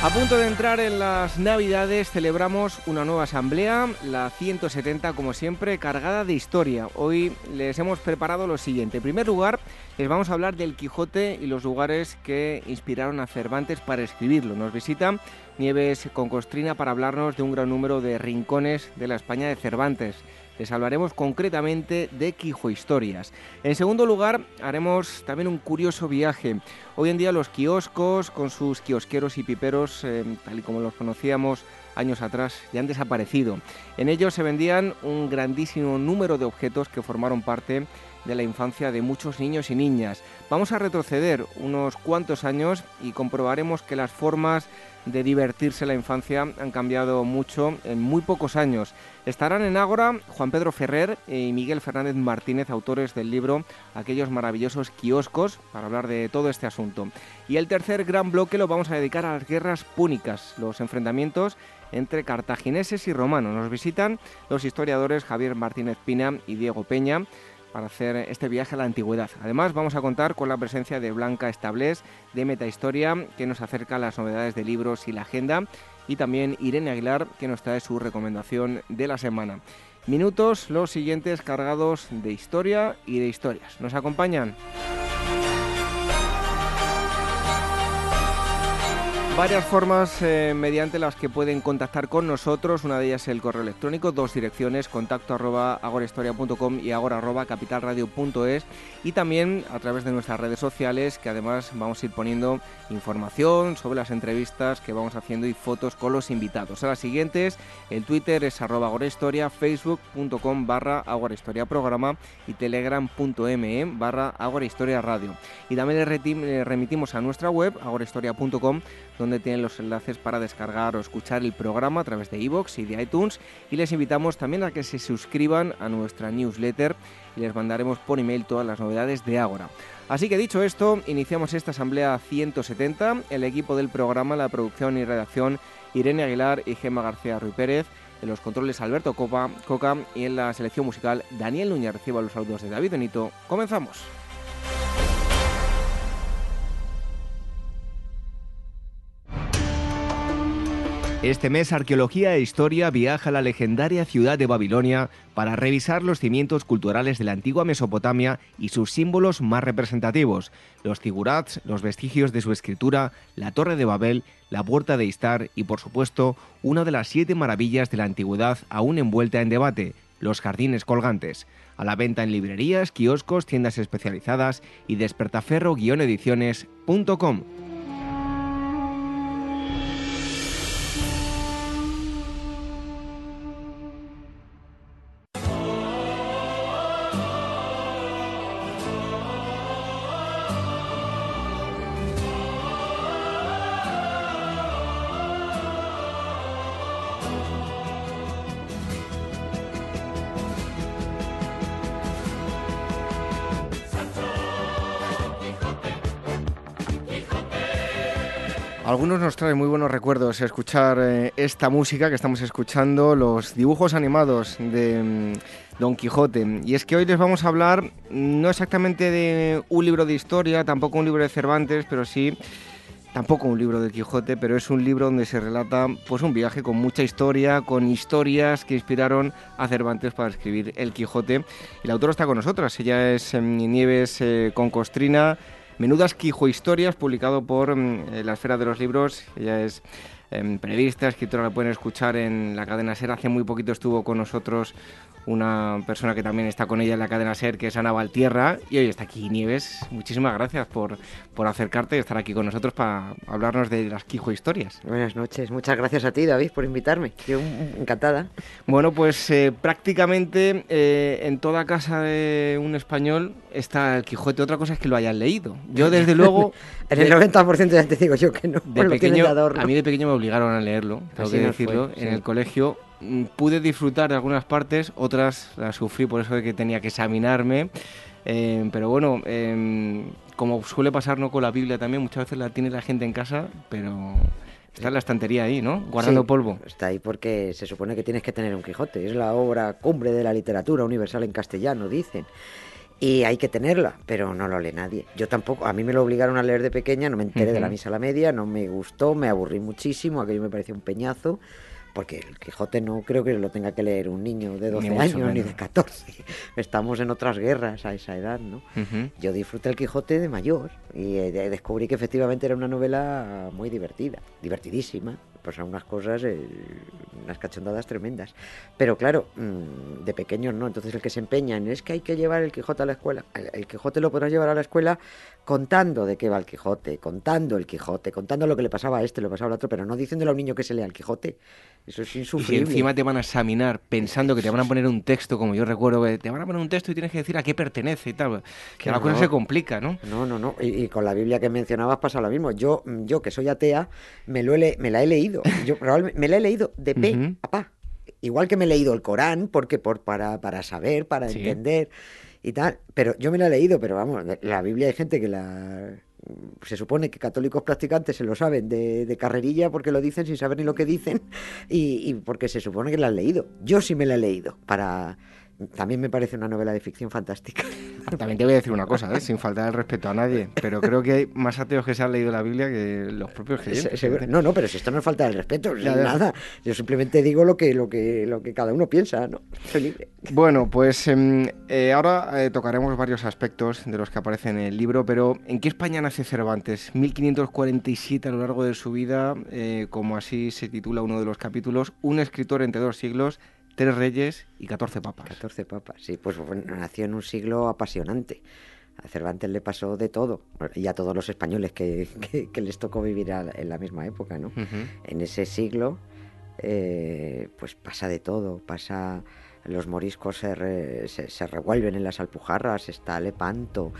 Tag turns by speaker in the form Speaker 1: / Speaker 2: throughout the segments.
Speaker 1: A punto de entrar en las Navidades celebramos una nueva asamblea, la 170 como siempre, cargada de historia. Hoy les hemos preparado lo siguiente. En primer lugar, les vamos a hablar del Quijote y los lugares que inspiraron a Cervantes para escribirlo. Nos visita Nieves con Costrina para hablarnos de un gran número de rincones de la España de Cervantes. Les hablaremos concretamente de Quijohistorias. En segundo lugar, haremos también un curioso viaje. Hoy en día los kioscos, con sus kiosqueros y piperos, eh, tal y como los conocíamos años atrás, ya han desaparecido. En ellos se vendían un grandísimo número de objetos que formaron parte de la infancia de muchos niños y niñas. Vamos a retroceder unos cuantos años y comprobaremos que las formas de divertirse la infancia han cambiado mucho en muy pocos años. Estarán en Ágora Juan Pedro Ferrer y Miguel Fernández Martínez, autores del libro Aquellos maravillosos kioscos, para hablar de todo este asunto. Y el tercer gran bloque lo vamos a dedicar a las guerras púnicas, los enfrentamientos entre cartagineses y romanos. Nos visitan los historiadores Javier Martínez Pina y Diego Peña para hacer este viaje a la antigüedad. Además, vamos a contar con la presencia de Blanca Establés de Metahistoria, que nos acerca a las novedades de libros y la agenda, y también Irene Aguilar, que nos trae su recomendación de la semana. Minutos los siguientes cargados de historia y de historias. ¿Nos acompañan? Varias formas eh, mediante las que pueden contactar con nosotros. Una de ellas es el correo electrónico, dos direcciones, contacto arroba agorahistoria.com y agora arroba capitalradio.es y también a través de nuestras redes sociales que además vamos a ir poniendo información sobre las entrevistas que vamos haciendo y fotos con los invitados. A las siguientes, el Twitter es arroba agorahistoria, facebook.com barra programa y telegram.me barra agorahistoria radio. Y también le remitimos a nuestra web agorahistoria.com donde tienen los enlaces para descargar o escuchar el programa a través de iVoox y de iTunes. Y les invitamos también a que se suscriban a nuestra newsletter y les mandaremos por email todas las novedades de Ágora. Así que dicho esto, iniciamos esta asamblea 170. El equipo del programa, la producción y redacción, Irene Aguilar y Gemma García Ruy Pérez. En los controles Alberto Copa, Coca y en la selección musical Daniel Núñez reciba los saludos de David Benito. Comenzamos. Este mes Arqueología e Historia viaja a la legendaria ciudad de Babilonia para revisar los cimientos culturales de la antigua Mesopotamia y sus símbolos más representativos, los zigurats, los vestigios de su escritura, la Torre de Babel, la Puerta de Istar y, por supuesto, una de las siete maravillas de la antigüedad aún envuelta en debate, los jardines colgantes. A la venta en librerías, kioscos, tiendas especializadas y despertaferro-ediciones.com. algunos nos trae muy buenos recuerdos escuchar eh, esta música que estamos escuchando, los dibujos animados de mm, Don Quijote. Y es que hoy les vamos a hablar no exactamente de un libro de historia, tampoco un libro de Cervantes, pero sí tampoco un libro de Quijote, pero es un libro donde se relata pues un viaje con mucha historia, con historias que inspiraron a Cervantes para escribir El Quijote. Y la autora está con nosotras, ella es em, Nieves eh, con Costrina Menudas Quijo Historias, publicado por mm, eh, La Esfera de los Libros. Ella es em, periodista, escritora, la pueden escuchar en la cadena SER. Hace muy poquito estuvo con nosotros una persona que también está con ella en la cadena SER, que es Ana Valtierra, y hoy está aquí Nieves. Muchísimas gracias por, por acercarte y estar aquí con nosotros para hablarnos de las Quijo Historias.
Speaker 2: Buenas noches, muchas gracias a ti, David, por invitarme. Yo encantada.
Speaker 1: Bueno, pues eh, prácticamente eh, en toda casa de un español está el Quijote. Otra cosa es que lo hayan leído. Yo, desde luego.
Speaker 2: en el 90% ya te digo yo que no.
Speaker 1: De pequeño, a mí de pequeño me obligaron a leerlo, tengo que decirlo, en el colegio mm, pude disfrutar de algunas partes, otras las sufrí por eso de que tenía que examinarme. Eh, pero bueno, em, como suele pasar ¿no? con la Biblia también, muchas veces la tiene la gente en casa, pero está en la estantería ahí, ¿no? Guardando
Speaker 2: Sí,
Speaker 1: polvo.
Speaker 2: Está ahí porque se supone que tienes que tener un Quijote. Es la obra cumbre de la literatura universal en castellano, dicen. Y hay que tenerla, pero no lo lee nadie. Yo tampoco, a mí me lo obligaron a leer de pequeña, no me enteré de la misa a la media, no me gustó, me aburrí muchísimo, aquello me pareció un peñazo, porque el Quijote no creo que lo tenga que leer un niño de 12
Speaker 1: mucho
Speaker 2: años ni de 14. Estamos en otras guerras a esa edad, ¿no? Yo disfruté el Quijote de mayor y eh, de- descubrí que efectivamente era una novela muy divertida, divertidísima. Pues son unas cosas, eh, unas cachondadas tremendas. Pero claro, mm, de pequeños no. Entonces el que se empeña en es que hay que llevar el Quijote a la escuela. El, el Quijote lo podrás llevar a la escuela contando de qué va el Quijote, contando el Quijote, contando lo que le pasaba a este, lo pasaba al otro, pero no diciéndole a un niño que se lea el Quijote. Eso es
Speaker 1: Y
Speaker 2: insufrible.
Speaker 1: encima te van a examinar pensando que te van a poner un texto, como yo recuerdo, que te van a poner un texto y tienes que decir a qué pertenece y tal. Que la cosa se complica, ¿no?
Speaker 2: No, no, no. Y, y con la Biblia que mencionabas pasa lo mismo. Yo, yo que soy atea, me, lo he me la he leído. Yo probablemente me la he leído de pe
Speaker 1: Ujú.
Speaker 2: a pa. Igual que me he leído el Corán, porque por, para, para saber, para
Speaker 1: Sí.
Speaker 2: entender y tal. Pero yo me la he leído, pero vamos, la Biblia hay gente que la... Se supone que católicos practicantes se lo saben de, carrerilla porque lo dicen sin saber ni lo que dicen y, y porque se supone que la han leído. Yo sí me la he leído. Para... También me parece una novela de ficción fantástica.
Speaker 1: También te voy a decir una cosa, ¿eh? sin faltar el respeto a nadie, pero creo que hay más ateos que se han leído la Biblia que los propios
Speaker 2: Se-
Speaker 1: creyentes.
Speaker 2: seguro- no, no, pero si esto no es falta de respeto,
Speaker 1: Ya,
Speaker 2: es
Speaker 1: ya.
Speaker 2: nada. Yo simplemente digo lo que, lo que, lo que cada uno piensa, ¿no? Soy libre.
Speaker 1: Bueno, pues em, eh, ahora eh, tocaremos varios aspectos de los que aparecen en el libro, pero ¿en qué España nace Cervantes? 1547 a lo largo de su vida, eh, como así se titula uno de los capítulos, un escritor entre dos siglos, tres reyes y 14 papas.
Speaker 2: 14 papas, sí, pues bueno, nació en un siglo apasionante. A Cervantes le pasó de todo, y a todos los españoles que, que- que les tocó vivir a- en la misma época, ¿no? En ese siglo, eh, pues pasa de todo, pasa... Los moriscos se, re- se- se revuelven en las Alpujarras, está Lepanto,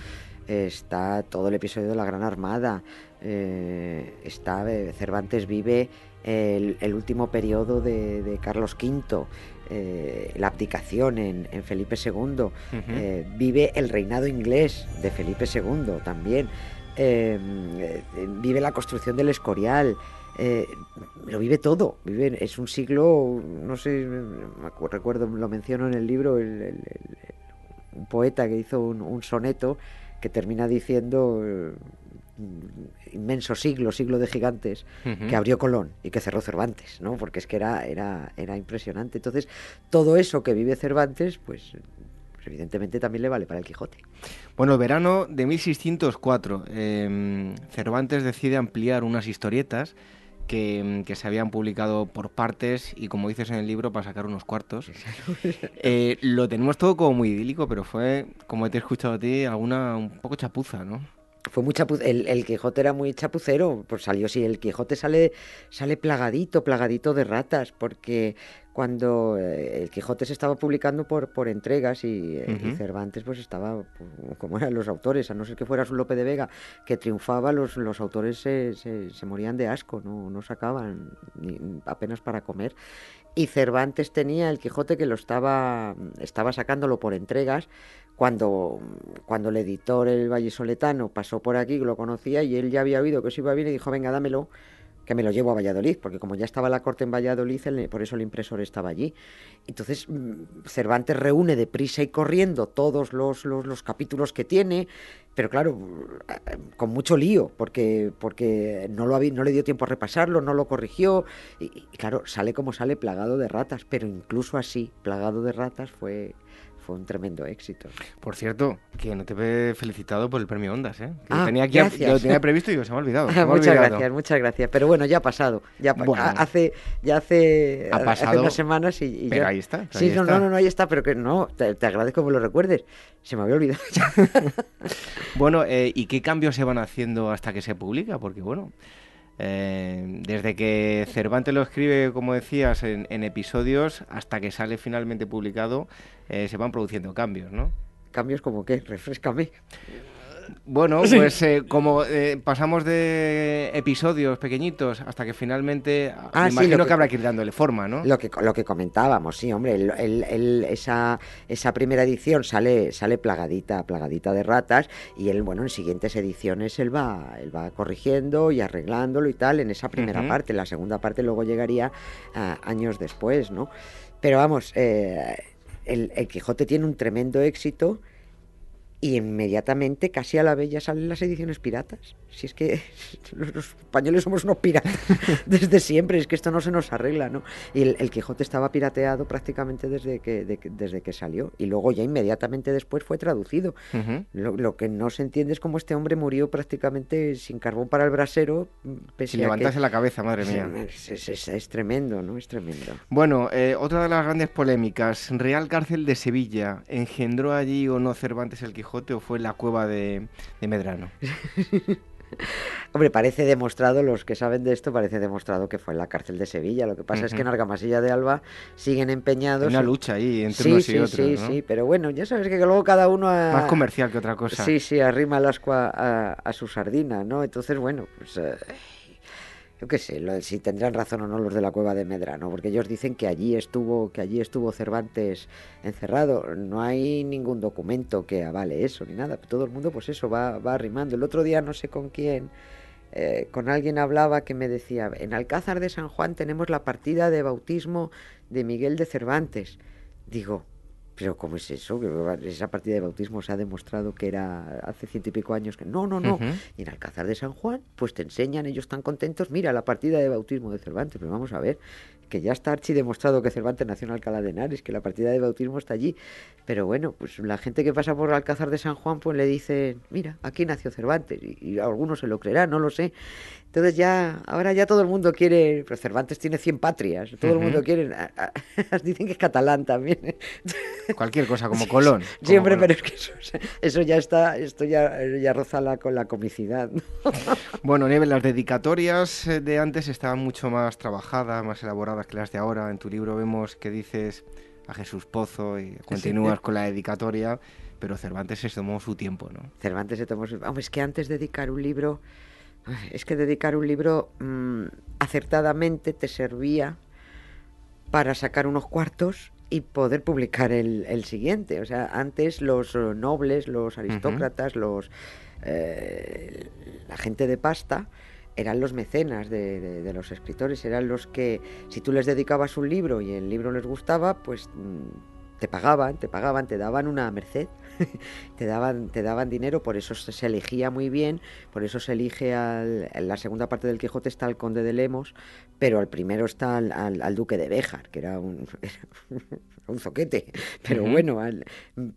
Speaker 2: está todo el episodio de la Gran Armada, eh, está eh, Cervantes vive el, el último periodo de, de Carlos V, eh, la abdicación en, en Felipe II, eh, vive el reinado inglés de Felipe II también, eh, eh, vive la construcción del Escorial, lo vive todo, vive, es un siglo, no sé, recuerdo, lo menciono en el libro, el- el- el- un poeta que hizo un, un soneto que termina diciendo inmenso siglo, siglo de gigantes, que abrió Colón y que cerró Cervantes, ¿no? Porque es que era, era, era impresionante. Entonces, todo eso que vive Cervantes, pues, pues evidentemente también le vale para el Quijote.
Speaker 1: Bueno, verano de 1604, em, Cervantes decide ampliar unas historietas que, em, que se habían publicado por partes y como dices en el libro para sacar unos cuartos. Eh, lo tenemos todo como muy idílico, pero fue, como te he escuchado a ti, alguna un poco chapuza, ¿no?
Speaker 2: Fue muy chapu- el, el Quijote era muy chapucero, pues salió sí, el Quijote sale, sale plagadito, plagadito de ratas, porque cuando eh, el Quijote se estaba publicando por, por entregas y, eh, y. Cervantes pues estaba, pues, como eran los autores, a no ser que fuera su Lope de Vega, que triunfaba, los, los autores se, se- se morían de asco, no, no sacaban ni, apenas para comer. Y Cervantes tenía el Quijote que lo estaba, estaba sacándolo por entregas cuando, cuando el editor, el vallisoletano, pasó por aquí, lo conocía y él ya había oído que eso iba bien y dijo, venga, dámelo, que me lo llevo a Valladolid, porque como ya estaba la corte en Valladolid, por eso el impresor estaba allí. Entonces mm, Cervantes reúne deprisa y corriendo todos los, los, los capítulos que tiene, pero claro, eh, con mucho lío, porque, porque no, lo había, no le dio tiempo a repasarlo, no lo corrigió, y claro, sale como sale plagado de ratas, pero incluso así, plagado de ratas, fue, fue un tremendo éxito.
Speaker 1: Por cierto, que no te he felicitado por el premio Ondas, ¿eh? Que
Speaker 2: Ah,
Speaker 1: lo, tenía aquí, lo tenía previsto y digo, se me ha olvidado. me
Speaker 2: muchas
Speaker 1: olvidado.
Speaker 2: gracias, muchas gracias. Pero bueno, ya ha pasado. Ya
Speaker 1: Bueno.
Speaker 2: hace, ya hace,
Speaker 1: Ha
Speaker 2: hace
Speaker 1: pasado,
Speaker 2: unas semanas y, y
Speaker 1: pero
Speaker 2: ya-
Speaker 1: ahí está,
Speaker 2: Sí,
Speaker 1: ahí
Speaker 2: no,
Speaker 1: está.
Speaker 2: no, no, no, ahí está, pero que no, te, te agradezco que me lo recuerdes. Se me había olvidado ya.
Speaker 1: Bueno, eh, ¿y qué cambios se van haciendo hasta que se publica? Porque bueno, eh, desde que Cervantes lo escribe, como decías, en, episodios, hasta que sale finalmente publicado, eh, se van produciendo cambios, ¿no?
Speaker 2: Cambios como qué, refrescame.
Speaker 1: Bueno, pues eh, como eh, pasamos de episodios pequeñitos hasta que finalmente
Speaker 2: Ah,
Speaker 1: me
Speaker 2: sí,
Speaker 1: imagino
Speaker 2: lo
Speaker 1: que,
Speaker 2: que-
Speaker 1: habrá que ir dándole forma, ¿no?
Speaker 2: Lo que, lo que comentábamos, sí, hombre, el- el- el- esa, esa primera edición sale, sale plagadita, plagadita de ratas y él, bueno, en siguientes ediciones él va, él va corrigiendo y arreglándolo y tal en esa primera parte. La segunda parte luego llegaría ah, años después, ¿no? Pero vamos, eh, el, el Quijote tiene un tremendo éxito y inmediatamente, casi a la vez, ya salen las ediciones piratas. Si es que los, los españoles somos unos piratas desde siempre, es que esto no se nos arregla, ¿no? Y el, el Quijote estaba pirateado prácticamente desde que, de desde que salió. Y luego ya inmediatamente después fue traducido. Lo, lo que no se entiende es cómo este hombre murió prácticamente sin carbón para el brasero. Pese
Speaker 1: Sin
Speaker 2: a
Speaker 1: levantarse
Speaker 2: que...
Speaker 1: la cabeza, madre mía.
Speaker 2: Es, es- es- es tremendo, ¿no? Es tremendo.
Speaker 1: Bueno, eh, otra de las grandes polémicas, Real Cárcel de Sevilla, ¿engendró allí o no Cervantes el Quijote o fue la cueva de, de Medrano?
Speaker 2: Hombre, parece demostrado, los que saben de esto, parece demostrado que fue en la cárcel de Sevilla. Lo que pasa es que en. Argamasilla de Alba siguen empeñados.
Speaker 1: Hay una
Speaker 2: en-
Speaker 1: lucha ahí entre
Speaker 2: Sí,
Speaker 1: unos
Speaker 2: sí,
Speaker 1: y otros,
Speaker 2: sí,
Speaker 1: ¿no?
Speaker 2: sí, pero bueno, ya sabes que luego cada uno... a-
Speaker 1: Más comercial que otra cosa.
Speaker 2: Sí, sí, arrima el ascua a, a su sardina, ¿no? Entonces, bueno, pues... eh, yo qué sé, si tendrán razón o no los de la cueva de Medrano, porque ellos dicen que allí estuvo, que allí estuvo Cervantes encerrado. No hay ningún documento que avale eso ni nada. Todo el mundo, pues eso, va, va arrimando. El otro día no sé con quién, eh, con alguien hablaba que me decía, en Alcázar de San Juan tenemos la partida de bautismo de Miguel de Cervantes. Digo, pero ¿cómo es eso? Que esa partida de bautismo se ha demostrado que era hace ciento y pico años que no, no, no. Y en Alcázar de San Juan, pues te enseñan, ellos están contentos, mira la partida de bautismo de Cervantes, pero vamos a ver, que ya está archi demostrado que Cervantes nació en Alcalá de Henares, que la partida de bautismo está allí. Pero bueno, pues la gente que pasa por Alcázar de San Juan, pues le dice, mira, aquí nació Cervantes, y, y algunos se lo creerán, no lo sé. Entonces ya, ahora ya todo el mundo quiere, pero Cervantes tiene 100 patrias, todo el mundo quiere, a- a- dicen que es catalán también.
Speaker 1: Cualquier cosa, como Colón. como
Speaker 2: Siempre,
Speaker 1: Colón.
Speaker 2: pero es que eso, eso ya está, esto ya, ya roza la, con la comicidad. ¿no?
Speaker 1: Bueno, Nieves, las dedicatorias eh, de antes estaban mucho más trabajadas, más elaboradas que las de ahora. En tu libro vemos que dices a Jesús Pozo y continúas con la dedicatoria, pero Cervantes se tomó su tiempo, ¿no?
Speaker 2: Cervantes se tomó su... Hombre, es que antes de dedicar un libro, es que dedicar un libro mm, acertadamente te servía para sacar unos cuartos y poder publicar el, el siguiente. O sea, antes los nobles, los aristócratas, los eh, la gente de pasta eran los mecenas de, los escritores, eran los que, si tú les dedicabas un libro y el libro les gustaba, pues mm, te pagaban, te pagaban, te daban una merced, te daban, te daban dinero, por eso se, elegía muy bien, por eso se elige al, la segunda parte del Quijote está el conde de Lemos, pero al primero está al, al- al duque de Béjar, que era un, era un zoquete, pero bueno, al-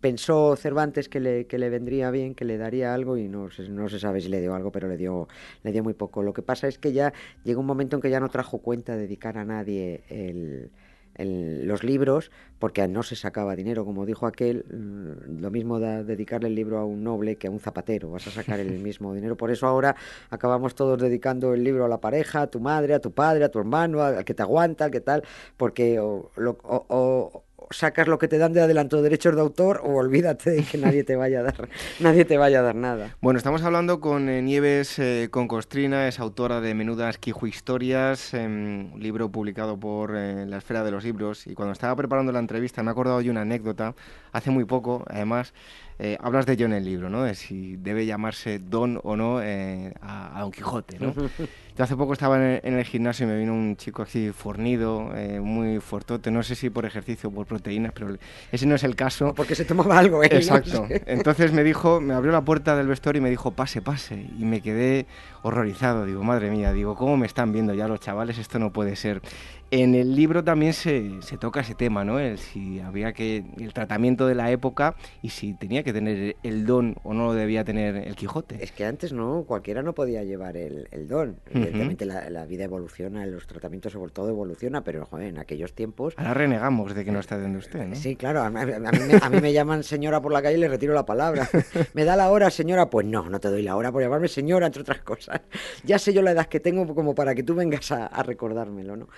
Speaker 2: pensó Cervantes que le, que le vendría bien, que le daría algo y no se, no se sabe si le dio algo, pero le dio, le dio muy poco. Lo que pasa es que ya llegó un momento en que ya no trajo cuenta dedicar a nadie el, el- los libros porque no se sacaba dinero, como dijo aquel, mm, lo mismo da dedicarle el libro a un noble que a un zapatero, vas a sacar el mismo dinero. Por eso ahora acabamos todos dedicando el libro a la pareja, a tu madre, a tu padre, a tu hermano, al que te aguanta, al que tal, porque o, lo- o- o sacas lo que te dan de adelanto de derechos de autor o olvídate de que nadie te vaya a dar, nadie te vaya a dar nada.
Speaker 1: Bueno, estamos hablando con eh, Nieves eh, Concostrina, es autora de Menudas Quijo Historias, em, un libro publicado por eh, la Esfera de los Libros. Y cuando estaba preparando la entrevista me he acordado de una anécdota, hace muy poco, además, eh, hablas de ello en el libro, ¿no? De si debe llamarse Don o no eh, a, a Don Quijote, ¿no? Yo hace poco estaba en el, gimnasio y me vino un chico así fornido, eh, muy fuertote, no sé si por ejercicio o por proteínas, pero ese no es el caso.
Speaker 2: Porque se tomaba algo, ¿eh?
Speaker 1: Exacto. Entonces me dijo, me abrió la puerta del vestuario y me dijo, pase, pase. Y me quedé horrorizado. Digo, madre mía, digo, ¿cómo me están viendo ya los chavales? Esto no puede ser. En el libro también se, se toca ese tema, ¿no? El si había que. el tratamiento de la época y si tenía que tener el don o no lo debía tener el Quijote.
Speaker 2: Es que antes no, cualquiera no podía llevar el, el don. Evidentemente la, la vida evoluciona, los tratamientos sobre todo evoluciona, pero joder, en aquellos tiempos...
Speaker 1: Ahora renegamos de que no está viendo usted, ¿no?
Speaker 2: Sí, claro, a, mí- a mí me, a mí me llaman señora por la calle y le retiro la palabra. ¿Me da la hora, señora? Pues no, no te doy la hora por llamarme señora, entre otras cosas. Ya sé yo la edad que tengo como para que tú vengas a, a recordármelo, ¿no?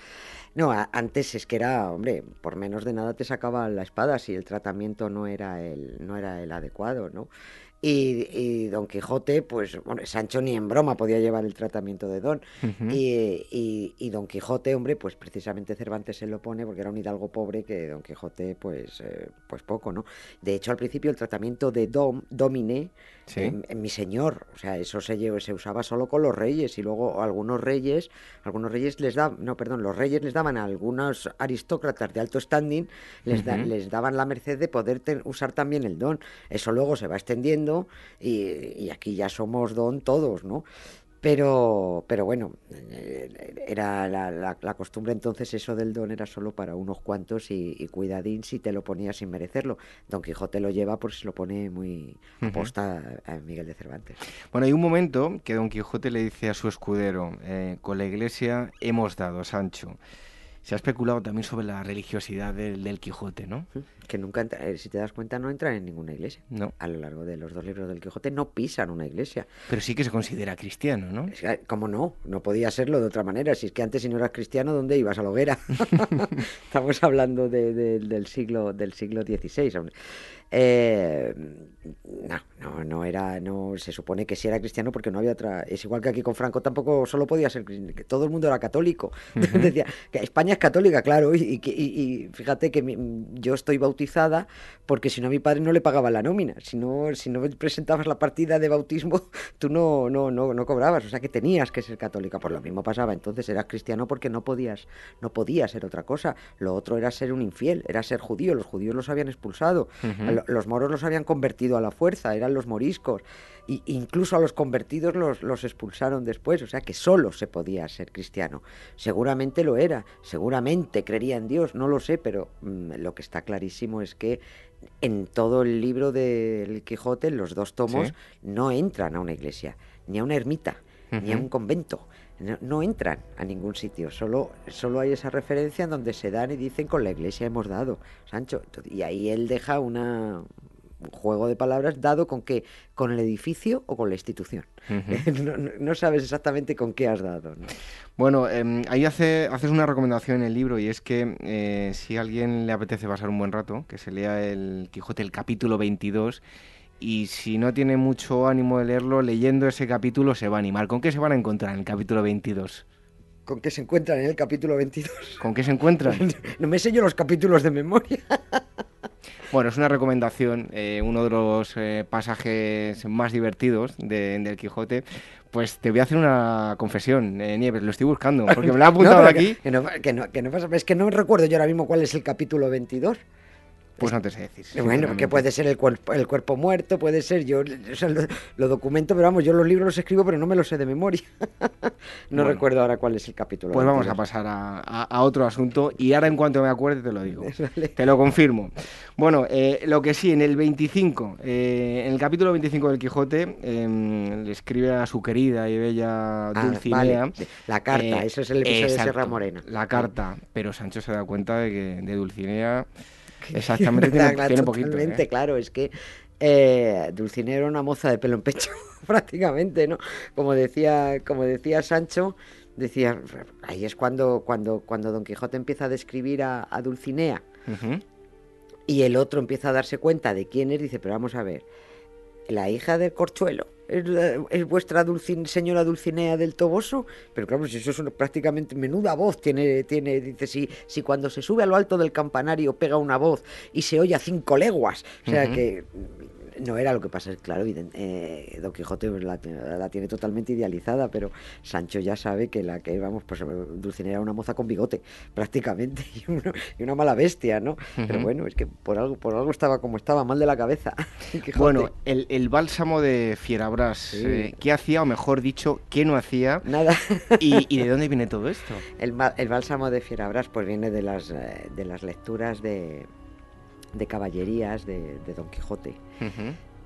Speaker 2: No, a- antes es que era, hombre, por menos de nada te sacaba la espada si el tratamiento no era el, no era el adecuado, ¿no? Y, Don Quijote, pues, bueno, Sancho ni en broma podía llevar el tratamiento de Don. y, Don Quijote, hombre, pues precisamente Cervantes se lo pone porque era un hidalgo pobre que Don Quijote, pues, eh, pues poco, ¿no? De hecho, al principio el tratamiento de Dom, Domine, en, mi señor, o sea, eso se, se usaba solo con los reyes y luego algunos reyes, algunos reyes les daban, no, perdón, los reyes les daban a algunos aristócratas de alto standing, les, les daban la merced de poder usar también el don. Eso luego se va extendiendo y, aquí ya somos don todos, ¿no? Pero, pero bueno, eh, era la, costumbre entonces eso del don era solo para unos cuantos y, cuidadín si te lo ponías sin merecerlo. Don Quijote lo lleva porque se lo pone muy aposta a Miguel de Cervantes.
Speaker 1: Bueno, hay un momento que Don Quijote le dice a su escudero, eh, con la iglesia hemos dado, Sancho se ha especulado también sobre la religiosidad del, Quijote, ¿no?
Speaker 2: Que nunca, eh, si te das cuenta, no entran en ninguna iglesia.
Speaker 1: No.
Speaker 2: A lo largo de los dos libros del Quijote no pisan una iglesia.
Speaker 1: Pero sí que se considera cristiano, ¿no?
Speaker 2: ¿Cómo no? No podía serlo de otra manera. Si es que antes si no eras cristiano, ¿dónde ibas? A la hoguera. Estamos hablando del siglo del siglo XVI. Eh, no, no, no era, no se supone que si era cristiano porque no había otra. Es igual que aquí con Franco tampoco solo podía ser que todo el mundo era católico. Decía que España es católica, claro, y, y, fíjate que yo estoy bautizada porque si no a mi padre no le pagaba la nómina. Si no, si no presentabas la partida de bautismo, tú no, no, no, no cobrabas. O sea que tenías que ser católica. Por lo mismo pasaba. Entonces eras cristiano porque no podías, no podías ser otra cosa. Lo otro era ser un infiel, era ser judío. Los judíos los habían expulsado los moros los habían convertido a la fuerza, eran los moriscos. Y incluso a los convertidos los, los expulsaron después, o sea que solo se podía ser cristiano. Seguramente lo era, seguramente creería en Dios, no lo sé, pero mm, lo que está clarísimo es que en todo el libro del Quijote, los dos tomos, no entran a una iglesia, ni a una ermita, ni a un convento. No, entran a ningún sitio, solo, solo hay esa referencia en donde se dan y dicen con la iglesia hemos dado, Sancho. Y ahí él deja una, un juego de palabras dado con qué, con el edificio o con la institución. no, sabes exactamente con qué has dado.
Speaker 1: Bueno, em, ahí hace, haces una recomendación en el libro y es que eh, si a alguien le apetece pasar un buen rato, que se lea el Quijote, el capítulo 22 y si no tiene mucho ánimo de leerlo, leyendo ese capítulo se va a animar. ¿Con qué se van a encontrar en el capítulo 22?
Speaker 2: ¿Con qué se encuentran en el capítulo 22?
Speaker 1: ¿Con qué se encuentran?
Speaker 2: no me sé yo los capítulos de memoria.
Speaker 1: bueno, es una recomendación, eh, uno de los eh, pasajes más divertidos de, del Quijote. Pues te voy a hacer una confesión, eh, Nieves, lo estoy buscando, porque me lo ha apuntado aquí.
Speaker 2: Que, no, que, no, que no pasa, es que no recuerdo yo ahora mismo cuál es el capítulo 22.
Speaker 1: Pues no te sé decir.
Speaker 2: Bueno, que puede ser el, cuerpo, el cuerpo muerto, puede ser, yo lo, documento, pero vamos, yo los libros los escribo, pero no me los sé de memoria. no recuerdo ahora cuál es el capítulo.
Speaker 1: Pues vamos a pasar a, otro asunto y ahora en cuanto me acuerde te lo digo. Te lo confirmo. Bueno, eh, lo que sí, en el 25, eh, en el capítulo 25 del Quijote, em, le escribe a su querida y bella ah, Dulcinea.
Speaker 2: La carta, eh, eso es el episodio de Serra Morena.
Speaker 1: La carta, pero Sancho se da cuenta de que de Dulcinea Exactamente, tiene, poquito. ¿eh?
Speaker 2: claro, es que eh, Dulcinea era una moza de pelo en pecho, prácticamente, ¿no? Como decía, como decía Sancho, decía, ahí es cuando, cuando, cuando Don Quijote empieza a describir a, Dulcinea y el otro empieza a darse cuenta de quién es, dice, pero vamos a ver, la hija del corchuelo es, vuestra señora Dulcinea del Toboso, pero claro, si eso es prácticamente menuda voz tiene, tiene, dice, si, si cuando se sube a lo alto del campanario pega una voz y se oye a cinco leguas, o sea que no era lo que pasa, claro, eh, Don Quijote la, tiene totalmente idealizada, pero Sancho ya sabe que la que, vamos, pues Dulcinea era una moza con bigote, prácticamente, y, una mala bestia, ¿no? Pero bueno, es que por algo, por algo estaba como estaba, mal de la cabeza.
Speaker 1: bueno, el, bálsamo de Fierabras, eh, ¿qué hacía, o mejor dicho, qué no hacía?
Speaker 2: Nada.
Speaker 1: ¿Y, de dónde viene todo esto?
Speaker 2: El, el bálsamo de Fierabras, pues viene de las, eh, de las lecturas de de caballerías de, Don Quijote.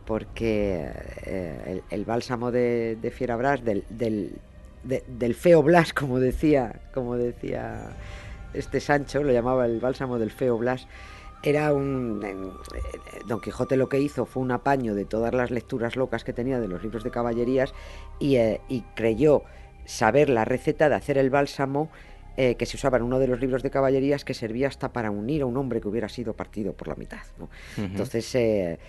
Speaker 2: Porque eh, el, bálsamo de, de Fierabras, del, del, feo Blas, como decía, como decía este Sancho, lo llamaba el bálsamo del feo Blas, era un... Eh, Don Quijote lo que hizo fue un apaño de todas las lecturas locas que tenía de los libros de caballerías y, eh, y creyó saber la receta de hacer el bálsamo eh, que se usaba en uno de los libros de caballerías que servía hasta para unir a un hombre que hubiera sido partido por la mitad. Entonces, eh,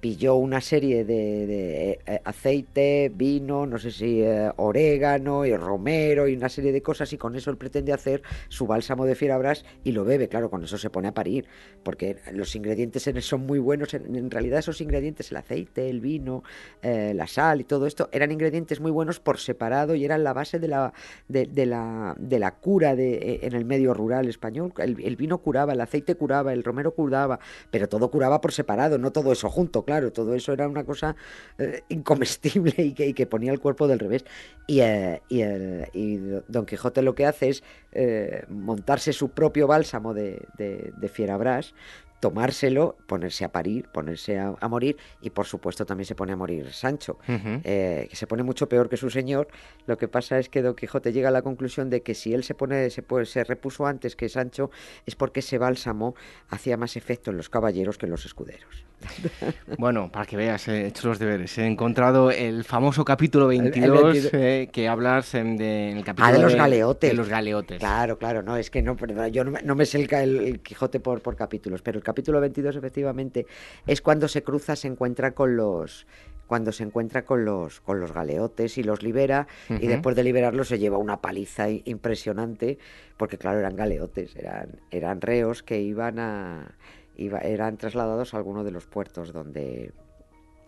Speaker 2: pilló una serie de, eh, aceite, vino, no sé si eh, orégano y romero y una serie de cosas y con eso él pretende hacer su bálsamo de fierabras y lo bebe, claro, con eso se pone a parir, porque los ingredientes son muy buenos, en, realidad esos ingredientes, el aceite, el vino, eh, la sal y todo esto, eran ingredientes muy buenos por separado y eran la base de la, de, la, de la cura de, en el medio rural español, el, vino curaba, el aceite curaba, el romero curaba, pero todo curaba por separado, no todo eso junto claro, todo eso era una cosa eh, incomestible y que, ponía el cuerpo del revés. Y, eh, y, Don Quijote lo que hace es eh, montarse su propio bálsamo de, de, de fierabras, tomárselo, ponerse a parir, ponerse a, morir y por supuesto también se pone a morir Sancho, eh, que se pone mucho peor que su señor. Lo que pasa es que Don Quijote llega a la conclusión de que si él se pone se, se repuso antes que Sancho es porque ese bálsamo hacía más efecto en los caballeros que en los escuderos.
Speaker 1: Bueno, para que veas, he hecho los deberes. He encontrado el famoso capítulo 22 eh, que hablas en, el capítulo
Speaker 2: ah, de los galeotes.
Speaker 1: De los galeotes.
Speaker 2: Claro, claro, no, es que no, yo no, me sé el, Quijote por, por capítulos, pero el capítulo 22 efectivamente es cuando se cruza, se encuentra con los cuando se encuentra con los con los galeotes y los libera y después de liberarlos se lleva una paliza impresionante porque claro eran galeotes eran eran reos que iban a eran trasladados a alguno de los puertos donde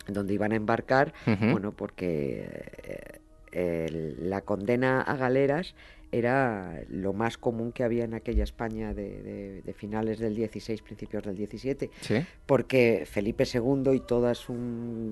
Speaker 2: donde iban a embarcar. Bueno porque eh, la condena a galeras era lo más común que había en aquella España de, finales del 16, principios del 17, porque Felipe II y toda su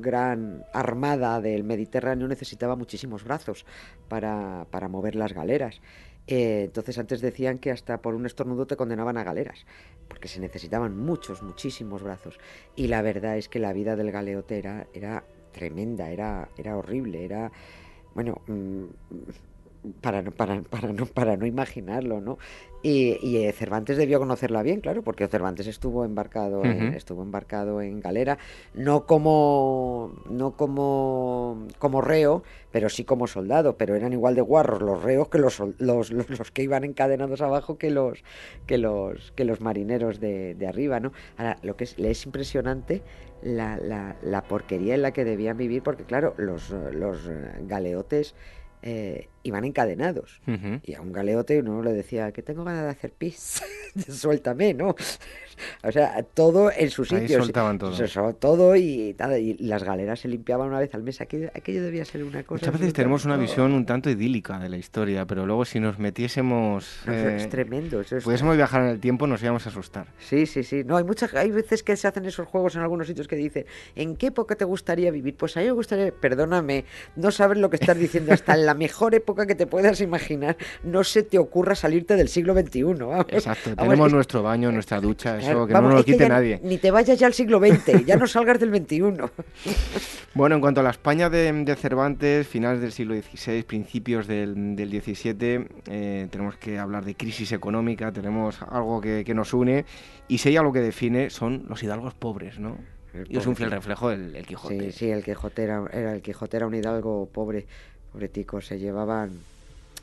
Speaker 2: gran armada del Mediterráneo necesitaba muchísimos brazos para, mover las galeras. Eh, entonces antes decían que hasta por un estornudo te condenaban a galeras, porque se necesitaban muchos, muchísimos brazos. Y la verdad es que la vida del galeote era, tremenda, era, era horrible, era, bueno, mm, para, para, para, no, para no imaginarlo, ¿no? Y, eh, Cervantes debió conocerla bien, claro, porque Cervantes estuvo embarcado, en, estuvo embarcado en galera, no como, no como, como reo, pero sí como soldado, pero eran igual de guarros los reos que los, los, los, que iban encadenados abajo que los, que los, que los marineros de, de arriba, ¿no? Ahora, lo que es, le es impresionante la, la, la porquería en la que debían vivir, porque claro, los, los galeotes eh, iban encadenados. Y a un galeote uno le decía que tengo ganas de hacer pis, suéltame, ¿no? o sea, todo en su sitio.
Speaker 1: Ahí soltaban
Speaker 2: todo. todo y, y, las galeras se limpiaban una vez al mes. Aquello, aquello debía ser una cosa.
Speaker 1: Muchas veces tenemos una visión un tanto idílica de la historia, pero luego si nos metiésemos.
Speaker 2: es eh, tremendo. Eso
Speaker 1: pudiésemos viajar en el tiempo, nos íbamos a asustar.
Speaker 2: Sí, sí, sí. No, hay muchas, hay veces que se hacen esos juegos en algunos sitios que dicen, ¿en qué época te gustaría vivir? Pues a mí me gustaría, perdóname, no sabes lo que estás diciendo, hasta en la mejor época que te puedas imaginar, no se te ocurra salirte del siglo XXI.
Speaker 1: Exacto, tenemos nuestro baño, nuestra ducha, eso que no nos lo quite nadie.
Speaker 2: Ni te vayas ya al siglo XX, ya no salgas del XXI.
Speaker 1: bueno, en cuanto a la España de, Cervantes, finales del siglo XVI, principios del, del XVII, eh, tenemos que hablar de crisis económica, tenemos algo que, nos une, y si hay algo que define son los hidalgos pobres, ¿no? y es un fiel reflejo del Quijote.
Speaker 2: Sí, sí, el Quijote era, era, el Quijote era un hidalgo pobre, pobre tico, se llevaban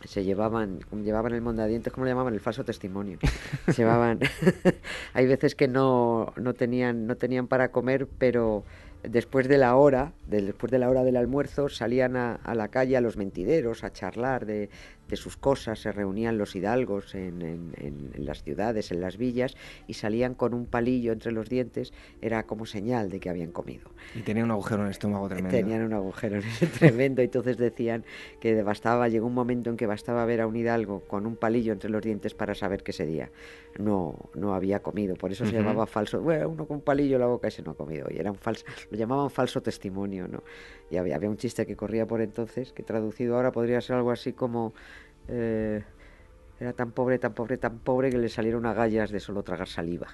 Speaker 2: se llevaban, llevaban el mondadientes, ¿cómo le llamaban? El falso testimonio. llevaban, hay veces que no, no, tenían, no tenían para comer, pero después de la hora, después de la hora del almuerzo, salían a, a, la calle a los mentideros a charlar de, de sus cosas, se reunían los hidalgos en, en, las ciudades, en las villas, y salían con un palillo entre los dientes, era como señal de que habían comido.
Speaker 1: Y tenían un agujero en el estómago tremendo.
Speaker 2: Tenían un agujero en el tremendo, y entonces decían que bastaba, llegó un momento en que bastaba ver a un hidalgo con un palillo entre los dientes para saber que ese día no, no había comido, por eso se llamaba falso, bueno, uno con un palillo en la boca, ese no ha comido, y era un falso, lo llamaban falso testimonio, ¿no? Y había, había un chiste que corría por entonces, que traducido ahora podría ser algo así como eh, era tan pobre, tan pobre, tan pobre que le salieron agallas de solo tragar saliva.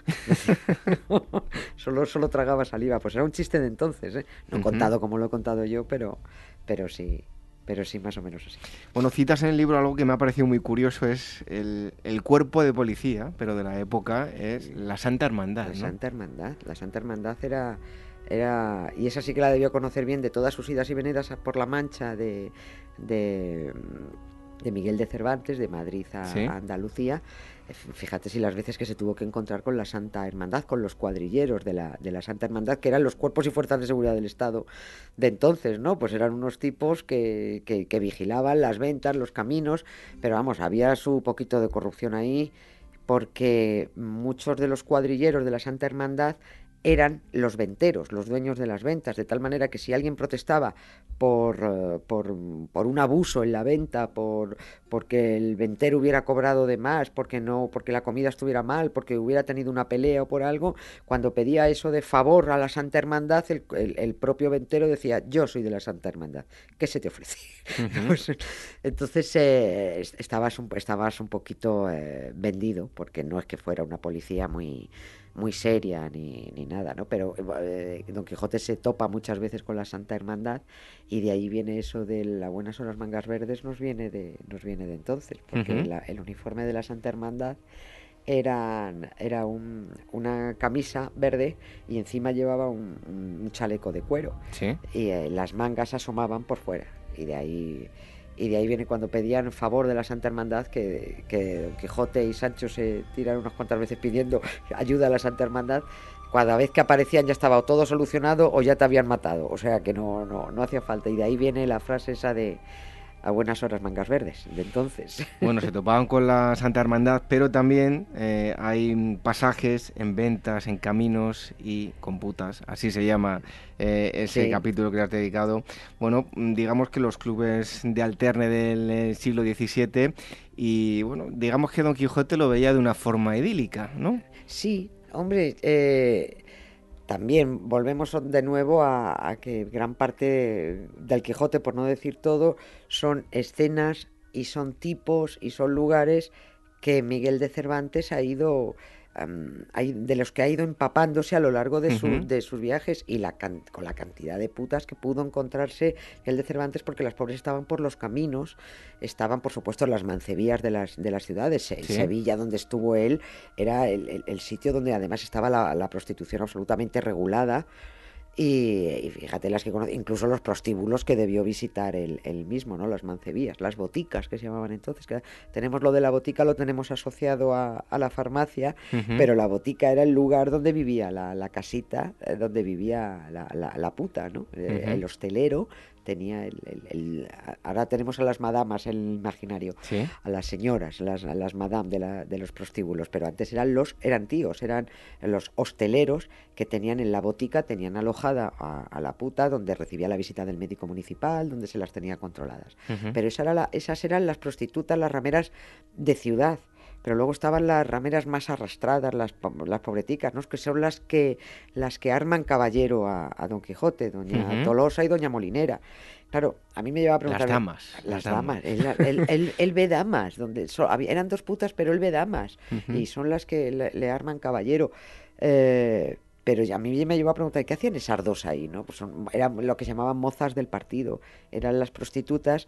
Speaker 2: solo, solo tragaba saliva. Pues era un chiste de entonces, ¿eh? No contado como lo he contado yo, pero, pero sí, pero sí, más o menos así.
Speaker 1: Bueno, citas en el libro algo que me ha parecido muy curioso, es el, cuerpo de policía, pero de la época, es la Santa Hermandad.
Speaker 2: La Santa Hermandad, la Santa Hermandad era, era, y esa sí que la debió conocer bien de todas sus idas y venidas por la Mancha, de de Miguel de Cervantes, de Madrid a, a Andalucía, Fíjate si las veces que se tuvo que encontrar con la Santa Hermandad, con los cuadrilleros de la, de la Santa Hermandad, que eran los cuerpos y fuerzas de seguridad del Estado de entonces, ¿no? Pues eran unos tipos que, que, que vigilaban las ventas, los caminos, pero vamos, había su poquito de corrupción ahí, porque muchos de los cuadrilleros de la Santa Hermandad eran los venteros, los dueños de las ventas, de tal manera que si alguien protestaba por, eh, por, un abuso en la venta, por porque el ventero hubiera cobrado de más, porque no, porque la comida estuviera mal, porque hubiera tenido una pelea o por algo, cuando pedía eso de favor a la Santa Hermandad, el, propio ventero decía, yo soy de la Santa Hermandad, ¿qué se te ofrece? Pues, entonces eh, estabas, un, estabas un poquito eh, vendido, porque no es que fuera una policía muy muy seria ni, ni nada, ¿no? Pero eh, Don Quijote se topa muchas veces con la Santa Hermandad y de ahí viene eso de las buenas las mangas verdes nos viene de nos viene de entonces, porque el uniforme de la Santa Hermandad era, era un, una camisa verde y encima llevaba un, chaleco de cuero. Y eh, las mangas asomaban por fuera y de ahí y de ahí viene cuando pedían favor de la Santa Hermandad que, que Don Quijote y Sancho se tiraron unas cuantas veces pidiendo ayuda a la Santa Hermandad. Cada vez que aparecían ya estaba todo solucionado o ya te habían matado. O sea que no, no, no hacía falta. Y de ahí viene la frase esa de a buenas horas mangas verdes de entonces.
Speaker 1: Bueno, se topaban con la Santa Hermandad, pero también eh, hay pasajes en ventas, en caminos y con putas, así se llama eh, ese capítulo que le has dedicado. Bueno, digamos que los clubes de alterne del eh, siglo XVII y bueno, digamos que Don Quijote lo veía de una forma idílica, ¿no?
Speaker 2: Sí, hombre, también volvemos de nuevo a, que gran parte del Quijote, por no decir todo, son escenas y son tipos y son lugares que Miguel de Cervantes ha ido de los que ha ido empapándose a lo largo de, de sus viajes y la con la cantidad de putas que pudo encontrarse el de Cervantes porque las pobres estaban por los caminos, estaban por supuesto en las mancebías de las, de las ciudades. Sevilla, donde estuvo él, era el, sitio donde además estaba la prostitución absolutamente regulada. Y, fíjate las que conoce, incluso los prostíbulos que debió visitar él, mismo, ¿no? Las mancebías, las boticas que se llamaban entonces. Que tenemos lo de la botica, lo tenemos asociado a, la farmacia, pero la botica era el lugar donde vivía, la, casita eh, donde vivía la, la, puta, ¿no? Eh, el hostelero tenía el, ahora tenemos a las madamas en el imaginario, a las señoras, las, las madame de, la, de, los prostíbulos, pero antes eran los eran tíos, eran los hosteleros que tenían en la botica, tenían alojada a, la puta donde recibía la visita del médico municipal, donde se las tenía controladas. Pero esa era la, esas eran las prostitutas, las rameras de ciudad pero luego estaban las rameras más arrastradas, las, las pobreticas, ¿no? que son las que las que arman caballero a, Don Quijote, doña Tolosa y doña Molinera. Claro, a mí me lleva a preguntar...
Speaker 1: Las damas.
Speaker 2: Las, damas. Él, ve damas, donde eran dos putas, pero él ve damas, y son las que le, arman caballero. Eh, pero a mí me lleva a preguntar, ¿qué hacían esas dos ahí? ¿no? Pues son, eran lo que se llamaban mozas del partido, eran las prostitutas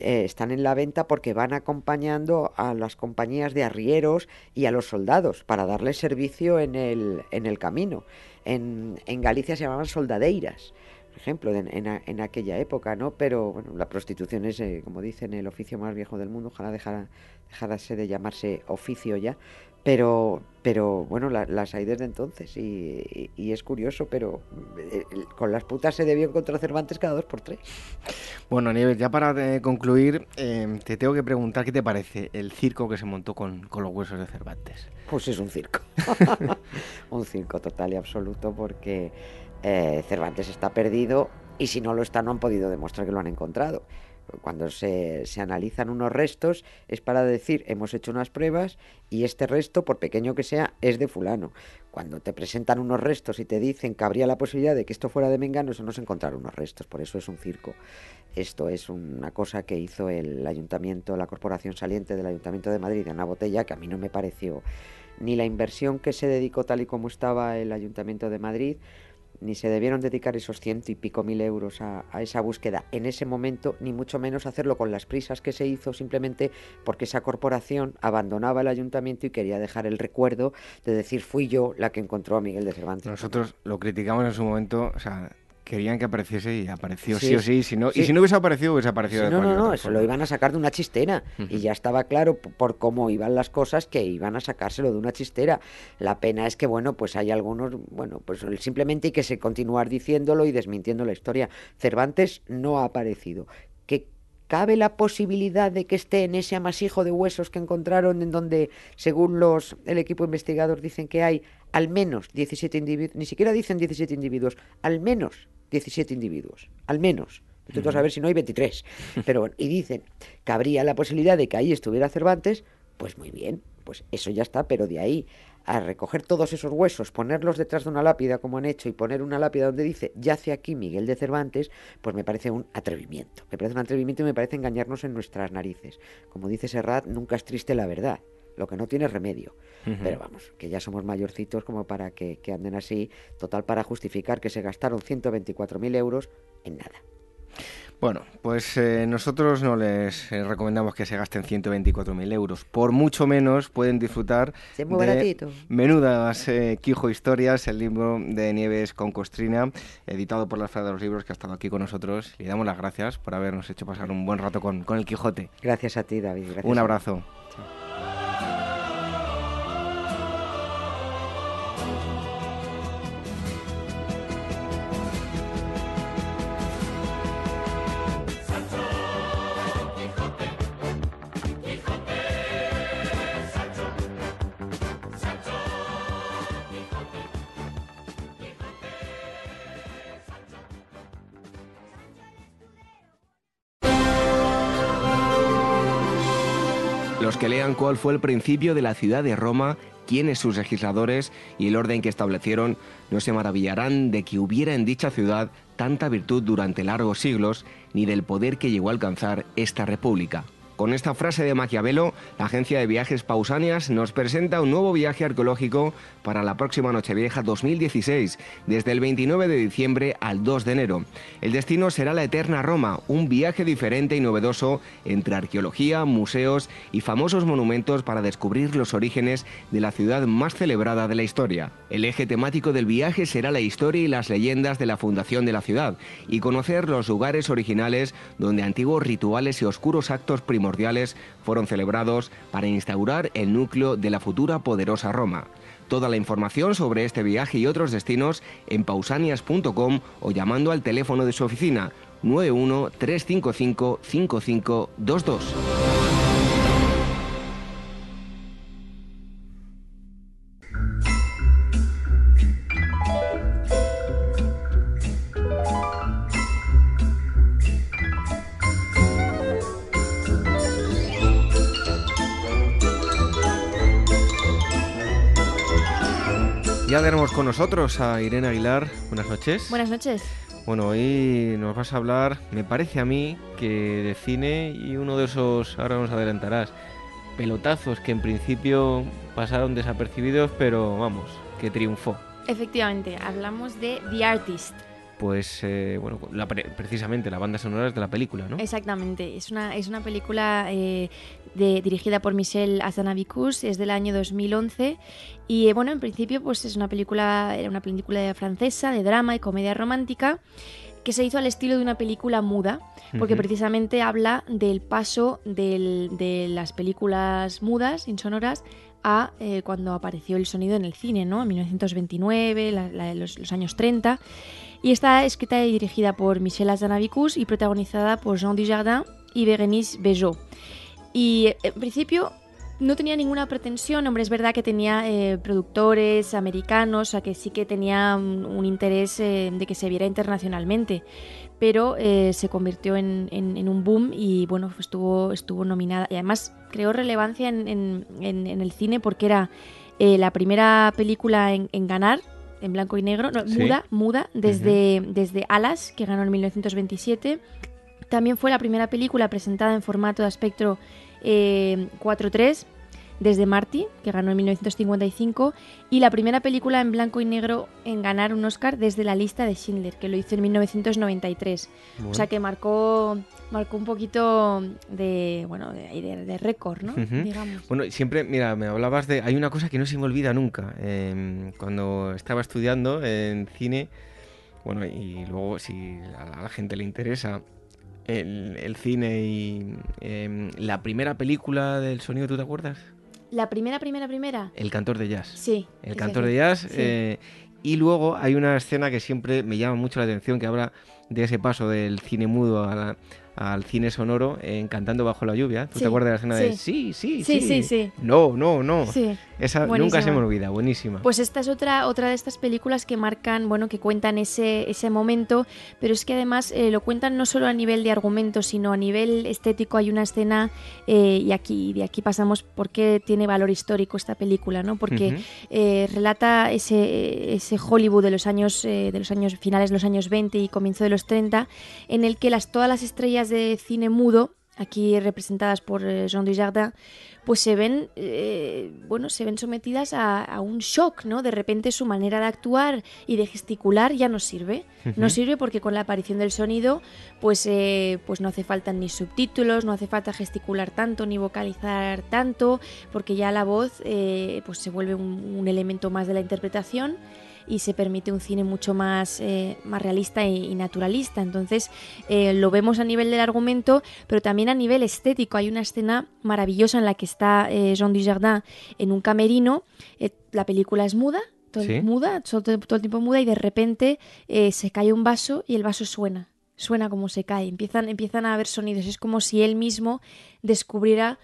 Speaker 2: eh, están en la venta porque van acompañando a las compañías de arrieros y a los soldados para darles servicio en el, en el camino. En, en Galicia se llamaban soldadeiras por ejemplo, en, en, aquella época, ¿no? Pero bueno, la prostitución es, eh, como dicen, el oficio más viejo del mundo, ojalá dejara, dejarase de llamarse oficio ya, pero, pero bueno, las hay desde entonces y, es curioso, pero eh, con las putas se debió encontrar Cervantes cada dos por tres.
Speaker 1: Bueno, Nieves, ya para eh, concluir, em, te tengo que preguntar qué te parece el circo que se montó con, con los huesos de Cervantes.
Speaker 2: Pues es un circo, un circo total y absoluto porque eh, Cervantes está perdido y si no lo está no han podido demostrar que lo han encontrado cuando se, analizan unos restos es para decir hemos hecho unas pruebas y este resto, por pequeño que sea, es de fulano. Cuando te presentan unos restos y te dicen que habría la posibilidad de que esto fuera de Mengano, eso no es encontrar unos restos, por eso es un circo. Esto es una cosa que hizo el ayuntamiento, la corporación saliente del Ayuntamiento de Madrid, de una botella que a mí no me pareció ni la inversión que se dedicó tal y como estaba el Ayuntamiento de Madrid, ni se debieron dedicar esos ciento y pico mil euros a, esa búsqueda en ese momento, ni mucho menos hacerlo con las prisas que se hizo simplemente porque esa corporación abandonaba el ayuntamiento y quería dejar el recuerdo de decir fui yo la que encontró a Miguel de Cervantes.
Speaker 1: Nosotros lo criticamos en su momento, o sea, querían que apareciese y apareció sí, o sí. Si no, Y si no hubiese aparecido, hubiese aparecido
Speaker 2: de No, no, no, eso lo iban a sacar de una chistera. Y ya estaba claro por cómo iban las cosas que iban a sacárselo de una chistera. La pena es que, bueno, pues hay algunos, bueno, pues simplemente hay que se continuar diciéndolo y desmintiendo la historia. Cervantes no ha aparecido. ¿Que cabe la posibilidad de que esté en ese amasijo de huesos que encontraron en donde, según los el equipo investigador dicen que hay al menos 17 individuos, ni siquiera dicen 17 individuos, al menos 17 individuos, al menos. Entonces, a ver si no hay 23. Pero bueno, y dicen que habría la posibilidad de que ahí estuviera Cervantes, pues muy bien, pues eso ya está, pero de ahí a recoger todos esos huesos, ponerlos detrás de una lápida como han hecho y poner una lápida donde dice yace aquí Miguel de Cervantes, pues me parece un atrevimiento. Me parece un atrevimiento y me parece engañarnos en nuestras narices. Como dice Serrat, nunca es triste la verdad lo que no tiene remedio. Pero vamos, que ya somos mayorcitos como para que, que anden así, total para justificar que se gastaron 124.000 euros en nada.
Speaker 1: Bueno, pues eh, nosotros no les eh, recomendamos que se gasten 124.000 euros. Por mucho menos pueden disfrutar
Speaker 2: de
Speaker 1: Menudas eh, Quijo Historias, el libro de Nieves con Costrina, editado por la Feria de los Libros, que ha estado aquí con nosotros. Le damos las gracias por habernos hecho pasar un buen rato con, con el Quijote.
Speaker 2: Gracias a ti, David.
Speaker 1: un abrazo. Los que lean cuál fue el principio de la ciudad de Roma, quiénes sus legisladores y el orden que establecieron, no se maravillarán de que hubiera en dicha ciudad tanta virtud durante largos siglos, ni del poder que llegó a alcanzar esta república. Con esta frase de Maquiavelo, la agencia de viajes Pausanias nos presenta un nuevo viaje arqueológico para la próxima Nochevieja 2016, desde el 29 de diciembre al 2 de enero. El destino será la Eterna Roma, un viaje diferente y novedoso entre arqueología, museos y famosos monumentos para descubrir los orígenes de la ciudad más celebrada de la historia. El eje temático del viaje será la historia y las leyendas de la fundación de la ciudad y conocer los lugares originales donde antiguos rituales y oscuros actos primordiales fueron celebrados para instaurar el núcleo de la futura poderosa Roma. Toda la información sobre este viaje y otros destinos en pausanias.com o llamando al teléfono de su oficina 91 355 5522. Ya tenemos con nosotros a Irene Aguilar. Buenas noches.
Speaker 3: Buenas noches.
Speaker 1: Bueno, hoy nos vas a hablar, me parece a mí, que de cine y uno de esos, ahora nos adelantarás, pelotazos que en principio pasaron desapercibidos, pero vamos, que triunfó.
Speaker 3: Efectivamente, hablamos de The Artist,
Speaker 1: pues eh, bueno, precisamente la banda sonora es de la película, ¿no?
Speaker 3: Exactamente, es una, es una película eh, de, dirigida por Michel Hazanavicius, es del año 2011 y eh, bueno, en principio pues es una película, era una película francesa de drama y comedia romántica que se hizo al estilo de una película muda, porque precisamente habla del paso de las películas mudas, insonoras, a cuando apareció el sonido en el cine, ¿no? En 1929, los, los años 30. Y está escrita y dirigida por Michel Azanavicus y protagonizada por Jean Dujardin y Bérénice Bejo. Y en principio no tenía ninguna pretensión, hombre, es verdad que tenía eh, productores americanos, o sea que sí que tenía un, interés eh, de que se viera internacionalmente, pero eh, se convirtió en, un boom y bueno, estuvo, estuvo nominada y además creó relevancia en, el cine porque era la primera película en ganar en blanco y negro, muda, muda, desde, desde Alas, que ganó en 1927. También fue la primera película presentada en formato de espectro eh, 4.3 desde Marty, que ganó en 1955, y la primera película en blanco y negro en ganar un Oscar desde la lista de Schindler, que lo hizo en 1993. O sea que marcó, marcó un poquito de, bueno, de, récord, ¿no? Digamos.
Speaker 1: Bueno, siempre, mira, me hablabas de... Hay una cosa que no se me olvida nunca. Em, cuando estaba estudiando en cine bueno, y luego si a la gente le interesa el, cine y em, la primera película del sonido, ¿tú te acuerdas?
Speaker 3: La primera, primera, primera.
Speaker 1: El cantor de jazz.
Speaker 3: Sí.
Speaker 1: El cantor de jazz. Eh, y luego hay una escena que siempre me llama mucho la atención, que habla de ese paso del cine mudo a la, al cine sonoro en Cantando bajo la lluvia. ¿Tú te acuerdas de la escena de sí, sí, sí, sí, sí, No, no, no. Esa nunca se me olvida, buenísima.
Speaker 3: Pues esta es otra, otra de estas películas que marcan, bueno, que cuentan ese, ese momento, pero es que además eh, lo cuentan no solo a nivel de argumento, sino a nivel estético. Hay una escena, eh, y aquí de aquí pasamos por qué tiene valor histórico esta película, ¿no? Porque eh, relata ese, ese Hollywood de los años, de los años finales de los años 20 y comienzo de los 30, en el que las, todas las estrellas de cine mudo, aquí representadas por eh, Jean Dujardin, pues se ven, eh, bueno, se ven sometidas a, un shock, ¿no? De repente su manera de actuar y de gesticular ya no sirve. No sirve porque con la aparición del sonido, pues, eh, pues no hace falta ni subtítulos, no hace falta gesticular tanto ni vocalizar tanto, porque ya la voz, pues se vuelve un elemento más de la interpretación y se permite un cine mucho más, eh, más realista y, naturalista. Entonces eh, lo vemos a nivel del argumento, pero también a nivel estético. Hay una escena maravillosa en la que está eh, Jean Dujardin en un camerino. la película es muda, todo, muda, todo, el tiempo muda y de repente se cae un vaso y el vaso suena. Suena como se cae, empiezan, empiezan a haber sonidos. Es como si él mismo descubriera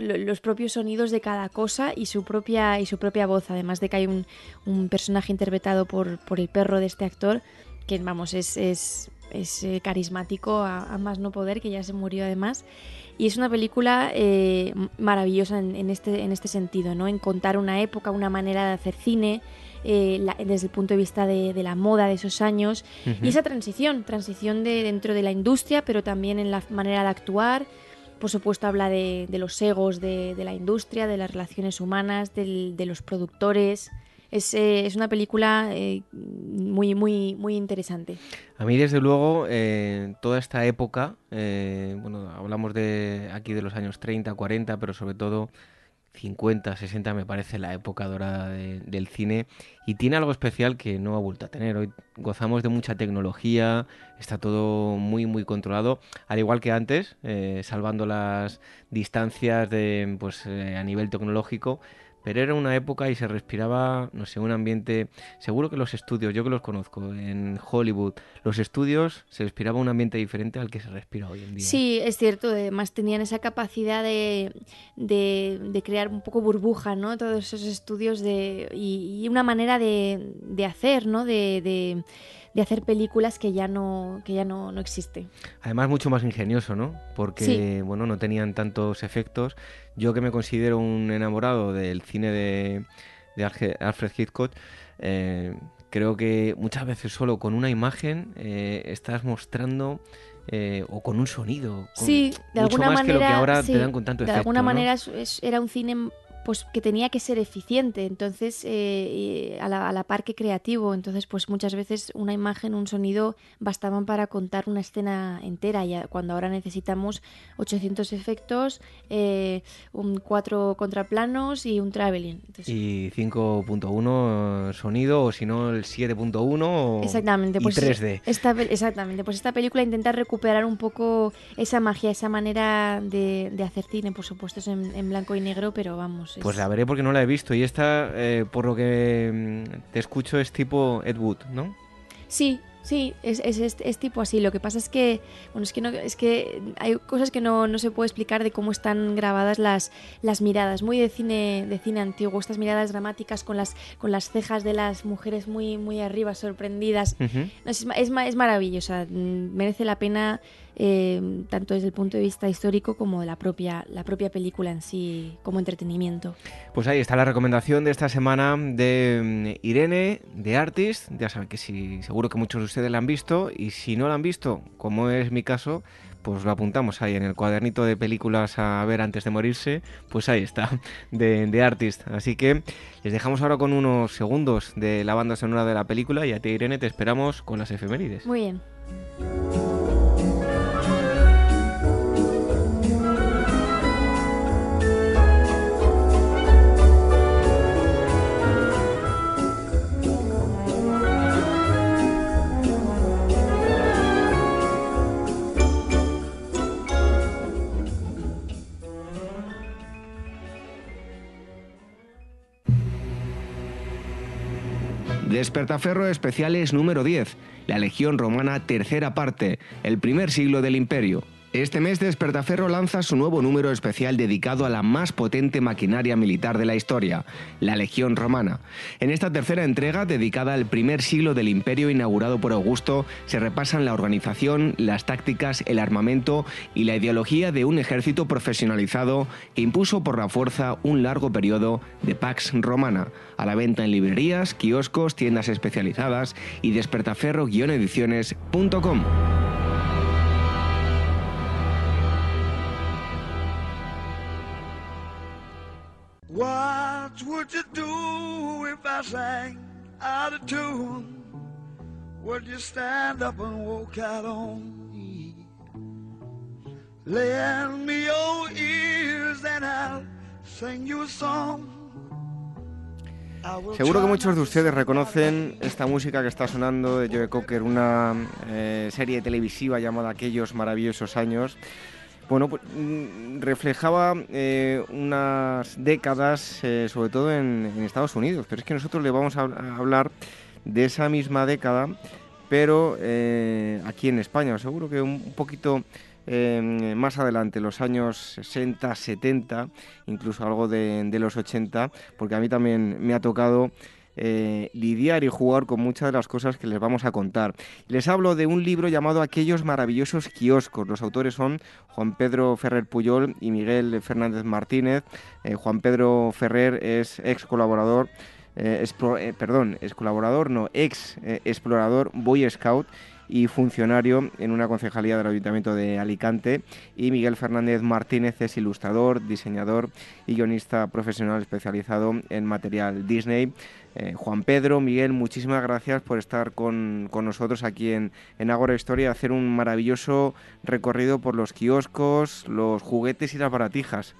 Speaker 3: los propios sonidos de cada cosa y su propia, y su propia voz, además de que hay un, un personaje interpretado por, por, el perro de este actor, que vamos, es, es, es eh, carismático a, más no poder, que ya se murió además. Y es una película eh, maravillosa en, este, en este sentido, ¿no? En contar una época, una manera de hacer cine, eh, desde el punto de vista de, la moda de esos años. Y esa transición, transición de, dentro de la industria, pero también en la manera de actuar, por supuesto habla de, los egos de, la industria, de las relaciones humanas, de los productores. Es, eh, una película eh, muy, muy, muy interesante.
Speaker 1: A mí, desde luego, eh, toda esta época, bueno, hablamos de aquí de los años 30, 40, pero sobre todo 50, 60 me parece la época dorada del cine y tiene algo especial que no ha vuelto a tener. Hoy gozamos de mucha tecnología, está todo muy muy controlado, al igual que antes, eh, salvando las distancias de, pues, eh, a nivel tecnológico, pero era una época y se respiraba, no sé, un ambiente, seguro que los estudios, yo que los conozco, en Hollywood, los estudios se respiraba un ambiente diferente al que se respira hoy en día.
Speaker 3: Sí, es cierto, además tenían esa capacidad de, de, crear un poco burbuja, ¿no? Todos esos estudios de, y, una manera de, de hacer, ¿no? de de hacer películas que ya no, que ya no, no existe.
Speaker 1: Además mucho más ingenioso, ¿no? Porque bueno, no tenían tantos efectos. Yo que me considero un enamorado del cine de, de Alfred Hitchcock, eh, creo que muchas veces solo con una imagen eh, estás mostrando eh, o con un sonido.
Speaker 3: sí, de alguna
Speaker 1: más
Speaker 3: manera.
Speaker 1: Que lo que ahora te dan con tanto
Speaker 3: de alguna manera era un cine pues que tenía que ser eficiente, entonces eh, a, la, a, la, par que creativo, entonces pues muchas veces una imagen, un sonido bastaban para contar una escena entera, ya cuando ahora necesitamos 800 efectos, eh, un cuatro contraplanos y un traveling.
Speaker 1: y 5.1 sonido o si no el 7.1
Speaker 3: exactamente,
Speaker 1: y
Speaker 3: pues
Speaker 1: 3D.
Speaker 3: Esta, exactamente, pues esta película intenta recuperar un poco esa magia, esa manera de, de hacer cine, por supuesto es en blanco y negro, pero vamos
Speaker 1: pues la veré porque no la he visto. Y esta, eh, por lo que mm, te escucho, es tipo Ed Wood, ¿no?
Speaker 3: Sí, Sí, es, es, es, tipo así. Lo que pasa es que, bueno, es que, no, es que hay cosas que no, no, se puede explicar de cómo están grabadas las, las miradas, muy de cine, de cine antiguo, estas miradas dramáticas con las, con las cejas de las mujeres muy, muy arriba, sorprendidas. es, es, es, maravillosa, mm, merece la pena eh, tanto desde el punto de vista histórico como de la propia, la propia película en sí como entretenimiento.
Speaker 1: Pues ahí está la recomendación de esta semana de mm, Irene, de Artist. Ya saben que sí, seguro que muchos de ustedes la han visto y si no la han visto, como es mi caso, pues lo apuntamos ahí en el cuadernito de películas a ver antes de morirse, pues ahí está, de, de, Artist. Así que les dejamos ahora con unos segundos de la banda sonora de la película y a ti Irene te esperamos con las efemérides.
Speaker 3: Muy bien.
Speaker 4: Despertaferro Especiales número 10, la Legión Romana tercera parte, el primer siglo del Imperio. Este mes Despertaferro lanza su nuevo número especial dedicado a la más potente maquinaria militar de la historia, la Legión Romana. En esta tercera entrega, dedicada al primer siglo del imperio inaugurado por Augusto, se repasan la organización, las tácticas, el armamento y la ideología de un ejército profesionalizado que impuso por la fuerza un largo periodo de Pax Romana, a la venta en librerías, kioscos, tiendas especializadas y despertaferro-ediciones.com. What would you do if I sang out of tune? Would you stand up and walk out on me? Lend me your ears and I'll sing you a song. Seguro que muchos de ustedes reconocen esta música que está sonando de Joe Cocker, una eh, serie televisiva llamada Aquellos maravillosos años, bueno, pues, mm, reflejaba eh, unas décadas, eh, sobre todo en, Estados Unidos, pero es que nosotros le vamos a, hablar de esa misma década, pero eh, aquí en España, seguro que un, poquito más adelante, los años 60, 70, incluso algo de, de los 80, porque a mí también me ha tocado eh, lidiar y jugar con muchas de las cosas que les vamos a contar. Les hablo de un libro llamado Aquellos maravillosos kioscos. Los autores son Juan Pedro Ferrer Puyol y Miguel Fernández Martínez. Eh, Juan Pedro Ferrer es ex colaborador. Eh, perdón, ex colaborador, no, ex explorador Boy Scout y funcionario en una concejalía del Ayuntamiento de Alicante. Y Miguel Fernández Martínez es ilustrador, diseñador y guionista profesional especializado en material Disney. Eh, Juan Pedro, Miguel, muchísimas gracias por estar con, nosotros aquí en, en Agora Historia, hacer un maravilloso recorrido por los kioscos, los juguetes y las baratijas.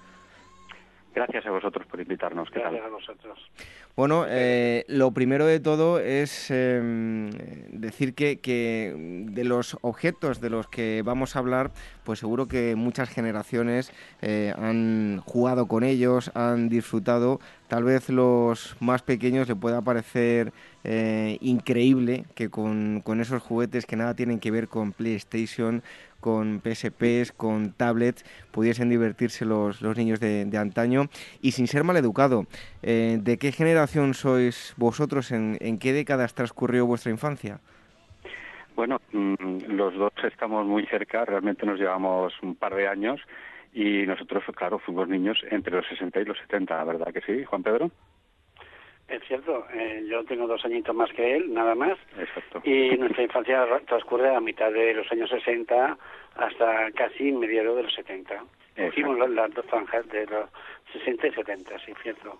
Speaker 5: Gracias a vosotros por invitarnos.
Speaker 6: Gracias a vosotros.
Speaker 1: Bueno, eh, lo primero de todo es em, decir que, que, de los objetos de los que vamos a hablar, pues seguro que muchas generaciones eh, han jugado con ellos, han disfrutado. Tal vez los más pequeños le pueda parecer eh, increíble que con, con esos juguetes que nada tienen que ver con PlayStation, con PSPs, con tablets, pudiesen divertirse los, los niños de, antaño y sin ser mal educado. Eh, ¿De qué generación sois vosotros? ¿En, ¿En qué décadas transcurrió vuestra infancia?
Speaker 5: Bueno, mm, los dos estamos muy cerca, realmente nos llevamos un par de años y nosotros, claro, fuimos niños entre los 60 y los 70, ¿verdad que sí, Juan Pedro?
Speaker 6: Es cierto, eh, yo tengo dos añitos más que él, nada más.
Speaker 5: Exacto.
Speaker 6: Y nuestra infancia transcurre a mitad de los años 60 hasta casi mediados de los 70. Hicimos las dos franjas de los 60 y 70, sí, cierto.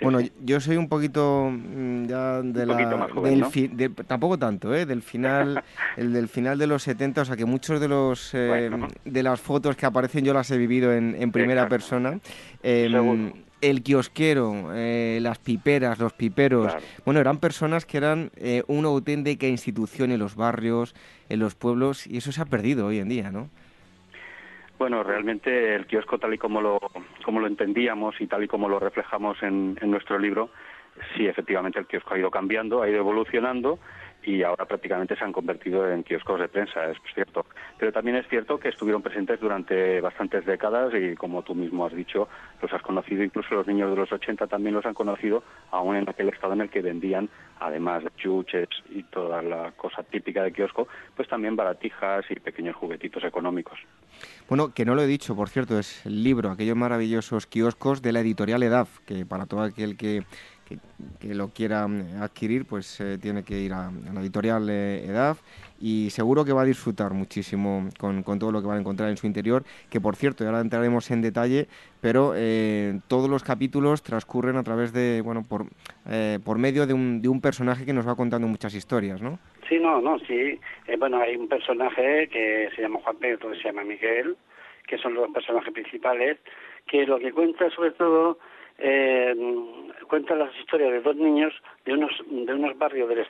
Speaker 1: bueno, yo soy un poquito mm, ya de la... del tampoco tanto, ¿eh? Del final, el del final de los 70, o sea que muchos de los eh, de las fotos que aparecen yo las he vivido en, en primera persona. Eh, el kiosquero, eh, las piperas, los piperos, bueno, eran personas que eran eh, una auténtica institución en los barrios, en los pueblos, y eso se ha perdido hoy en día, ¿no?
Speaker 5: Bueno, realmente el kiosco tal y como lo, como lo entendíamos y tal y como lo reflejamos en, en nuestro libro, sí, efectivamente el kiosco ha ido cambiando, ha ido evolucionando y ahora prácticamente se han convertido en kioscos de prensa, es cierto. Pero también es cierto que estuvieron presentes durante bastantes décadas y, como tú mismo has dicho, los has conocido, incluso los niños de los 80 también los han conocido, aún en aquel estado en el que vendían, además de chuches y toda la cosa típica de kiosco, pues también baratijas y pequeños juguetitos económicos.
Speaker 1: Bueno, que no lo he dicho, por cierto, es el libro, aquellos maravillosos kioscos de la editorial EDAF, que para todo aquel que que, lo quiera mm, adquirir, pues eh, tiene que ir a, la editorial eh, EDAF y seguro que va a disfrutar muchísimo con, todo lo que va a encontrar en su interior, que por cierto, ya ahora entraremos en detalle, pero eh, todos los capítulos transcurren a través de, bueno, por, por medio de un, de un personaje que nos va contando muchas historias, ¿no?
Speaker 6: Sí, no, no, sí. bueno, hay un personaje que se llama Juan Pedro, que se llama Miguel, que son los personajes principales, que lo que cuenta sobre todo eh, cuenta las historias de dos niños de unos de unos barrios del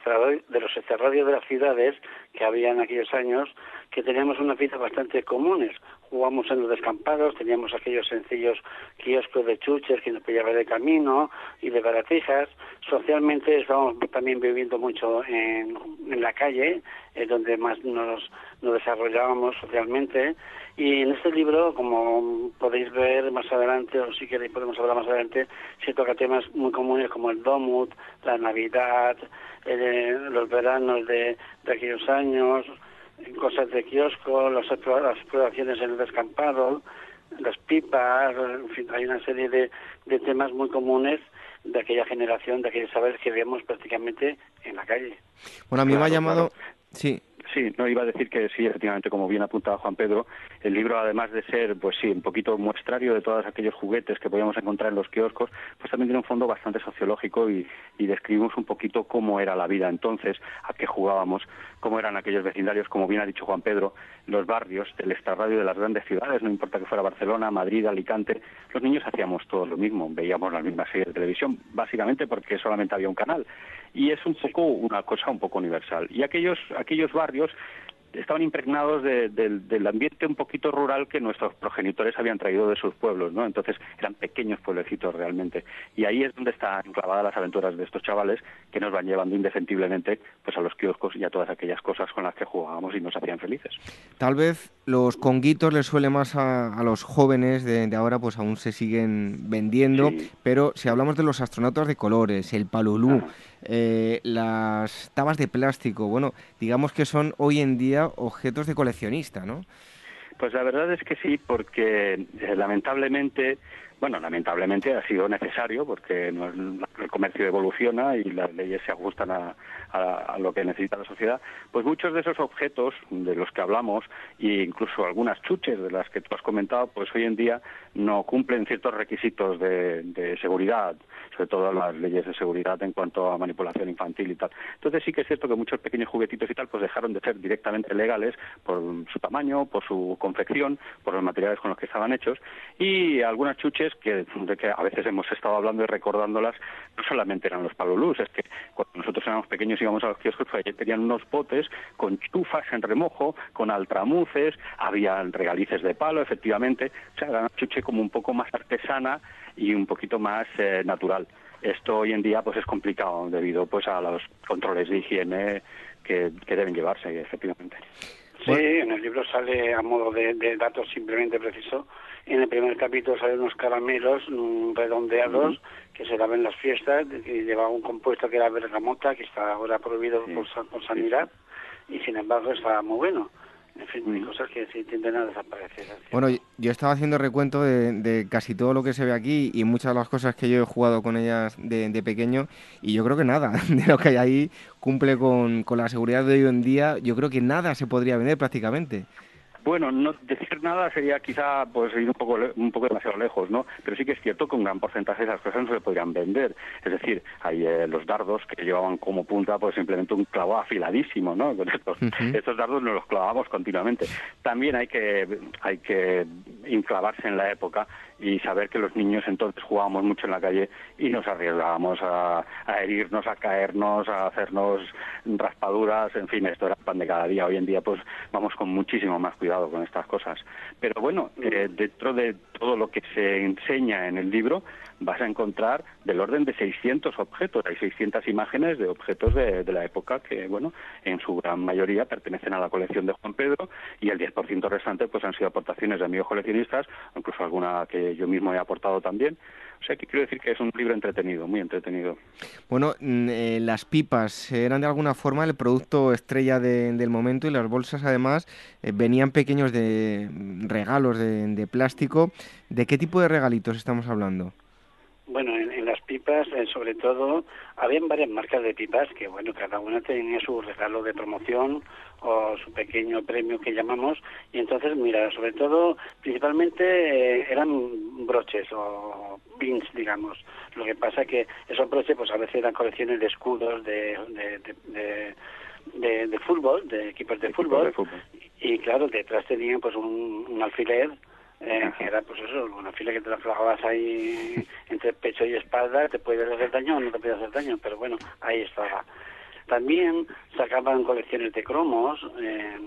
Speaker 6: de los extrarradios de las ciudades que había en aquellos años que teníamos unas vidas bastante comunes jugamos en los descampados, teníamos aquellos sencillos kioscos de chuches que nos pillaban de camino y de baratijas. Socialmente estábamos también viviendo mucho en, la calle, es donde más nos, nos desarrollábamos socialmente. Y en este libro, como podéis ver más adelante, o si queréis podemos hablar más adelante, se toca temas muy comunes como el Domut, la Navidad, eh, los veranos de aquellos años, cosas de kiosco, las, exploraciones en el descampado, las pipas, en fin, hay una serie de, de temas muy comunes de aquella generación, de aquellos saberes que vemos prácticamente en la calle.
Speaker 4: Bueno, a mí me ha llamado... Sí,
Speaker 5: Sí, no iba a decir que sí, efectivamente, como bien apuntaba Juan Pedro, el libro, además de ser, pues sí, un poquito muestrario de todos aquellos juguetes que podíamos encontrar en los kioscos, pues también tiene un fondo bastante sociológico y, describimos un poquito cómo era la vida entonces, a qué jugábamos, cómo eran aquellos vecindarios, como bien ha dicho Juan Pedro, los barrios del extrarradio de las grandes ciudades, no importa que fuera Barcelona, Madrid, Alicante, los niños hacíamos todo lo mismo, veíamos las mismas series de televisión, básicamente porque solamente había un canal y es un poco una cosa un poco universal. Y aquellos, aquellos barrios estaban impregnados del ambiente un poquito rural que nuestros progenitores habían traído de sus pueblos, ¿no? Entonces eran pequeños pueblecitos realmente. Y ahí es donde están enclavadas las aventuras de estos chavales que nos van llevando indefectiblemente pues a los kioscos y a todas aquellas cosas con las que jugábamos y nos hacían felices.
Speaker 4: Tal vez los conguitos les suele más a, los jóvenes de, ahora, pues aún se siguen vendiendo, pero si hablamos de los astronautas de colores, el palulú, eh, las tabas de plástico, bueno, digamos que son hoy en día objetos de coleccionista, ¿no?
Speaker 5: Pues la verdad es que sí, porque eh, lamentablemente, bueno, lamentablemente ha sido necesario porque el comercio evoluciona y las leyes se ajustan a, lo que necesita la sociedad, pues muchos de esos objetos de los que hablamos, e incluso algunas chuches de las que tú has comentado, pues hoy en día no cumplen ciertos requisitos de, de seguridad, sobre todo las leyes de seguridad en cuanto a manipulación infantil y tal. Entonces sí que es cierto que muchos pequeños juguetitos y tal pues dejaron de ser directamente legales por su tamaño, por su confección, por los materiales con los que estaban hechos y algunas chuches que, de que a veces hemos estado hablando y recordándolas no solamente eran los palolús, es que cuando nosotros éramos pequeños íbamos a los kioscos, pues tenían unos potes con chufas en remojo, con altramuces, había regalices de palo, efectivamente, o sea, era una chuche como un poco más artesana y un poquito más eh, natural. Esto hoy en día pues es complicado debido pues a los controles de higiene que, deben llevarse, efectivamente.
Speaker 6: Sí, en el libro sale a modo de, datos simplemente preciso. En el primer capítulo salen unos caramelos mm, redondeados que se daban en las fiestas, que llevaba un compuesto que era bergamota, que está ahora prohibido por, sanidad, y sin embargo está muy bueno. En fin, cosas que se tienden a desaparecer.
Speaker 4: Bueno, yo estaba haciendo recuento de, casi todo lo que se ve aquí y muchas de las cosas que yo he jugado con ellas de, pequeño y yo creo que nada de lo que hay ahí cumple con, con la seguridad de hoy en día. Yo creo que nada se podría vender prácticamente.
Speaker 5: Bueno, no decir nada sería quizá pues ir un poco un poco demasiado lejos, ¿no? Pero sí que es cierto que un gran porcentaje de esas cosas no se podrían vender. Es decir, hay eh, los dardos que llevaban como punta pues simplemente un clavo afiladísimo, ¿no? estos, estos dardos nos los clavábamos continuamente. También hay que hay que enclavarse en la época y saber que los niños entonces jugábamos mucho en la calle y nos arriesgábamos a, herirnos, a caernos, a hacernos raspaduras, en fin, esto era pan de cada día. Hoy en día pues vamos con muchísimo más cuidado con estas cosas. Pero bueno, eh, dentro de todo lo que se enseña en el libro, vas a encontrar del orden de 600 objetos. Hay 600 imágenes de objetos de, la época que, bueno, en su gran mayoría pertenecen a la colección de Juan Pedro y el 10% restante pues han sido aportaciones de amigos coleccionistas, incluso alguna que yo mismo he aportado también. O sea que quiero decir que es un libro entretenido, muy entretenido.
Speaker 4: Bueno, mm, eh, las pipas eran de alguna forma el producto estrella del momento y las bolsas además eh, venían pequeños de mm, regalos de plástico. ¿De qué tipo de regalitos estamos hablando?
Speaker 6: Bueno, en, las pipas, eh, sobre todo, habían varias marcas de pipas que, bueno, cada una tenía su regalo de promoción o su pequeño premio que llamamos. Y entonces, mira, sobre todo, principalmente eh, eran broches o pins, digamos. Lo que pasa que esos broches, pues a veces eran colecciones de escudos de, de, de, de, fútbol, de equipos de fútbol. Y, claro, detrás tenían pues un, un alfiler eh, que era pues eso, una fila que te la clavabas ahí entre pecho y espalda, te puede hacer daño o no te puede hacer daño, pero bueno, ahí estaba. También sacaban colecciones de cromos eh,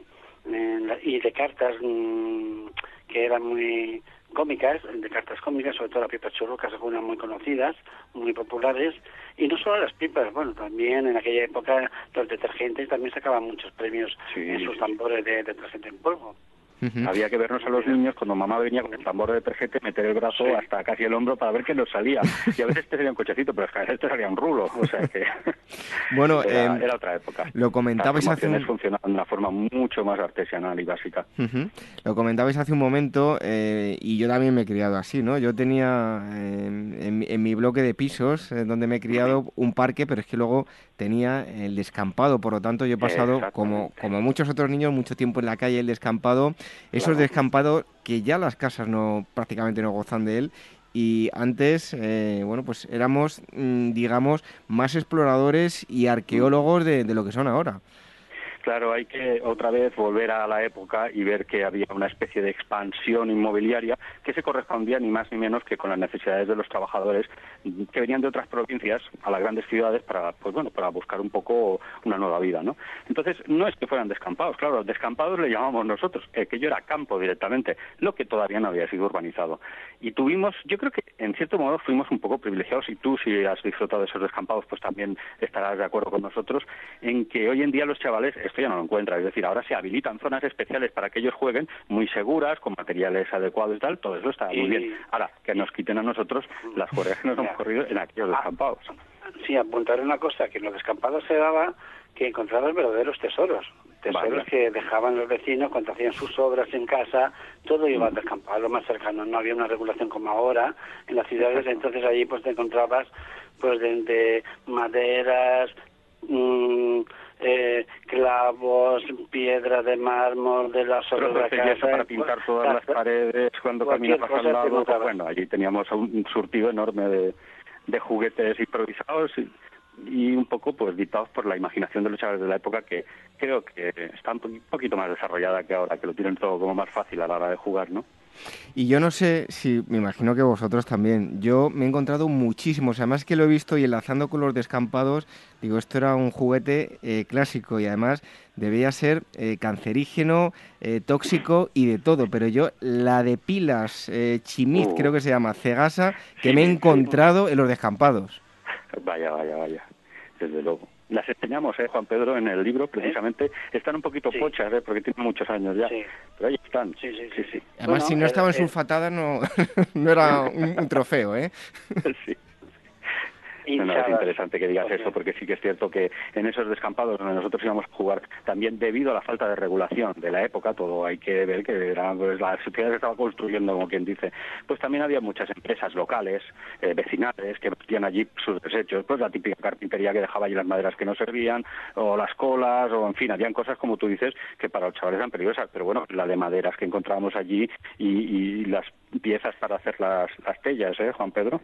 Speaker 6: y de cartas mm, que eran muy cómicas, de cartas cómicas, sobre todo las pipas churrucas, algunas muy conocidas, muy populares, y no solo las pipas, bueno, también en aquella época los detergentes también sacaban muchos premios en sus tambores de detergente en polvo.
Speaker 5: Había que vernos a los niños cuando mamá venía con el tambor de detergente, meter el brazo hasta casi el hombro para ver qué nos salía. Y a veces te salía un cochecito, pero a veces te salía un rulo. O sea que.
Speaker 1: bueno,
Speaker 5: era, em, otra época.
Speaker 1: Lo comentabais hace un...
Speaker 5: funcionaban de una forma mucho más artesanal y básica.
Speaker 1: Lo comentabais hace un momento eh, y yo también me he criado así, ¿no? Yo tenía em, en, mi bloque de pisos, eh, donde me he criado, un parque, pero es que luego tenía el descampado. Por lo tanto, yo he pasado, como, como muchos otros niños, mucho tiempo en la calle, el descampado esos descampados que ya las casas no prácticamente no gozan de él y antes, eh, bueno, pues éramos, mm, digamos, más exploradores y arqueólogos de, de lo que son ahora.
Speaker 5: Claro, hay que otra vez volver a la época y ver que había una especie de expansión inmobiliaria que se correspondía ni más ni menos que con las necesidades de los trabajadores que venían de otras provincias a las grandes ciudades para, pues bueno, para buscar un poco una nueva vida, ¿no? Entonces, no es que fueran descampados, claro, descampados le llamamos nosotros, que yo era campo directamente, lo que todavía no había sido urbanizado. Y tuvimos, yo creo que en cierto modo fuimos un poco privilegiados y tú si has disfrutado de esos descampados, pues también estarás de acuerdo con nosotros en que hoy en día los chavales ya no lo encuentra. Es decir, ahora se habilitan zonas especiales para que ellos jueguen, muy seguras, con materiales adecuados y tal, todo eso está muy bien. Ahora, que nos quiten a nosotros las juegas que nos hemos corrido en aquellos descampados.
Speaker 6: Sí, apuntar una cosa, que en los descampados se daba que encontrabas verdaderos tesoros. Tesoros que dejaban los vecinos cuando hacían sus obras en casa, todo iba al descampado, lo más cercano. No había una regulación como ahora en las ciudades, entonces allí pues te encontrabas pues de, maderas, mmm, eh, clavos, piedra de mármol de la sobre la casa,
Speaker 5: para pintar todas las paredes cuando caminabas al lado. Pues bueno, allí teníamos un surtido enorme de, de juguetes improvisados y, y, un poco pues dictados por la imaginación de los chavales de la época que creo que está un poquito más desarrollada que ahora, que lo tienen todo como más fácil a la hora de jugar, ¿no?
Speaker 1: Y yo no sé si, me imagino que vosotros también, yo me he encontrado muchísimos, además que lo he visto y enlazando con los descampados, digo, esto era un juguete eh, clásico y además debía ser eh, cancerígeno, eh, tóxico y de todo, pero yo la de pilas chimit, creo que se llama, cegasa, que me he encontrado en los descampados.
Speaker 5: Vaya, vaya, vaya, desde luego las enseñamos, ¿eh, Juan Pedro, en el libro, precisamente. Están un poquito pochas, ¿eh? porque tienen muchos años ya. Pero ahí están. Sí, sí, sí.
Speaker 1: Además, si no estaban eh, sulfatadas, no, no era un, un trofeo, ¿eh?
Speaker 5: sí. No, es interesante que digas eso, porque sí que es cierto que en esos descampados donde nosotros íbamos a jugar, también debido a la falta de regulación de la época, todo hay que ver que era, pues, la sociedad se estaba construyendo, como quien dice, pues también había muchas empresas locales, eh, vecinales, que metían allí sus desechos, pues la típica carpintería que dejaba allí las maderas que no servían, o las colas, o en fin, habían cosas, como tú dices, que para los chavales eran peligrosas, pero bueno, la de maderas que encontrábamos allí y, y las piezas para hacer las, las tellas, ¿eh, Juan Pedro?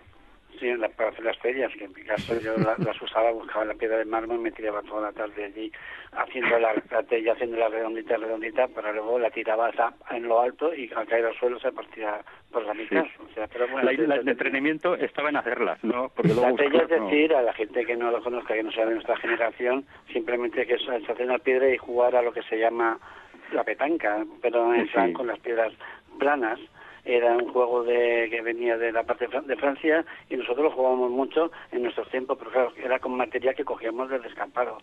Speaker 6: Sí, para hacer las ferias, que en mi caso yo las usaba, buscaba la piedra de mármol y me tiraba toda la tarde allí haciendo la, la haciendo la redondita, redondita, para luego la tiraba en lo alto y al caer al suelo se partía por la mitad. O sea, pero bueno,
Speaker 5: el entrenamiento estaba en hacerlas, ¿no?
Speaker 6: Porque luego la tella es decir, a la gente que no lo conozca, que no sea de nuestra generación, simplemente que es hacer una piedra y jugar a lo que se llama la petanca, pero en plan con las piedras planas era un juego de, que venía de la parte de Francia y nosotros lo jugábamos mucho en nuestros tiempos, pero claro, era con material que cogíamos del descampado.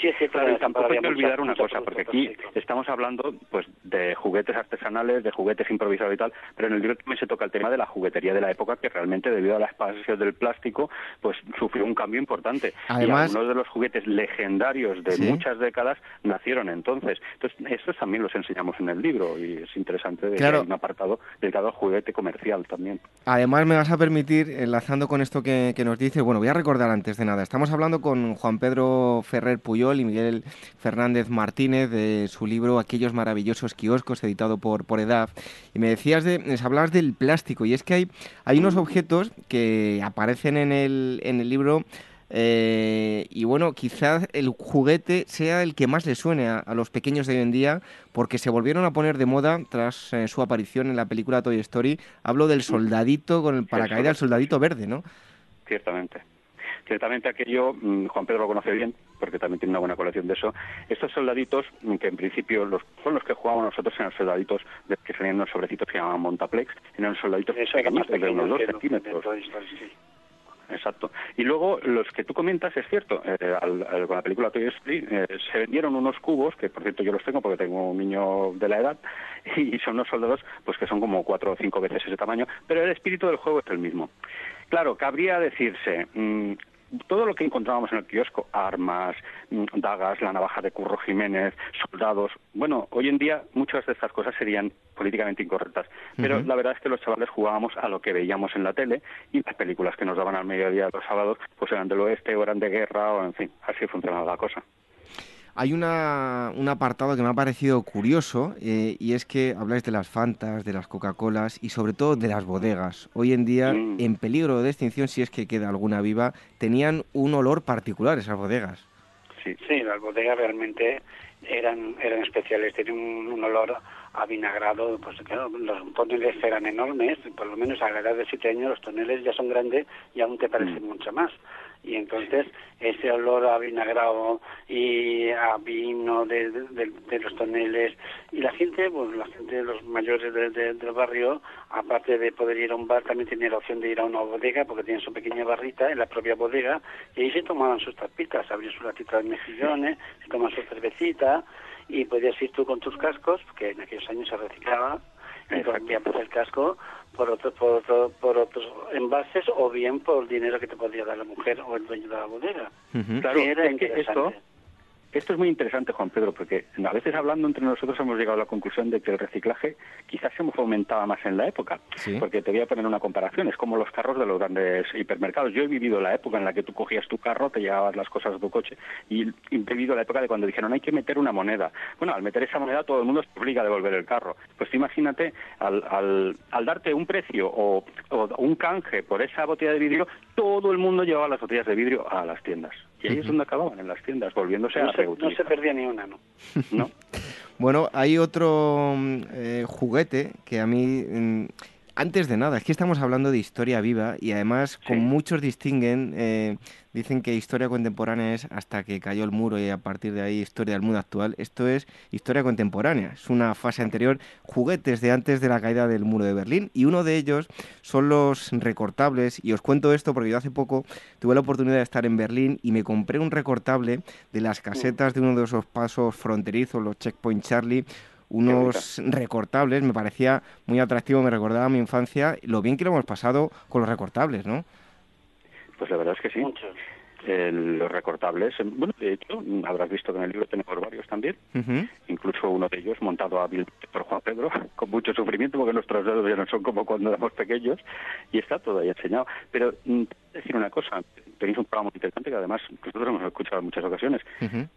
Speaker 6: Sí, es cierto,
Speaker 5: claro, tampoco hay que olvidar una cosa, porque aquí estamos hablando pues de juguetes artesanales, de juguetes improvisados y tal, pero en el libro también se toca el tema de la juguetería de la época que realmente debido a la expansión del plástico pues sufrió un cambio importante. Además, y algunos de los juguetes legendarios de muchas décadas nacieron entonces. Entonces, estos también los enseñamos en el libro y es interesante de un apartado dedicado juguete comercial también.
Speaker 1: Además, me vas a permitir, enlazando con esto que, nos dice, bueno, voy a recordar antes de nada, estamos hablando con Juan Pedro Ferrer Puyol y Miguel Fernández Martínez de su libro Aquellos maravillosos kioscos, editado por, por EDAF, y me decías de, hablabas del plástico, y es que hay, hay unos objetos que aparecen en el, en el libro eh, y bueno, quizás el juguete sea el que más le suene a, los pequeños de hoy en día, porque se volvieron a poner de moda tras eh, su aparición en la película Toy Story. Hablo del soldadito con el paracaídas, el soldadito verde, ¿no?
Speaker 5: Ciertamente. Ciertamente aquello, mm, Juan Pedro lo conoce bien, porque también tiene una buena colección de eso. Estos soldaditos, mm, que en principio los, son los que jugábamos nosotros, eran soldaditos de, que salían unos sobrecitos que se llamaban Montaplex, eran soldaditos pequeñitos de unos dos centímetros. Exacto. Y luego, los que tú comentas, es cierto, eh, al, con la película Toy Story eh, se vendieron unos cubos, que por cierto yo los tengo porque tengo un niño de la edad, y son unos soldados pues que son como cuatro o cinco veces ese tamaño, pero el espíritu del juego es el mismo. Claro, cabría decirse, mm, todo lo que encontrábamos en el kiosco, armas, mm, dagas, la navaja de Curro Jiménez, soldados, bueno, hoy en día muchas de estas cosas serían políticamente incorrectas, pero la verdad es que los chavales jugábamos a lo que veíamos en la tele y las películas que nos daban al mediodía los sábados pues eran del oeste o eran de guerra o en fin, así funcionaba la cosa.
Speaker 1: Hay una, un apartado que me ha parecido curioso eh, y es que habláis de las Fantas, de las Coca-Colas y sobre todo de las bodegas. Hoy en día, mm. en peligro de extinción, si es que queda alguna viva, tenían un olor particular esas bodegas.
Speaker 6: Sí, sí las bodegas realmente eran, eran especiales, tenían un, olor a vinagrado, pues claro, los toneles eran enormes, por lo menos a la edad de siete años los toneles ya son grandes y aún te parecen mm. mucho más y entonces ese olor a vinagrado y a vino de, los toneles y la gente, pues la gente de los mayores del barrio, aparte de poder ir a un bar, también tenía la opción de ir a una bodega porque tienen su pequeña barrita en la propia bodega y ahí se tomaban sus tapitas, abrían su latita de mejillones, se tomaban su cervecita y podías ir tú con tus cascos, que en aquellos años se reciclaba, y cambiabas el casco por otros por, por otros envases o bien por el dinero que te podía dar la mujer o el dueño de la bodega.
Speaker 5: Claro, es que esto esto es muy interesante, Juan Pedro, porque a veces hablando entre nosotros hemos llegado a la conclusión de que el reciclaje quizás se fomentaba más en la época. Porque te voy a poner una comparación, es como los carros de los grandes hipermercados. Yo he vivido la época en la que tú cogías tu carro, te llevabas las cosas a tu coche, y he vivido la época de cuando dijeron hay que meter una moneda. Bueno, al meter esa moneda todo el mundo se obliga a devolver el carro. Pues imagínate, al, al, al darte un precio o, o un canje por esa botella de vidrio, todo el mundo llevaba las botellas de vidrio a las tiendas. Y ahí es donde acababan, en las tiendas, volviéndose a
Speaker 6: reutilizar. No se perdía ni una, ¿no?
Speaker 5: ¿No?
Speaker 1: bueno, hay otro mm, eh, juguete que a mí... Mm, antes de nada, es que estamos hablando de historia viva y además con muchos distinguen eh, Dicen que historia contemporánea es hasta que cayó el muro y a partir de ahí historia del mundo actual. Esto es historia contemporánea, es una fase anterior, juguetes de antes de la caída del muro de Berlín y uno de ellos son los recortables. Y os cuento esto porque yo hace poco tuve la oportunidad de estar en Berlín y me compré un recortable de las casetas de uno de esos pasos fronterizos, los Checkpoint Charlie, unos recortables, me parecía muy atractivo, me recordaba a mi infancia, lo bien que lo hemos pasado con los recortables, ¿no?
Speaker 5: Pues la verdad es que sí. los recortables, bueno, de hecho, habrás visto que en el libro tenemos varios también, incluso uno de ellos montado a por Juan Pedro, con mucho sufrimiento, porque nuestros dedos ya no son como cuando éramos pequeños, y está todo ahí enseñado. Pero mm, decir una cosa, tenéis un programa muy interesante que además nosotros hemos escuchado en muchas ocasiones,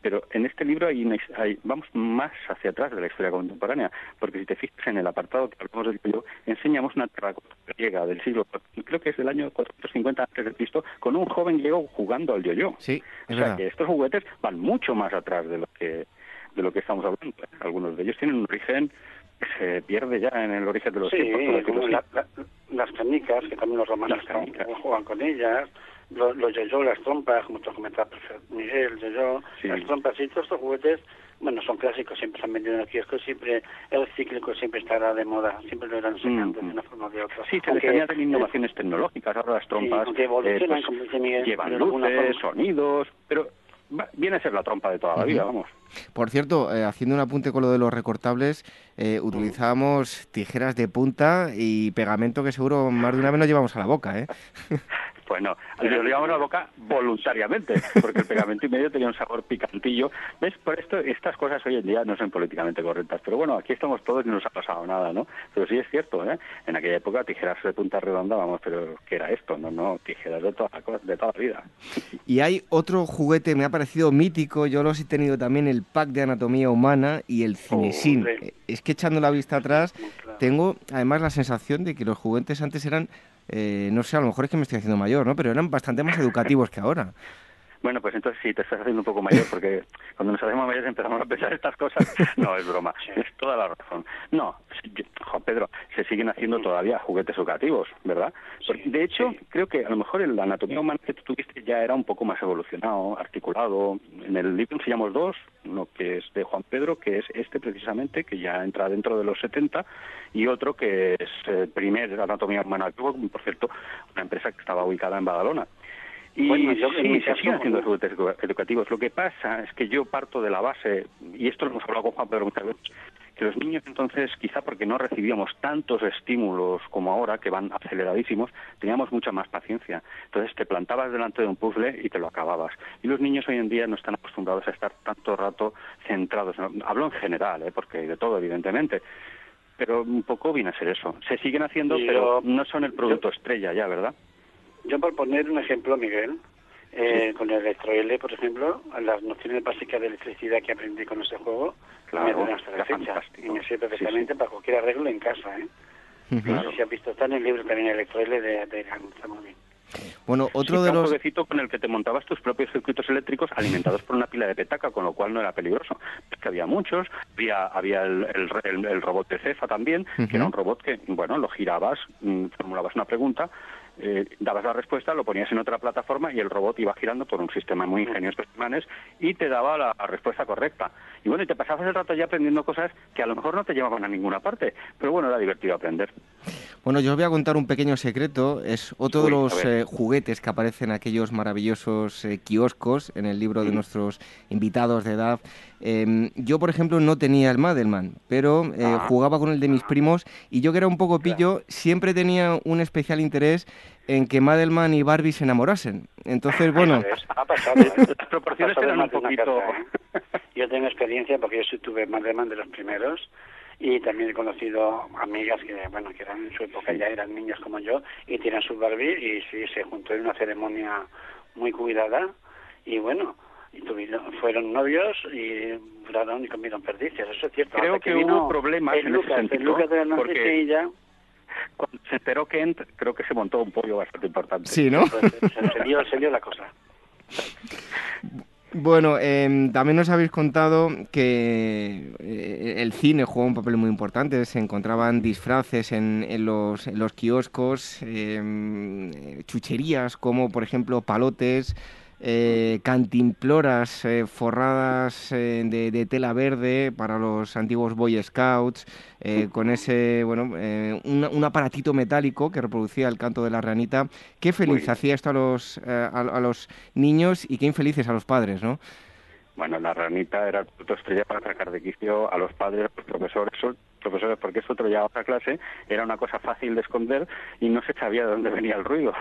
Speaker 5: pero en este libro hay, vamos más hacia atrás de la historia contemporánea, porque si te fijas en el apartado que hablamos del libro, enseñamos una terracota griega del siglo, creo que es del año 450 a.C., con un joven griego jugando al yo-yo.
Speaker 1: Sí,
Speaker 5: o sea que estos juguetes van mucho más atrás de lo que de lo que estamos hablando. Algunos de ellos tienen un origen que se pierde ya en el origen de los
Speaker 6: sí, tiempos. las canicas, que también los romanos juegan con ellas, los, los yo-yo, las trompas, como te comentaba Miguel, yo-yo, las trompas y todos estos juguetes, bueno, son clásicos, siempre se han vendido en el kiosco, siempre el cíclico siempre estará de moda, siempre lo irán enseñando de una forma o de otra.
Speaker 5: Sí, se les añaden innovaciones tecnológicas, ahora las trompas eh, pues, llevan luces, sonidos, pero viene a ser la trompa de toda la vida, vamos.
Speaker 1: Por cierto, eh, haciendo un apunte con lo de los recortables, eh, utilizábamos tijeras de punta y pegamento que seguro más de una vez nos llevamos a la boca, ¿eh?
Speaker 5: Pues no, lo llevamos a la boca voluntariamente, porque el pegamento y medio tenía un sabor picantillo. ¿Ves? Por esto, estas cosas hoy en día no son políticamente correctas. Pero bueno, aquí estamos todos y no nos ha pasado nada, ¿no? Pero sí es cierto, ¿eh? En aquella época tijeras de punta redonda, vamos, pero ¿qué era esto? No, no, tijeras de toda, de toda la vida.
Speaker 1: Y hay otro juguete, me ha parecido mítico, yo los he tenido también, el pack de anatomía humana y el cinesín. es que echando la vista atrás, tengo además la sensación de que los juguetes antes eran eh, no sé, a lo mejor es que me estoy haciendo mayor, ¿no? Pero eran bastante más educativos que ahora.
Speaker 5: Bueno, pues entonces sí, te estás haciendo un poco mayor, porque cuando nos hacemos mayores empezamos a pensar estas cosas. No, es broma, es toda la razón. No, Juan Pedro, se siguen haciendo todavía juguetes educativos, ¿verdad? de hecho, creo que a lo mejor la anatomía humana que tú tuviste ya era un poco más evolucionado, articulado. En el libro enseñamos dos, uno que es de Juan Pedro, que es este precisamente, que ya entra dentro de los 70, y otro que es el primer anatomía humana, por cierto, una empresa que estaba ubicada en Badalona. Y bueno, yo sí, se siguen haciendo juguetes educativos. Lo que pasa es que yo parto de la base, y esto lo hemos hablado con Juan Pedro muchas veces, que los niños entonces, quizá porque no recibíamos tantos estímulos como ahora, que van aceleradísimos, teníamos mucha más paciencia. Entonces te plantabas delante de un puzzle y te lo acababas. Y los niños hoy en día no están acostumbrados a estar tanto rato centrados. Hablo en general, ¿eh? porque hay de todo, evidentemente. Pero un poco viene a ser eso. Se siguen haciendo, pero no son el producto estrella ya, ¿verdad?
Speaker 6: Yo por poner un ejemplo, Miguel, eh, con el L, por ejemplo, las nociones básicas de electricidad que aprendí con ese juego, claro, me hasta la fecha. Y me sirve perfectamente para cualquier arreglo en casa. ¿eh? No sé si has visto, está en el libro también el L de, de está muy bien.
Speaker 1: Bueno, otro de los...
Speaker 5: jueguecito con el que te montabas tus propios circuitos eléctricos alimentados por una pila de petaca, con lo cual no era peligroso. que había muchos, había, había el, el, robot de Cefa también, que era un robot que, bueno, lo girabas, mm, formulabas una pregunta, eh, dabas la respuesta, lo ponías en otra plataforma y el robot iba girando por un sistema muy ingenioso de imanes y te daba la, respuesta correcta. Y bueno, y te pasabas el rato ya aprendiendo cosas que a lo mejor no te llevaban a ninguna parte, pero bueno, era divertido aprender.
Speaker 1: Bueno, yo os voy a contar un pequeño secreto. Es otro de los eh, juguetes que aparecen en aquellos maravillosos eh, kioscos en el libro de nuestros invitados de edad. Em, yo, por ejemplo, no tenía el Madelman, pero ah. jugaba con el de mis primos y yo que era un poco pillo, siempre tenía un especial interés en que Madelman y Barbie se enamorasen. Entonces, bueno...
Speaker 6: Ha pasado. Las proporciones eran un poquito... ¿eh? Yo tengo experiencia porque yo sí tuve Madelman de los primeros y también he conocido amigas que, bueno, que eran en su época ya eran niñas como yo y tienen su Barbie y sí, se juntó en una ceremonia muy cuidada y bueno, y tuvieron, fueron novios y duraron y comieron perdices, eso es cierto.
Speaker 5: Creo que, hubo problemas en ese sentido, porque... ya cuando se enteró Kent, creo que se montó un pollo bastante importante.
Speaker 1: Sí, ¿no?
Speaker 6: Pues, se, dio, la cosa.
Speaker 1: Bueno, em, también nos habéis contado que eh, el cine jugó un papel muy importante. Se encontraban disfraces en, los, los, kioscos, em, chucherías como, por ejemplo, palotes, eh, cantimploras eh, forradas eh, de, tela verde para los antiguos Boy Scouts, con ese, bueno, un, aparatito metálico que reproducía el canto de la ranita. Qué feliz hacía esto a los, a, los niños y qué infelices a los padres, ¿no?
Speaker 5: Bueno, la ranita era el estrella para sacar de quicio a los padres, a los profesores, profesores porque eso te lo llevaba a clase, era una cosa fácil de esconder y no se sabía de dónde venía el ruido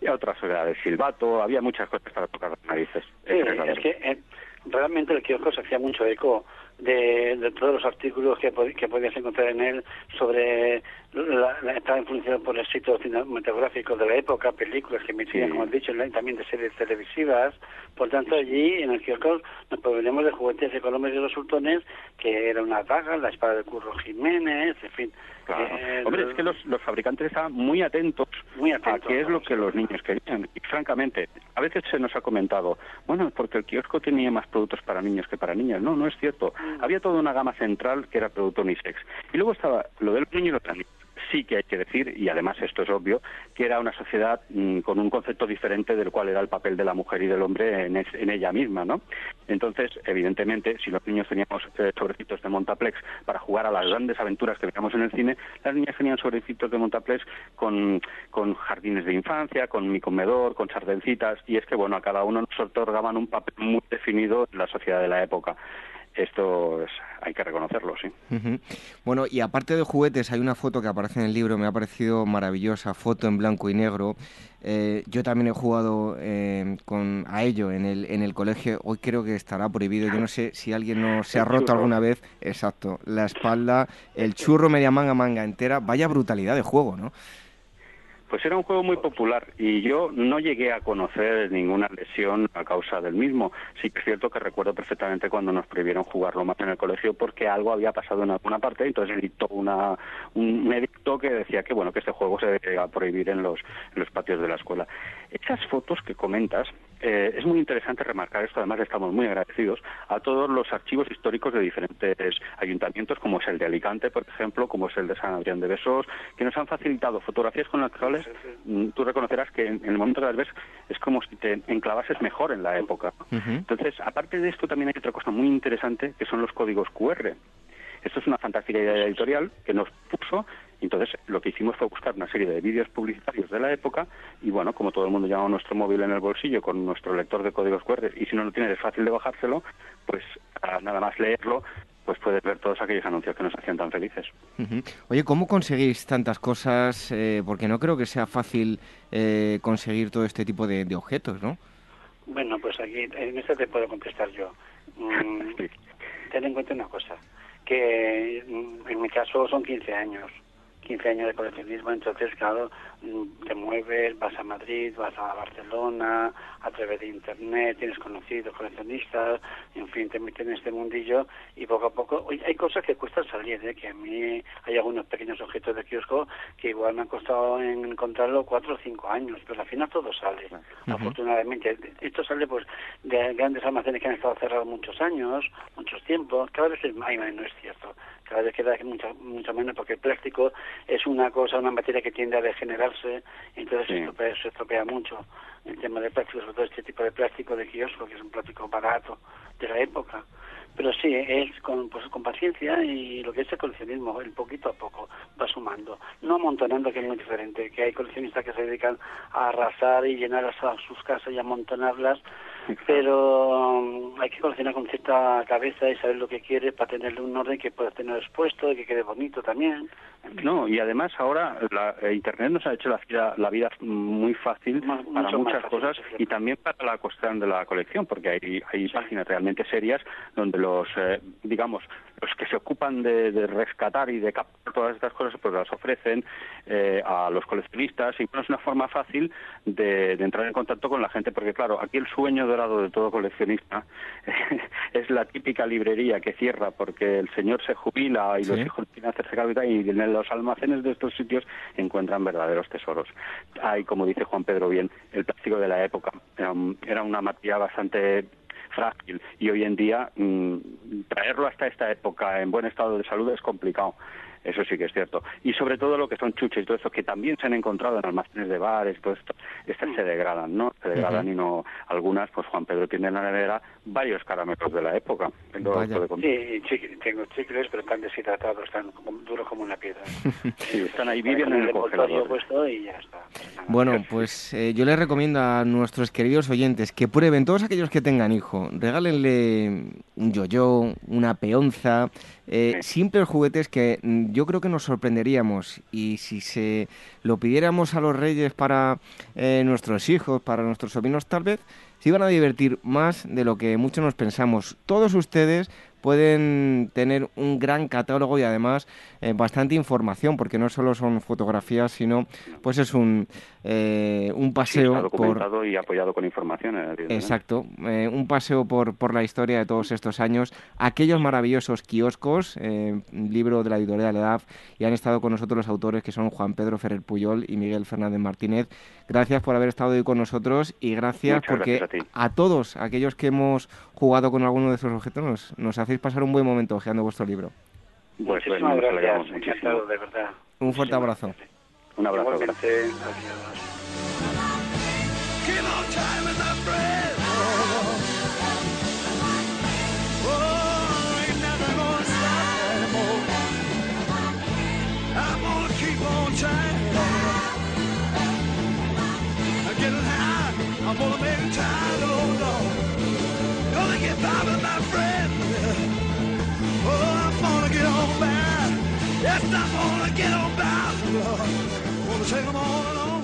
Speaker 5: y a otras de silbato, había muchas cosas para tocar las narices.
Speaker 6: es que eh, realmente el kiosco se hacía mucho eco de, todos los artículos que, que podías encontrar en él sobre la, estaba influenciado por el sitio cinematográfico de la época, películas que emitían, como he dicho, también de series televisivas. Por tanto, allí en el kiosco nos proveníamos de juguetes de Colombia y de los Sultones, que era una daga, la espada de Curro Jiménez, en fin.
Speaker 5: Eh, Hombre, es que los, los fabricantes estaban muy atentos, muy atentos a qué es lo que los niños querían. Y francamente, a veces se nos ha comentado, bueno, porque el kiosco tenía más productos para niños que para niñas. No, no es cierto. Mm. Había toda una gama central que era producto unisex. Y luego estaba lo del niño y los niños sí que hay que decir, y además esto es obvio, que era una sociedad mm, con un concepto diferente del cual era el papel de la mujer y del hombre en, ella misma, ¿no? Entonces, evidentemente, si los niños teníamos eh, sobrecitos de Montaplex para jugar a las grandes aventuras que veíamos en el cine, las niñas tenían sobrecitos de Montaplex con, con jardines de infancia, con mi comedor, con sardencitas, y es que, bueno, a cada uno nos otorgaban un papel muy definido en la sociedad de la época esto hay que reconocerlo, sí.
Speaker 1: Bueno, y aparte de juguetes, hay una foto que aparece en el libro, me ha parecido maravillosa, foto en blanco y negro. Eh, yo también he jugado eh, con, a ello en el, en el colegio, hoy creo que estará prohibido, yo no sé si alguien no se ha roto alguna vez, exacto, la espalda, el churro media manga, manga entera, vaya brutalidad de juego, ¿no?
Speaker 5: Pues era un juego muy popular y yo no llegué a conocer ninguna lesión a causa del mismo. Sí que es cierto que recuerdo perfectamente cuando nos prohibieron jugarlo más en el colegio porque algo había pasado en alguna parte, entonces editó una, un edicto que decía que bueno que este juego se debía prohibir en los, en los patios de la escuela. Esas fotos que comentas, eh, es muy interesante remarcar esto, además estamos muy agradecidos a todos los archivos históricos de diferentes ayuntamientos, como es el de Alicante, por ejemplo, como es el de San Adrián de Besós, que nos han facilitado fotografías con las cuales mm, tú reconocerás que en, el momento que las ves es como si te enclavases mejor en la época. Entonces, aparte de esto, también hay otra cosa muy interesante, que son los códigos QR. Esto es una fantástica idea editorial que nos puso entonces lo que hicimos fue buscar una serie de vídeos publicitarios de la época y bueno, como todo el mundo lleva nuestro móvil en el bolsillo con nuestro lector de códigos QR y si no lo tiene es fácil de bajárselo, pues nada más leerlo pues puedes ver todos aquellos anuncios que nos hacían tan felices.
Speaker 1: Oye, ¿cómo conseguís tantas cosas? Eh, porque no creo que sea fácil eh, conseguir todo este tipo de, objetos, ¿no?
Speaker 6: Bueno, pues aquí en esto te puedo contestar yo. Mm, ten en cuenta una cosa, que mm, en mi caso son 15 años. 15 años de coleccionismo, entonces, claro, te mueves, vas a Madrid, vas a Barcelona, a través de Internet, tienes conocidos coleccionistas, en fin, te metes en este mundillo y poco a poco, oye, hay cosas que cuestan salir, ¿eh? que a mí hay algunos pequeños objetos de kiosco que igual me han costado encontrarlo cuatro o cinco años, pero al final todo sale, afortunadamente. Esto sale pues de grandes almacenes que han estado cerrados muchos años, muchos tiempos, cada vez es más, no es cierto, cada vez queda mucho, mucho menos porque el plástico es una cosa, una materia que tiende a entonces se, estropea, mucho el tema de plástico, sobre todo este tipo de plástico de kiosco, que es un plástico barato de la época. Pero sí, es con, pues, con paciencia y lo que es el coleccionismo, el poquito a poco va sumando. No amontonando, que es muy diferente, que hay coleccionistas que se dedican a arrasar y llenar a sus casas y amontonarlas pero um, hay que coleccionar con cierta cabeza y saber lo que quiere para tenerle un orden que pueda tener expuesto y que quede bonito también.
Speaker 5: No, y además ahora la, eh, Internet nos ha hecho la vida, la vida muy fácil para muchas cosas y también para la cuestión de la colección, porque hay, hay páginas realmente serias donde los, eh, digamos, los que se ocupan de, rescatar y de captar todas estas cosas, pues las ofrecen eh, a los coleccionistas y bueno, es una forma fácil de, entrar en contacto con la gente, porque claro, aquí el sueño dorado de todo coleccionista es la típica librería que cierra porque el señor se jubila y los hijos tienen que hacerse capital y en los almacenes de estos sitios encuentran verdaderos tesoros. Hay, como dice Juan Pedro bien, el plástico de la época era una materia bastante frágil y hoy en día mm, traerlo hasta esta época en buen estado de salud es complicado. Eso sí que es cierto. Y sobre todo lo que son chuches y todo eso, que también se han encontrado en almacenes de bares, pues estas se degradan, ¿no? Se degradan y no... Algunas, pues Juan Pedro tiene en la nevera varios caramelos de la época.
Speaker 6: Sí, tengo chicles, pero están deshidratados, están duros como una piedra.
Speaker 5: sí, están ahí, viven en el congelador.
Speaker 6: Puesto y ya está.
Speaker 1: Bueno, pues eh, yo les recomiendo a nuestros queridos oyentes que prueben, todos aquellos que tengan hijo, regálenle un yo-yo, una peonza, eh, simples juguetes que mm, yo creo que nos sorprenderíamos y si se lo pidiéramos a los reyes para eh, nuestros hijos, para nuestros sobrinos tal vez, se iban a divertir más de lo que muchos nos pensamos. Todos ustedes pueden tener un gran catálogo y además eh, bastante información, porque no solo son fotografías, sino pues es un, eh, un paseo
Speaker 5: por... y apoyado con información.
Speaker 1: Exacto, eh, un paseo por, por la historia de todos estos años, aquellos maravillosos kioscos, libro de la editorial EDAF, y han estado con nosotros los autores que son Juan Pedro Ferrer Puyol y Miguel Fernández Martínez. Gracias por haber estado hoy con nosotros y gracias porque a, todos aquellos que hemos jugado con alguno de esos objetos, nos, nos hacéis pasar un buen momento hojeando vuestro libro.
Speaker 6: Pues, Muchísimas pues, gracias, encantado, de verdad.
Speaker 1: Un fuerte abrazo.
Speaker 5: Un abrazo.
Speaker 6: Gracias.
Speaker 4: I'm gonna make time. get by with my friend. Oh, I'm gonna get on back. Yes, I'm gonna get on back. Oh, I'm gonna take them all along.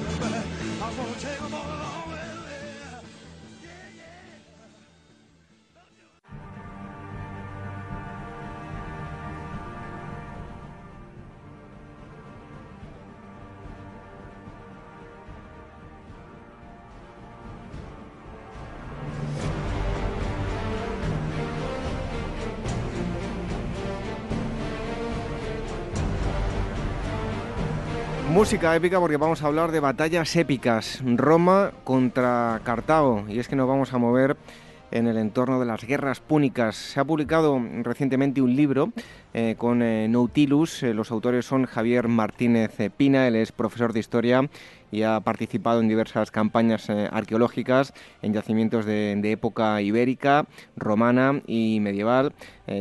Speaker 1: Música épica porque vamos a hablar de batallas épicas. Roma contra Cartago. Y es que nos vamos a mover en el entorno de las guerras púnicas. Se ha publicado recientemente un libro eh, con eh, Nautilus. Eh, los autores son Javier Martínez Pina, él es profesor de historia y ha participado en diversas campañas arqueológicas en yacimientos de, época ibérica, romana y medieval.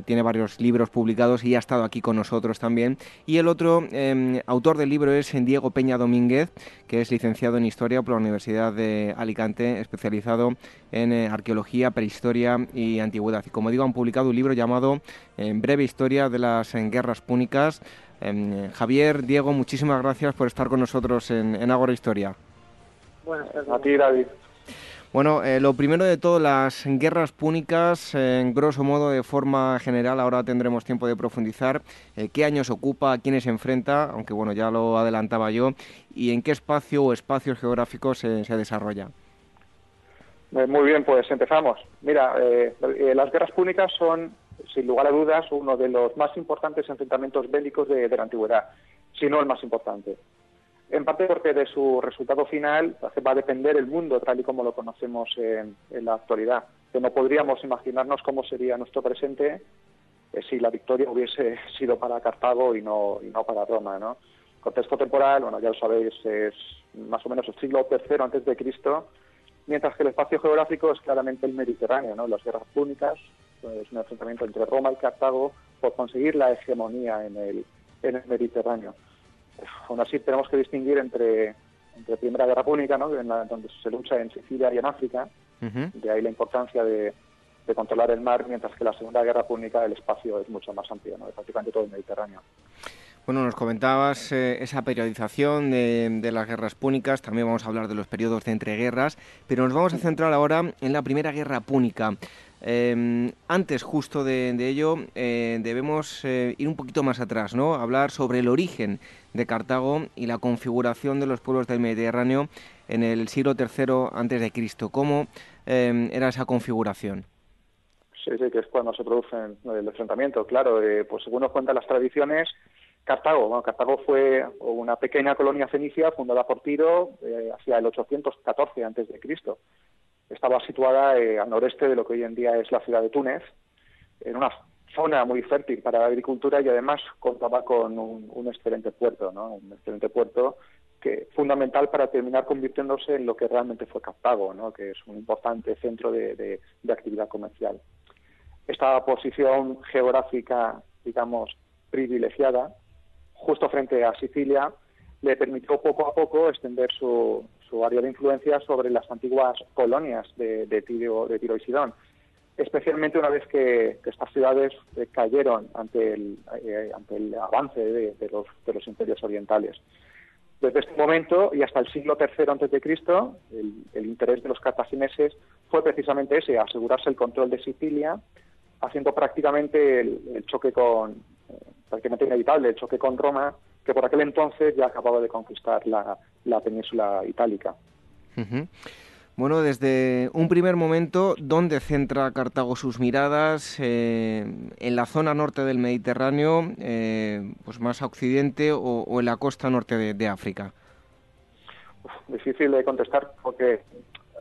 Speaker 1: tiene varios libros publicados y ha estado aquí con nosotros también. Y el otro em, autor del libro es Diego Peña Domínguez, que es licenciado en Historia por la Universidad de Alicante, especializado en arqueología, prehistoria y antigüedad. Y como digo, han publicado un libro llamado Breve Historia de las guerras púnicas. Em, Javier, Diego, muchísimas gracias por estar con nosotros en, en Agora Historia.
Speaker 7: Bueno, a ti, David.
Speaker 1: Bueno, eh, lo primero de todo, las guerras púnicas, en grosso modo, de forma general, ahora tendremos tiempo de profundizar, eh, qué años ocupa, a quiénes se enfrenta, aunque bueno, ya lo adelantaba yo, y en qué espacio o espacios geográficos se, desarrolla.
Speaker 7: Eh, muy bien, pues empezamos. Mira, las guerras púnicas son sin lugar a dudas, uno de los más importantes enfrentamientos bélicos de, la antigüedad, si no el más importante. En parte porque de su resultado final va a depender el mundo tal y como lo conocemos en, la actualidad, que no podríamos imaginarnos cómo sería nuestro presente eh, si la victoria hubiese sido para Cartago y no, y no para Roma. ¿no? Contexto temporal, bueno, ya lo sabéis, es más o menos el siglo III antes de Cristo, mientras que el espacio geográfico es claramente el Mediterráneo, ¿no? las guerras púnicas, es un enfrentamiento entre Roma y Cartago por conseguir la hegemonía en el, en el Mediterráneo. Aún así tenemos que distinguir entre, entre Primera Guerra Púnica, ¿no? donde se lucha en Sicilia y en África, de ahí la importancia de, de, controlar el mar, mientras que la Segunda Guerra Púnica el espacio es mucho más amplio, ¿no? prácticamente todo el Mediterráneo.
Speaker 1: Bueno, nos comentabas eh, esa periodización de, de, las guerras púnicas, también vamos a hablar de los periodos de entreguerras, pero nos vamos a centrar ahora en la Primera Guerra Púnica. Em, antes justo de, ello eh, debemos eh, ir un poquito más atrás, ¿no? Hablar sobre el origen de Cartago y la configuración de los pueblos del Mediterráneo en el siglo III antes de Cristo. ¿Cómo em, era esa configuración?
Speaker 7: Sí, sí, que es cuando se produce el enfrentamiento. Claro, eh, pues según nos cuentan las tradiciones, Cartago, bueno, Cartago fue una pequeña colonia fenicia fundada por Tiro hacia el 814 antes de Cristo estaba situada eh, al noreste de lo que hoy en día es la ciudad de Túnez, en una zona muy fértil para la agricultura y además contaba con un, excelente puerto, ¿no? un excelente puerto que fundamental para terminar convirtiéndose en lo que realmente fue Cartago, ¿no? que es un importante centro de, de actividad comercial. Esta posición geográfica, digamos, privilegiada, justo frente a Sicilia, le permitió poco a poco extender su, su área de influencia sobre las antiguas colonias de, Tiro, de Tiro y Sidón, especialmente una vez que, estas ciudades eh, cayeron ante el, eh, ante el avance de, los, de los imperios orientales. Desde este momento y hasta el siglo III a.C., el, el interés de los cartagineses fue precisamente ese, asegurarse el control de Sicilia, haciendo prácticamente el, choque con, eh, prácticamente inevitable, el choque con Roma, que por aquel entonces ya acababa de conquistar la, península itálica.
Speaker 1: Bueno, desde un primer momento, ¿dónde centra Cartago sus miradas? Eh, ¿En la zona norte del Mediterráneo, eh, pues más a occidente, o, en la costa norte de, África?
Speaker 7: difícil de contestar porque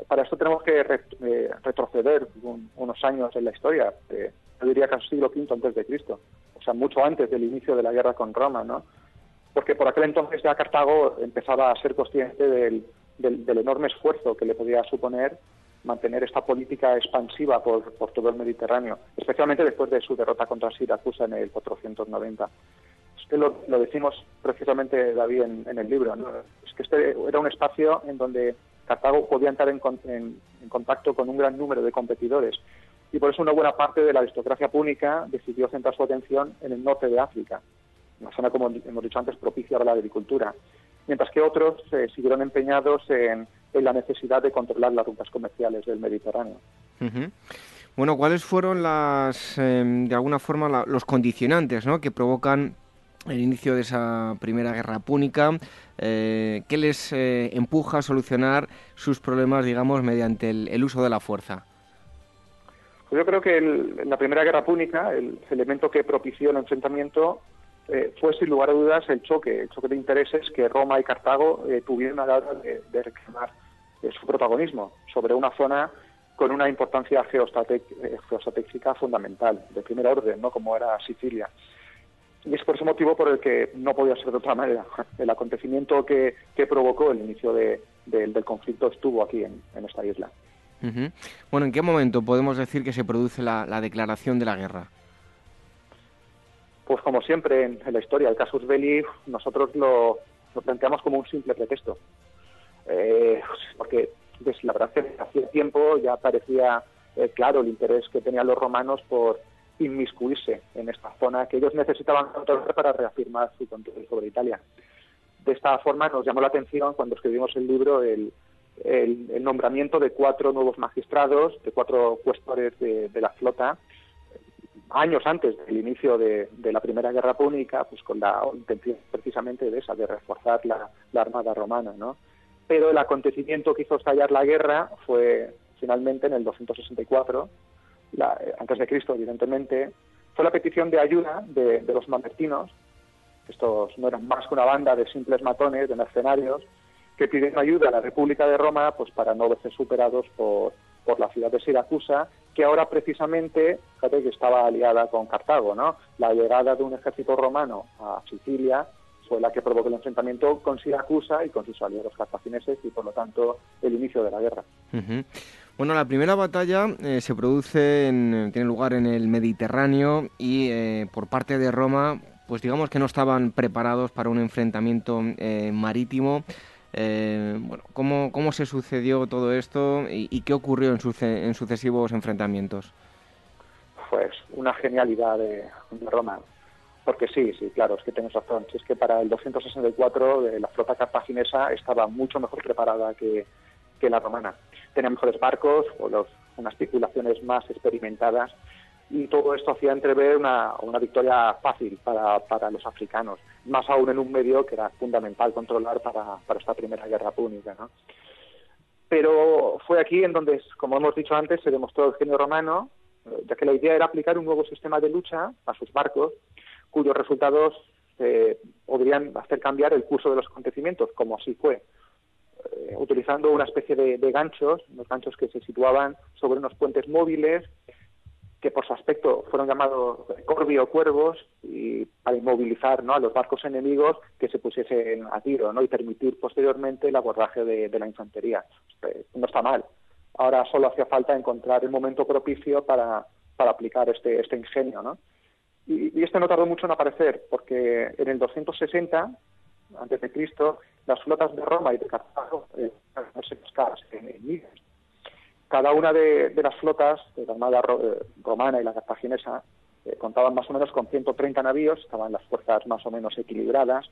Speaker 7: para esto tenemos que eh, retroceder unos años en la historia. yo diría que el siglo V antes de Cristo, o sea, mucho antes del inicio de la guerra con Roma, ¿no? Porque por aquel entonces ya Cartago empezaba a ser consciente del, enorme esfuerzo que le podía suponer mantener esta política expansiva por, todo el Mediterráneo, especialmente después de su derrota contra Siracusa en el 490. Es que lo, decimos precisamente, David, en, el libro. Es que este era un espacio en donde Cartago podía entrar en, en, contacto con un gran número de competidores y por eso una buena parte de la aristocracia púnica decidió centrar su atención en el norte de África, una zona, como hemos dicho antes, propicia para la agricultura, mientras que otros eh, siguieron empeñados en, la necesidad de controlar las rutas comerciales del Mediterráneo.
Speaker 1: Bueno, ¿cuáles fueron las, em, de alguna forma, los condicionantes ¿no? que provocan el inicio de esa primera guerra púnica? Eh, ¿Qué les eh, empuja a solucionar sus problemas, digamos, mediante el, uso de la fuerza?
Speaker 7: Pues yo creo que en la primera guerra púnica el elemento que propició el enfrentamiento eh, fue sin lugar a dudas el choque, el choque de intereses que Roma y Cartago eh, tuvieron a la hora de, reclamar eh, su protagonismo sobre una zona con una importancia geoestratégica fundamental, de primer orden, ¿no? como era Sicilia. Y es por ese motivo por el que no podía ser de otra manera. El acontecimiento que, provocó el inicio del conflicto estuvo aquí en, esta isla.
Speaker 4: Bueno, ¿en qué momento podemos decir que se produce la declaración de la guerra?
Speaker 7: Pues como siempre en, la historia, el casus belli, nosotros lo, planteamos como un simple pretexto. Eh, porque pues, la verdad es que hacía tiempo ya parecía eh, claro el interés que tenían los romanos por inmiscuirse en esta zona que ellos necesitaban para reafirmar su control sobre Italia. De esta forma nos llamó la atención cuando escribimos el libro el, nombramiento de cuatro nuevos magistrados, de cuatro cuestores de la flota, años antes del inicio de, la Primera Guerra Púnica, pues con la intención precisamente de esa, de reforzar la, Armada Romana, ¿no? Pero el acontecimiento que hizo estallar la guerra fue finalmente en el 264, eh, antes de Cristo, evidentemente, fue la petición de ayuda de, de los mamertinos, estos no eran más que una banda de simples matones, de mercenarios, que piden ayuda a la República de Roma pues para no verse superados por, por la ciudad de Siracusa, que ahora precisamente, fíjate que estaba aliada con Cartago, ¿no? La llegada de un ejército romano a Sicilia fue la que provocó el enfrentamiento con Siracusa y con sus aliados cartagineses y por lo tanto el inicio de la guerra.
Speaker 4: Bueno, la primera batalla eh, se produce, en, tiene lugar en el Mediterráneo y eh, por parte de Roma, pues digamos que no estaban preparados para un enfrentamiento eh, marítimo. Eh, bueno, ¿cómo, ¿cómo, se sucedió todo esto y, qué ocurrió en, en, sucesivos enfrentamientos?
Speaker 7: Pues una genialidad de, Roma. Porque sí, sí, claro, es que tienes razón. es que para el 264 eh, la flota cartaginesa estaba mucho mejor preparada que, que la romana. Tenía mejores barcos o unas tripulaciones más experimentadas y todo esto hacía entrever una, una victoria fácil para, para, los africanos, más aún en un medio que era fundamental controlar para, para esta primera guerra púnica. ¿no? Pero fue aquí en donde, como hemos dicho antes, se demostró el genio romano, eh, ya que la idea era aplicar un nuevo sistema de lucha a sus barcos, cuyos resultados eh, podrían hacer cambiar el curso de los acontecimientos, como así fue. Eh, utilizando una especie de, de ganchos, unos ganchos que se situaban sobre unos puentes móviles que por su aspecto fueron llamados corvi o cuervos y para inmovilizar ¿no? a los barcos enemigos que se pusiesen a tiro ¿no? y permitir posteriormente el abordaje de, la infantería. Este, no está mal. Ahora solo hacía falta encontrar el momento propicio para, para aplicar este, este ingenio. ¿no? Y, este no tardó mucho en aparecer, porque en el 260 antes de Cristo, las flotas de Roma y de Cartago eh, no se en, en cada una de, las flotas de la Armada eh, Romana y la Cartaginesa eh, contaban más o menos con 130 navíos, estaban las fuerzas más o menos equilibradas,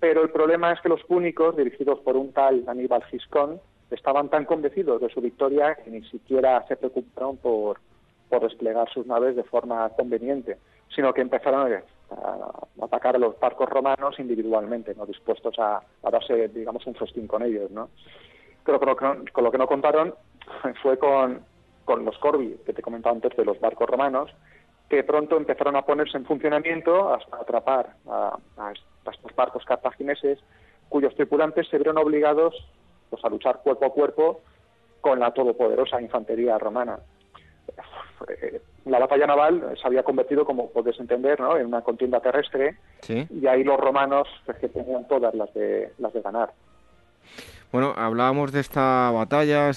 Speaker 7: pero el problema es que los púnicos, dirigidos por un tal Aníbal Giscón, estaban tan convencidos de su victoria que ni siquiera se preocuparon por, desplegar sus naves de forma conveniente, sino que empezaron a, atacar a los barcos romanos individualmente, no dispuestos a, darse, digamos, un festín con ellos, ¿no? Pero con lo que no contaron fue con, los Corvi, que te comentaba antes, de los barcos romanos, que pronto empezaron a ponerse en funcionamiento hasta atrapar a, estos barcos cartagineses, cuyos tripulantes se vieron obligados pues, a luchar cuerpo a cuerpo con la todopoderosa infantería romana. La batalla naval se había convertido, como podéis entender, ¿no? en una contienda terrestre y ahí los romanos pues, que tenían todas las de, las de ganar.
Speaker 4: Bueno, hablábamos de esta batalla,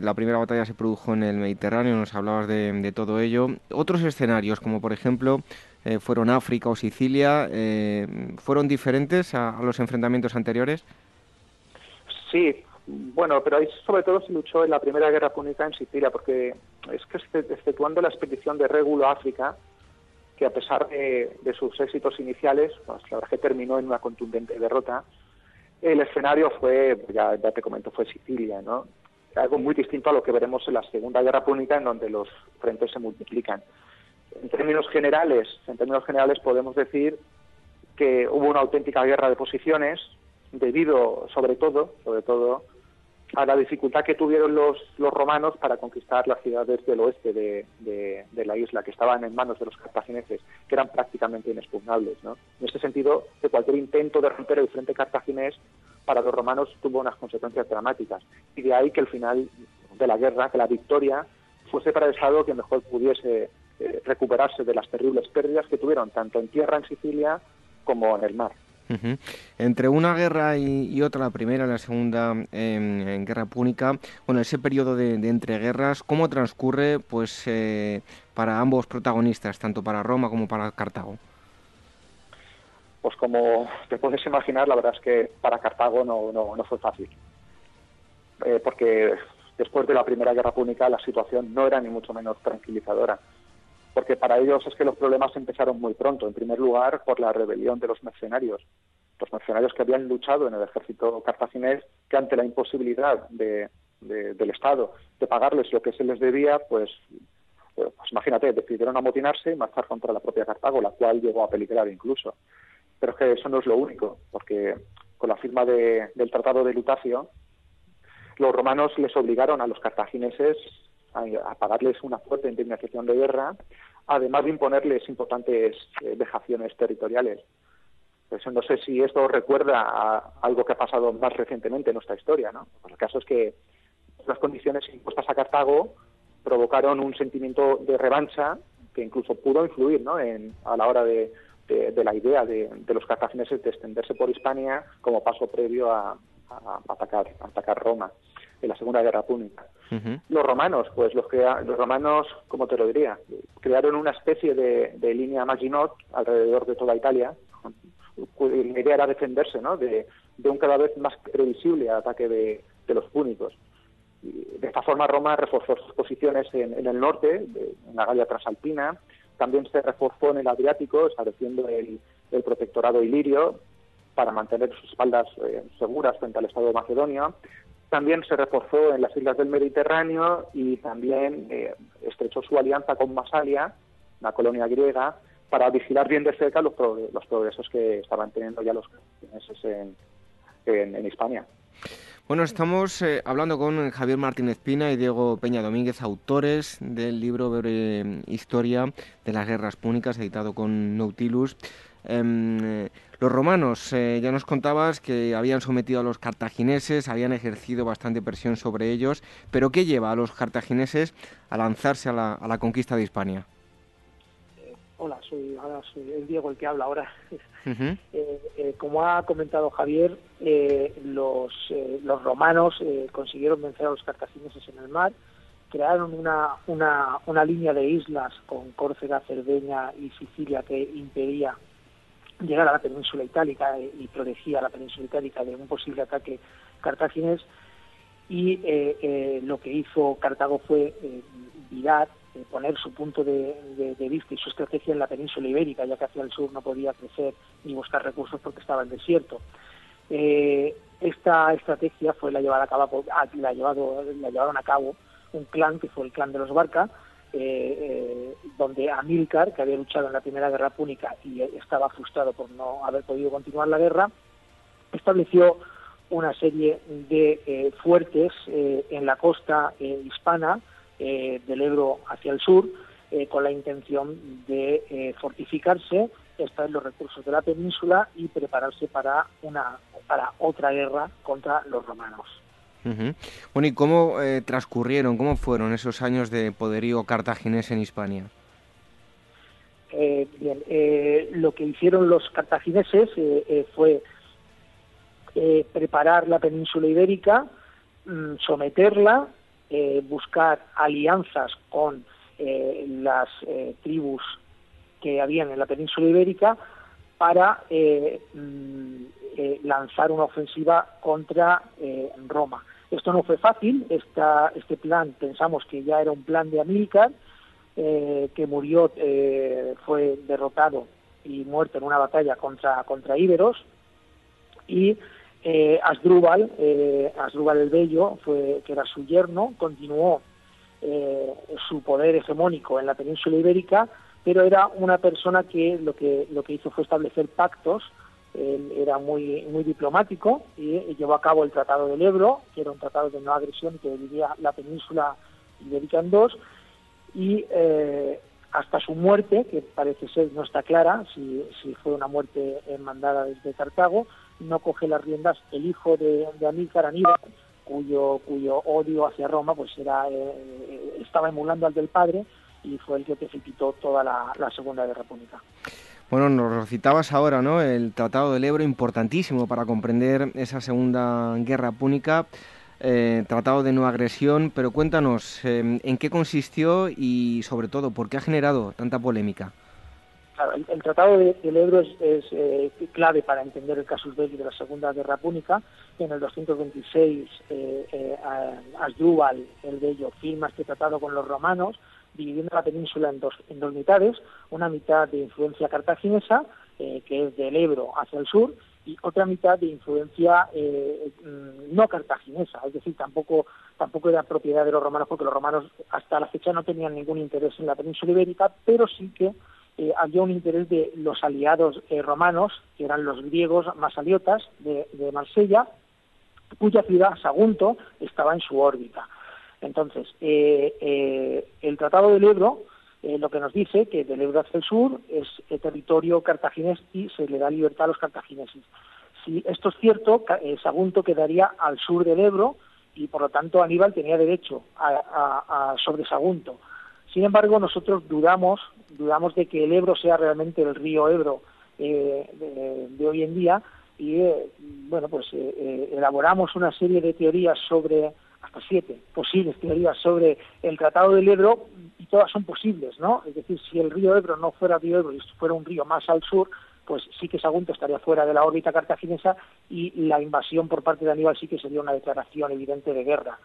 Speaker 4: la primera batalla se produjo en el Mediterráneo, nos hablabas de, todo ello. Otros escenarios, como por ejemplo eh, fueron África o Sicilia, eh, ¿fueron diferentes a, los enfrentamientos anteriores?
Speaker 7: Sí, bueno, pero ahí sobre todo se luchó en la Primera Guerra Púnica en Sicilia, porque es que exceptuando la expedición de Régulo a África, que a pesar de, sus éxitos iniciales, pues la verdad que terminó en una contundente derrota, el escenario fue, ya, te comento, fue Sicilia, ¿no? Algo muy distinto a lo que veremos en la Segunda Guerra Púnica, en donde los frentes se multiplican. En términos generales, en términos generales podemos decir que hubo una auténtica guerra de posiciones, debido sobre todo, sobre todo, a la dificultad que tuvieron los, los romanos para conquistar las ciudades del oeste de, de, la isla, que estaban en manos de los cartagineses, que eran prácticamente inexpugnables. ¿no? En este sentido, que cualquier intento de romper el frente cartaginés para los romanos tuvo unas consecuencias dramáticas. Y de ahí que el final de la guerra, que la victoria, fuese para el Estado que mejor pudiese eh, recuperarse de las terribles pérdidas que tuvieron tanto en tierra en Sicilia como en el mar.
Speaker 4: Entre una guerra y, otra, la primera y la segunda en, guerra púnica, bueno, ese periodo de, entreguerras, ¿cómo transcurre pues eh, para ambos protagonistas, tanto para Roma como para Cartago?
Speaker 7: Pues como te puedes imaginar, la verdad es que para Cartago no, no, fue fácil. Eh, porque después de la Primera Guerra Púnica la situación no era ni mucho menos tranquilizadora porque para ellos es que los problemas empezaron muy pronto. En primer lugar, por la rebelión de los mercenarios. Los mercenarios que habían luchado en el ejército cartaginés, que ante la imposibilidad del Estado de pagarles lo que se les debía, pues, pues imagínate, decidieron amotinarse y marchar contra la propia Cartago, la cual llegó a peligrar incluso. Pero es que eso no es lo único, porque con la firma del Tratado de Lutacio, los romanos les obligaron a los cartagineses a, pagarles una fuerte indemnización de guerra, además de imponerles importantes eh, vejaciones territoriales. Pues no sé si esto recuerda a algo que ha pasado más recientemente en nuestra historia, ¿no? Pues el caso es que las condiciones impuestas a Cartago provocaron un sentimiento de revancha que incluso pudo influir ¿no? en, a la hora de, la idea de, los cartagineses de extenderse por Hispania como paso previo a, atacar, a atacar Roma en la Segunda Guerra Púnica. Los romanos, pues los, los romanos, como te lo diría, crearon una especie de, línea Maginot alrededor de toda Italia. La idea era defenderse ¿no? de, un cada vez más previsible ataque de, los púnicos. de esta forma Roma reforzó sus posiciones en, el norte, en la Galia Transalpina, también se reforzó en el Adriático, estableciendo el, protectorado ilirio para mantener sus espaldas eh, seguras frente al Estado de Macedonia también se reforzó en las islas del Mediterráneo y también eh, estrechó su alianza con Masalia, la colonia griega, para vigilar bien de cerca los, los progresos que estaban teniendo ya los en, en, en Hispania.
Speaker 4: Bueno, estamos eh, hablando con Javier Martínez Pina y Diego Peña Domínguez, autores del libro Breve Historia de las Guerras Púnicas, editado con Nautilus. Em, los romanos, eh, ya nos contabas que habían sometido a los cartagineses, habían ejercido bastante presión sobre ellos, pero ¿qué lleva a los cartagineses a lanzarse a la, conquista de Hispania?
Speaker 8: Eh, hola, soy, el Diego el que habla ahora. Eh, como ha comentado Javier, los, los romanos consiguieron vencer a los cartagineses en el mar, crearon una, una, una línea de islas con Córcega, Cerdeña y Sicilia que impedía llegar a la península itálica y protegía la península itálica de un posible ataque cartaginés y eh, eh, lo que hizo Cartago fue eh, virar, poner su punto de, vista y su estrategia en la península ibérica, ya que hacia el sur no podía crecer ni buscar recursos porque estaba en desierto. esta estrategia fue la llevada a cabo, la, llevado, la llevaron a cabo un clan que fue el clan de los Barca, eh, eh, donde Amílcar, que había luchado en la Primera Guerra Púnica y estaba frustrado por no haber podido continuar la guerra, estableció una serie de eh, fuertes en la costa hispana del Ebro hacia el sur, con la intención de fortificarse, extraer los recursos de la península y prepararse para, una, para otra guerra contra los romanos.
Speaker 4: Bueno, ¿y cómo eh, transcurrieron, cómo fueron esos años de poderío cartaginés en Hispania?
Speaker 8: Eh, bien, eh, lo que hicieron los cartagineses fue preparar la península ibérica, mm, someterla, buscar alianzas con las tribus que habían en la península ibérica para mm, lanzar una ofensiva contra Roma. Esto no fue fácil, este plan pensamos que ya era un plan de Amílcar, eh, que murió, eh, fue derrotado y muerto en una batalla contra, contra Íberos, y eh, Asdrúbal, eh, Asdrúbal el Bello, fue, que era su yerno, continuó su poder hegemónico en la península ibérica, pero era una persona que lo que, lo que hizo fue establecer pactos él era muy, muy diplomático y, llevó a cabo el Tratado del Ebro, que era un tratado de no agresión que dividía la península ibérica en dos, y eh, hasta su muerte, que parece ser no está clara si, si fue una muerte mandada desde Cartago, no coge las riendas el hijo de, de Amílcar, Aníbal, cuyo, cuyo odio hacia Roma pues era, eh, estaba emulando al del padre y fue el que precipitó toda la, la Segunda Guerra Púnica.
Speaker 4: Bueno, nos citabas ahora, ¿no? El Tratado del Ebro, importantísimo para comprender esa Segunda Guerra Púnica, eh, Tratado de no agresión, pero cuéntanos, em, ¿en qué consistió y sobre todo, por qué ha generado tanta polémica?
Speaker 8: el, Tratado del Ebro es, eh, clave para entender el casus belli de la Segunda Guerra Púnica. En el 226, eh, eh, Asdrúbal, el Bello, firma este tratado con los romanos, dividiendo la península en dos, en dos mitades, una mitad de influencia cartaginesa, eh, que es del Ebro hacia el sur, y otra mitad de influencia eh, mm, no cartaginesa, es decir, tampoco, tampoco era propiedad de los romanos, porque los romanos hasta la fecha no tenían ningún interés en la península ibérica, pero sí que eh, había un interés de los aliados romanos, que eran los griegos masaliotas de, de Marsella, cuya ciudad, Sagunto, estaba en su órbita. Entonces, eh, eh, el Tratado del Ebro eh, lo que nos dice que del Ebro hacia el sur es territorio cartaginés y se le da libertad a los cartagineses. Si esto es cierto, Sagunto quedaría al sur del Ebro y por lo tanto Aníbal tenía derecho a, sobre Sagunto. Sin embargo, nosotros dudamos, dudamos de que el Ebro sea realmente el río Ebro de, de, hoy en día y bueno, pues elaboramos una serie de teorías sobre hasta siete posibles teorías sobre el Tratado del Ebro y todas son posibles, ¿no? Es decir, si el río Ebro no fuera río Ebro y fuera un río más al sur, pues sí que Sagunto estaría fuera de la órbita cartaginesa y la invasión por parte de Aníbal sí que sería una declaración evidente de guerra.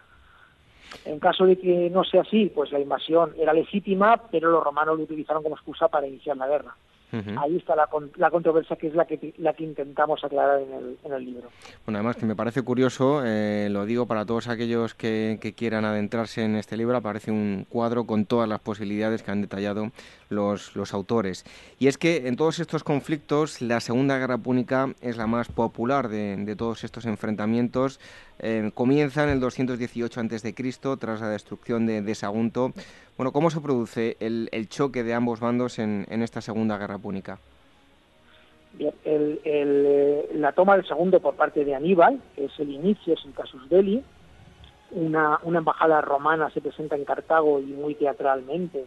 Speaker 8: En caso de que no sea así, pues la invasión era legítima, pero los romanos lo utilizaron como excusa para iniciar la guerra. Ahí está la, la, controversia que es la que, la que intentamos aclarar en el, en el libro.
Speaker 4: Bueno, además que me parece curioso, eh, lo digo para todos aquellos que, que, quieran adentrarse en este libro, aparece un cuadro con todas las posibilidades que han detallado los, autores. Y es que en todos estos conflictos la Segunda Guerra Púnica es la más popular de, todos estos enfrentamientos. Eh, comienza en el 218 a.C., tras la destrucción de, Sagunto. Bueno, ¿cómo se produce el, el choque de ambos bandos en, esta Segunda Guerra Púnica?
Speaker 8: Bien, eh, la toma del segundo por parte de Aníbal es el inicio, es el casus belli. Una, una embajada romana se presenta en Cartago y muy teatralmente,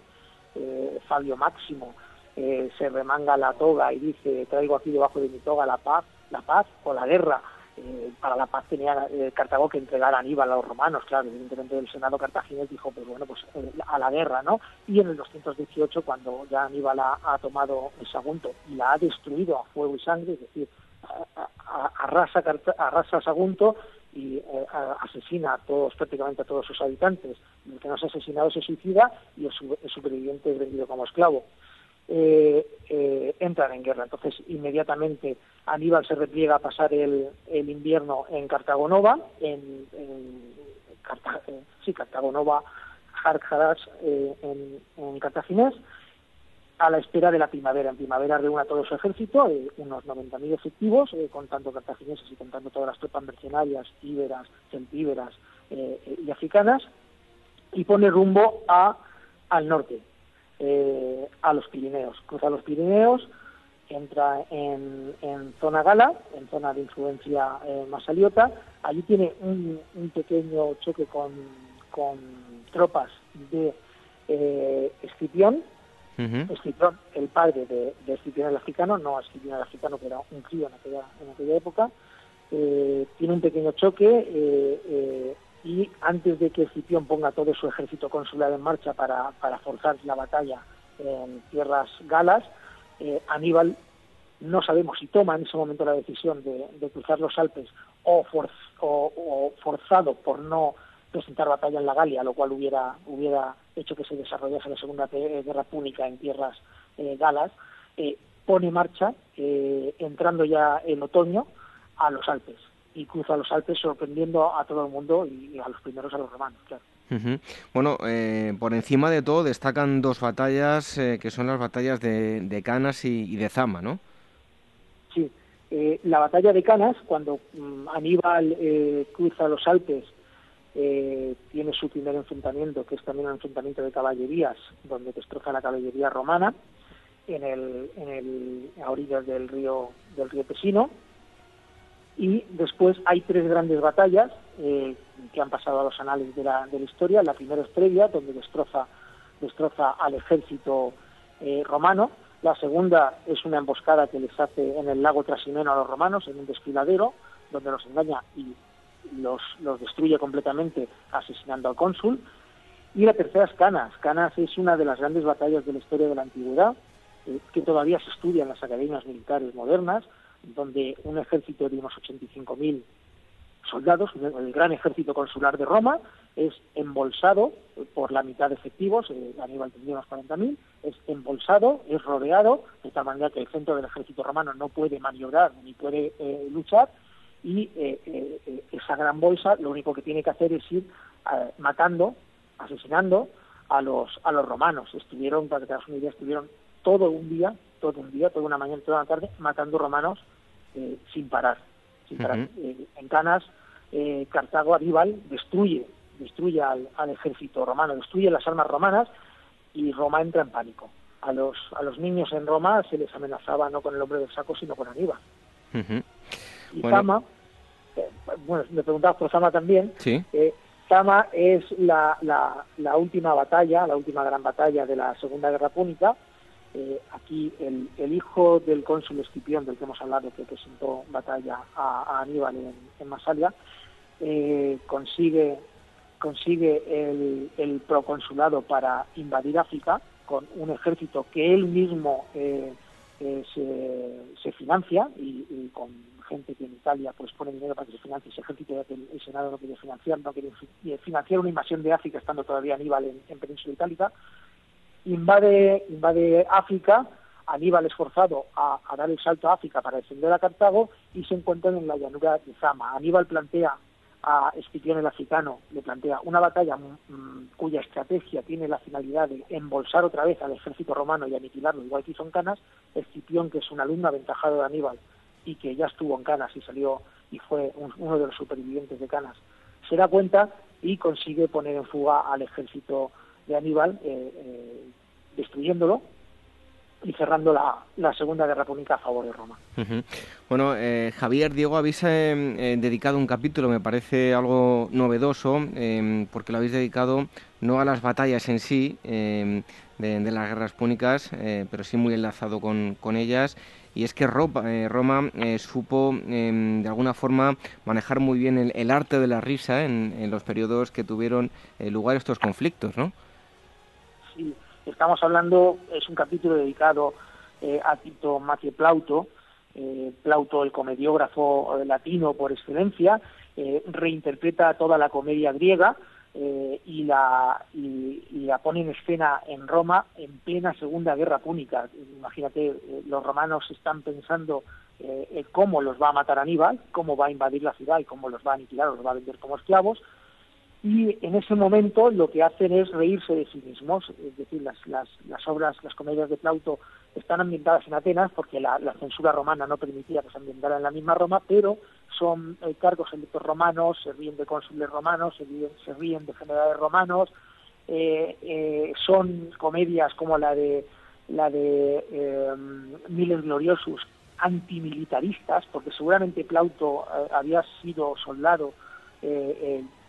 Speaker 8: eh, Fabio Máximo eh, se remanga la toga y dice, traigo aquí debajo de mi toga la paz, la paz o la guerra eh, para la paz tenía eh, Cartago que entregar a Aníbal a los romanos, claro, evidentemente el Senado cartaginés dijo, pues bueno, pues a la guerra, ¿no? Y en el 218, cuando ya Aníbal ha, ha tomado el Sagunto y la ha destruido a fuego y sangre, es decir, arrasa, arrasa Sagunto y eh, asesina a todos, prácticamente a todos sus habitantes. El que no ha asesinado se suicida y el, el superviviente es vendido como esclavo. Eh, eh, entran en guerra. Entonces, inmediatamente Aníbal se repliega a pasar el, el invierno en Cartago Nova, en, en Carta, eh, sí, Cartago Nova, eh, en, en cartaginés, a la espera de la primavera. En primavera reúne a todo su ejército, eh, unos 90.000 efectivos, eh, contando cartagineses y contando todas las tropas mercenarias, íberas, centíberas eh, y africanas, y pone rumbo a, al norte, eh, a los Pirineos. Cruza los Pirineos, entra en, zona gala, en zona de influencia eh, masaliota. Allí tiene un, un pequeño choque con, con, tropas de eh, Escipión. Uh -huh. Escipión, el padre de, de, Escipión el africano, no Escipión el africano, que era un crío en aquella, en aquella época. Eh, tiene un pequeño choque eh, eh, y antes de que Escipión ponga todo su ejército consular en marcha para, para forzar la batalla en tierras galas, eh, Aníbal no sabemos si toma en ese momento la decisión de, de cruzar los Alpes o, o, o, forzado por no presentar batalla en la Galia, lo cual hubiera, hubiera hecho que se desarrollase la Segunda Guerra Púnica en tierras eh, galas, eh, pone en marcha, eh, entrando ya el otoño, a los Alpes y cruza los Alpes sorprendiendo a todo el mundo y, a los primeros a los romanos, claro.
Speaker 4: Uh -huh. Bueno, eh, por encima de todo destacan dos batallas eh, que son las batallas de, de Canas y, y, de Zama, ¿no?
Speaker 8: Sí, Eh, la batalla de Canas, cuando mm, Aníbal eh, cruza los Alpes, tiene su primer enfrentamiento, que es también un enfrentamiento de caballerías, donde destroza la caballería romana en el, a orillas del río, del río Pesino. Y después hay tres grandes batallas que han pasado a los anales de la, de la historia. La primera es previa, donde destroza, destroza al ejército romano la segunda es una emboscada que les hace en el lago Trasimeno a los romanos, en un desfiladero, donde los engaña y los, los destruye completamente asesinando al cónsul. Y la tercera es Canas. Canas es una de las grandes batallas de la historia de la antigüedad, eh, que todavía se estudia en las academias militares modernas, donde un ejército de unos 85.000 soldados, el gran ejército consular de Roma, es embolsado por la mitad de efectivos, eh, Aníbal tendría unos 40.000, es embolsado, es rodeado, de tal manera que el centro del ejército romano no puede maniobrar ni puede eh, luchar, y eh, eh, esa gran bolsa lo único que tiene que hacer es ir matando, asesinando a los a los romanos. Estuvieron, para que te hagas una idea, estuvieron todo un día, todo un día, toda una mañana, toda una tarde, matando romanos sin parar. Sin parar. en Canas, Cartago, Aníbal, destruye destruye al, ejército romano, destruye las armas romanas y Roma entra en pánico. A los, a los niños en Roma se les amenazaba no con el hombre del saco, sino con Aníbal. Y Tama, eh, bueno, me preguntabas por Tama también,
Speaker 1: ¿Sí?
Speaker 8: Eh, Tama es la, la, la, última batalla, la última gran batalla de la Segunda Guerra Púnica. Eh, aquí el, el, hijo del cónsul Escipión, del que hemos hablado, que presentó batalla a, Aníbal en, en Masalia, consigue consigue el, el proconsulado para invadir África con un ejército que él mismo eh, eh, se, financia y, con gente que en Italia pues pone dinero para que se financie ese ejército el, Senado no quiere financiar, no quiere financiar una invasión de África estando todavía Aníbal en, Península Itálica, invade, invade África, Aníbal es forzado a, dar el salto a África para defender a Cartago y se encuentran en la llanura de Zama. Aníbal plantea a Escipión el africano le plantea una batalla mm, cuya estrategia tiene la finalidad de embolsar otra vez al ejército romano y aniquilarlo, igual que hizo en Canas, Escipión, que es un alumno aventajado de Aníbal y que ya estuvo en Canas y salió y fue uno de los supervivientes de Canas, se da cuenta y consigue poner en fuga al ejército de Aníbal, eh, eh, destruyéndolo y cerrando la, la, Segunda Guerra Púnica a favor de Roma.
Speaker 1: Bueno, eh, Javier, Diego, habéis eh, dedicado un capítulo, me parece algo novedoso, porque lo habéis dedicado no a las batallas en sí em, de, las guerras púnicas, eh, pero sí muy enlazado con, con ellas. Y es que Roma, Roma supo em, de alguna forma manejar muy bien el, el arte de la risa en, en los periodos que tuvieron lugar estos conflictos, ¿no?
Speaker 8: Sí, Estamos hablando, es un capítulo dedicado eh, a Tito Macie Plauto, eh, Plauto el comediógrafo eh, latino por excelencia, reinterpreta toda la comedia griega y la, y, la pone en escena en Roma en plena Segunda Guerra Púnica. Imagínate, los romanos están pensando cómo los va a matar Aníbal, cómo va a invadir la ciudad y cómo los va a aniquilar, los va a vender como esclavos, y en ese momento lo que hacen es reírse de sí mismos, es decir, las, las, las obras, las comedias de Plauto están ambientadas en Atenas porque la, censura romana no permitía que se ambientara en la misma Roma, pero son eh, cargos electos romanos, se ríen de cónsules romanos, se ríen, de generales romanos, eh, eh, son comedias como la de la de Miles Gloriosus antimilitaristas, porque seguramente Plauto había sido soldado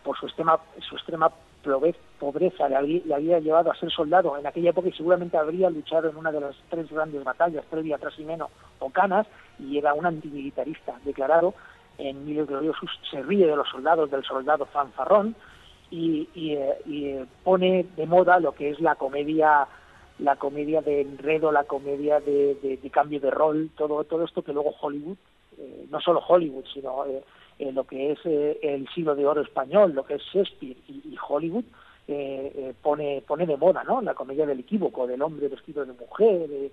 Speaker 8: por su extrema, su extrema pobreza le había, llevado a ser soldado en aquella época y seguramente habría luchado en una de las tres grandes batallas, Trevia, Trasimeno o Canas, y era un antimilitarista declarado. En Milio Gloriosus se ríe de los soldados, del soldado fanfarrón, y, eh, eh, pone de moda lo que es la comedia la comedia de enredo, la comedia de, cambio de rol, todo, todo esto que luego Hollywood, eh, no solo Hollywood, sino eh, lo que es eh, el siglo de oro español, lo que es Shakespeare y, Hollywood, eh, pone, pone de moda ¿no? la comedia del equívoco, del hombre vestido de mujer, de,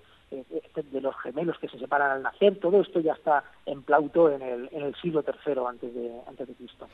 Speaker 8: los gemelos que se separan al nacer, todo esto ya está en Plauto en el, en el siglo III antes de, antes de Cristo.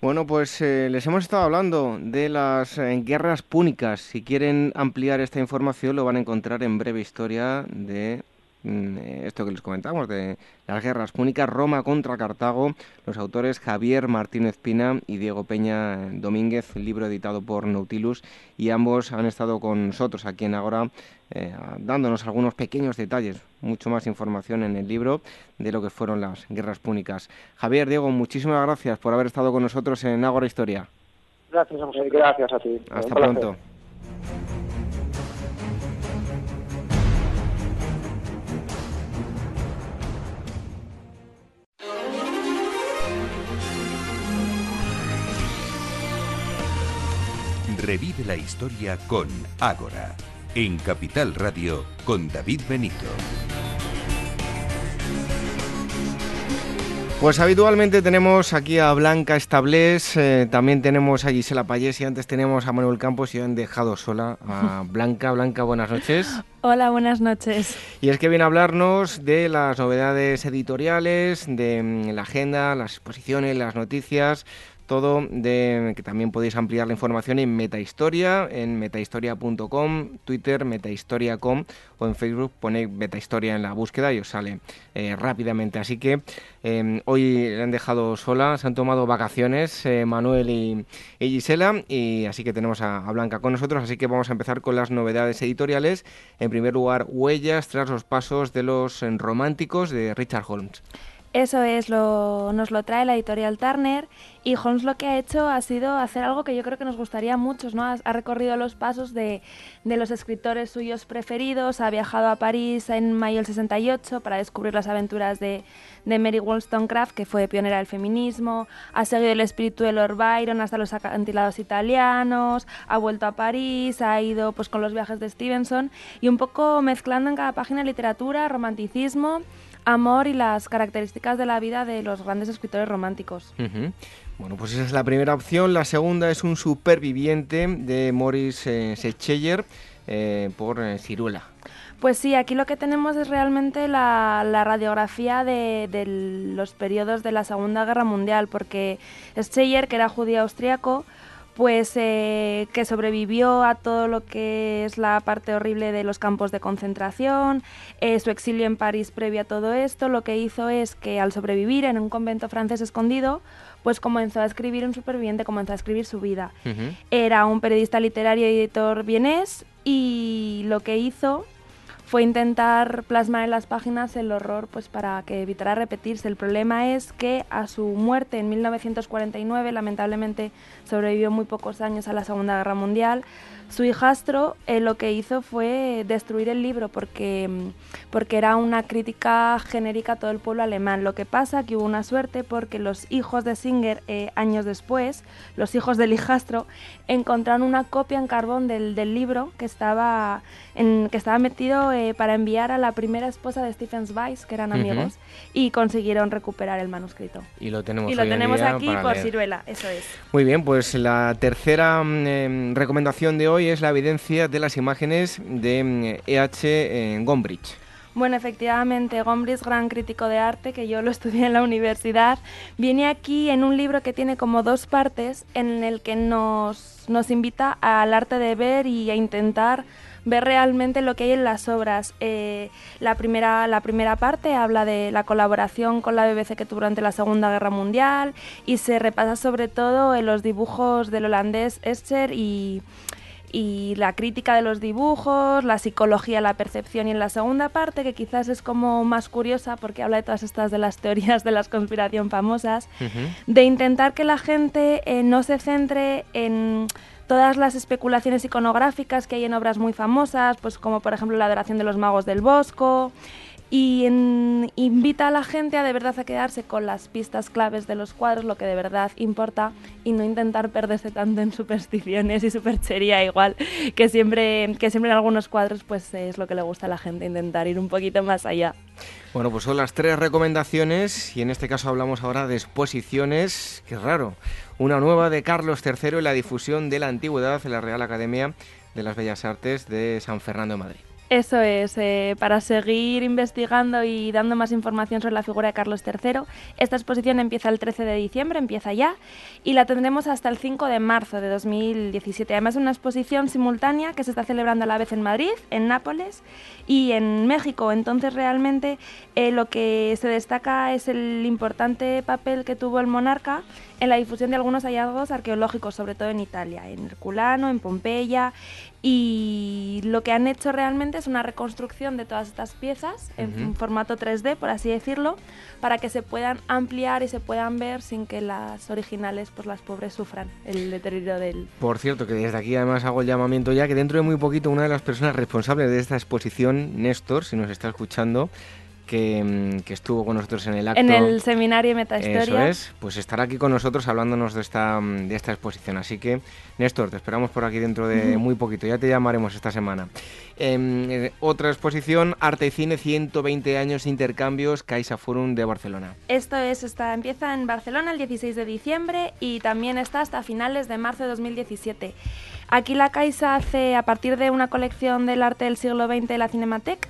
Speaker 1: Bueno, pues les hemos estado hablando de las guerras púnicas. Si quieren ampliar esta información lo van a encontrar en breve historia de esto que les comentamos de las guerras púnicas, Roma contra Cartago, los autores Javier Martínez Pina y Diego Peña Domínguez, libro editado por Nautilus, y ambos han estado con nosotros aquí en Agora eh, dándonos algunos pequeños detalles, mucho más información en el libro de lo que fueron las guerras púnicas. Javier, Diego, muchísimas gracias por haber estado con nosotros en Agora Historia.
Speaker 8: Gracias, José. Gracias a ti.
Speaker 1: Hasta pronto.
Speaker 9: Revive la historia con Ágora, en Capital Radio con David Benito.
Speaker 1: Pues habitualmente tenemos aquí a Blanca Establés, eh, también tenemos a Gisela Payés y antes tenemos a Manuel Campos y han dejado sola a Blanca. Blanca, buenas noches.
Speaker 10: Hola, buenas noches.
Speaker 1: Y es que viene a hablarnos de las novedades editoriales, de mm, la agenda, las exposiciones, las noticias, todo de que también podéis ampliar la información en Metahistoria, en metahistoria.com, Twitter, metahistoria.com o en Facebook ponéis Metahistoria en la búsqueda y os sale eh, rápidamente. Así que em, hoy le han dejado sola, se han tomado vacaciones eh, Manuel y, Gisela y así que tenemos a, Blanca con nosotros, así que vamos a empezar con las novedades editoriales. En primer lugar, Huellas tras los pasos de los románticos de Richard Holmes.
Speaker 10: Eso es, lo, nos lo trae la editorial Turner y Holmes lo que ha hecho ha sido hacer algo que yo creo que nos gustaría a muchos, ¿no? Ha, recorrido los pasos de, de, los escritores suyos preferidos, ha viajado a París en mayo del 68 para descubrir las aventuras de, de Mary Wollstonecraft, que fue pionera del feminismo, ha seguido el espíritu de Lord Byron hasta los acantilados italianos, ha vuelto a París, ha ido pues con los viajes de Stevenson y un poco mezclando en cada página literatura, romanticismo, amor y las características de la vida de los grandes escritores románticos.
Speaker 1: Bueno, pues esa es la primera opción. La segunda es un superviviente de Morris eh, eh, por eh, Ciruela.
Speaker 10: Pues sí, aquí lo que tenemos es realmente la, radiografía de, de, los periodos de la Segunda Guerra Mundial, porque Scheyer, que era judío austriaco, pues eh, que sobrevivió a todo lo que es la parte horrible de los campos de concentración, eh, su exilio en París previo a todo esto, lo que hizo es que al sobrevivir en un convento francés escondido, pues comenzó a escribir un superviviente, comenzó a escribir su vida. Era un periodista literario y editor vienés y lo que hizo fue intentar plasmar en las páginas el horror pues para que evitara repetirse. El problema es que a su muerte en 1949, lamentablemente sobrevivió muy pocos años a la Segunda Guerra Mundial, su hijastro eh, lo que hizo fue destruir el libro porque, porque era una crítica genérica a todo el pueblo alemán. Lo que pasa que hubo una suerte porque los hijos de Singer, eh, años después, los hijos del hijastro, encontraron una copia en carbón del, del libro que estaba, en, que estaba metido eh, para enviar a la primera esposa de Stephen Weiss, que eran amigos, y consiguieron recuperar el manuscrito.
Speaker 1: Y lo tenemos,
Speaker 10: y lo tenemos aquí por Ciruela, eso es.
Speaker 1: Muy bien, pues la tercera mm, em, recomendación de hoy es la evidencia de las imágenes de E.H. Gombrich.
Speaker 10: Bueno, efectivamente, Gombrich, gran crítico de arte, que yo lo estudié en la universidad, viene aquí en un libro que tiene como dos partes, en el que nos, nos invita al arte de ver y a intentar ver realmente lo que hay en las obras. Eh, la, primera, la primera parte habla de la colaboración con la BBC que tuvo durante la Segunda Guerra Mundial y se repasa sobre todo en los dibujos del holandés Escher y y la crítica de los dibujos, la psicología, la percepción y en la segunda parte que quizás es como más curiosa porque habla de todas estas de las teorías de la conspiración famosas, de intentar que la gente eh, no se centre en todas las especulaciones iconográficas que hay en obras muy famosas, pues como por ejemplo la adoración de los magos del Bosco, y invita a la gente a de verdad a quedarse con las pistas claves de los cuadros, lo que de verdad importa, y no intentar perderse tanto en supersticiones y superchería igual, que siempre, que siempre en algunos cuadros pues es lo que le gusta a la gente, intentar ir un poquito más allá.
Speaker 1: Bueno, pues son las tres recomendaciones y en este caso hablamos ahora de exposiciones, qué raro, una nueva de Carlos III y la difusión de la antigüedad en la Real Academia de las Bellas Artes de San Fernando de Madrid.
Speaker 10: Eso es, eh, para seguir investigando y dando más información sobre la figura de Carlos III. Esta exposición empieza el 13 de diciembre, empieza ya, y la tendremos hasta el 5 de marzo de 2017. Además, es una exposición simultánea que se está celebrando a la vez en Madrid, en Nápoles y en México. Entonces, realmente eh, lo que se destaca es el importante papel que tuvo el monarca en la difusión de algunos hallazgos arqueológicos, sobre todo en Italia, en Herculano, en Pompeya, y lo que han hecho realmente es una reconstrucción de todas estas piezas en formato 3D, por así decirlo, para que se puedan ampliar y se puedan ver sin que las originales, pues las pobres, sufran el deterioro del...
Speaker 1: Por cierto, que desde aquí además hago el llamamiento ya, que dentro de muy poquito una de las personas responsables de esta exposición, Néstor, si nos está escuchando, Mm, que, estuvo con nosotros en el acto.
Speaker 10: En el seminario Metahistoria.
Speaker 1: Eso es, pues estará aquí con nosotros hablándonos de esta, mm, de esta exposición. Así que, Néstor, te esperamos por aquí dentro de muy poquito. Ya te llamaremos esta semana. Em, eh, otra exposición, Arte y Cine, 120 años intercambios, Caixa Forum de Barcelona.
Speaker 10: Esto es, está, empieza en Barcelona el 16 de diciembre y también está hasta finales de marzo de 2017. Aquí la Caixa hace, a partir de una colección del arte del siglo XX de la Cinemateca,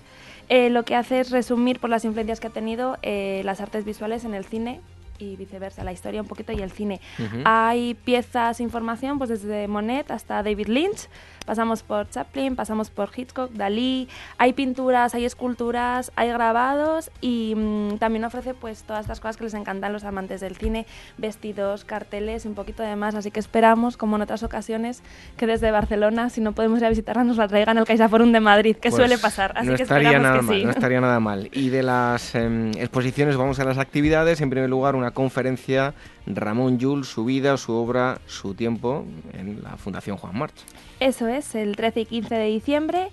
Speaker 10: eh, lo que hace es resumir por las influencias que ha tenido eh, las artes visuales en el cine y viceversa, la historia un poquito y el cine. Hay piezas, información, pues desde Monet hasta David Lynch, pasamos por Chaplin, pasamos por Hitchcock, Dalí, hay pinturas, hay esculturas, hay grabados y mm, también ofrece pues todas estas cosas que les encantan los amantes del cine, vestidos, carteles, un poquito de más, así que esperamos, como en otras ocasiones, que desde Barcelona, si no podemos ir a visitarla, nos la traigan al Caixa Forum de Madrid, que pues suele pasar, así
Speaker 1: no
Speaker 10: que
Speaker 1: estaría
Speaker 10: esperamos
Speaker 1: nada
Speaker 10: que
Speaker 1: mal,
Speaker 10: sí.
Speaker 1: No estaría nada mal. Y de las em, exposiciones vamos a las actividades, en primer lugar una conferencia Ramón Yul, su vida, su obra, su tiempo en la Fundación Juan March.
Speaker 10: Eso es, el 13 y 15 de diciembre.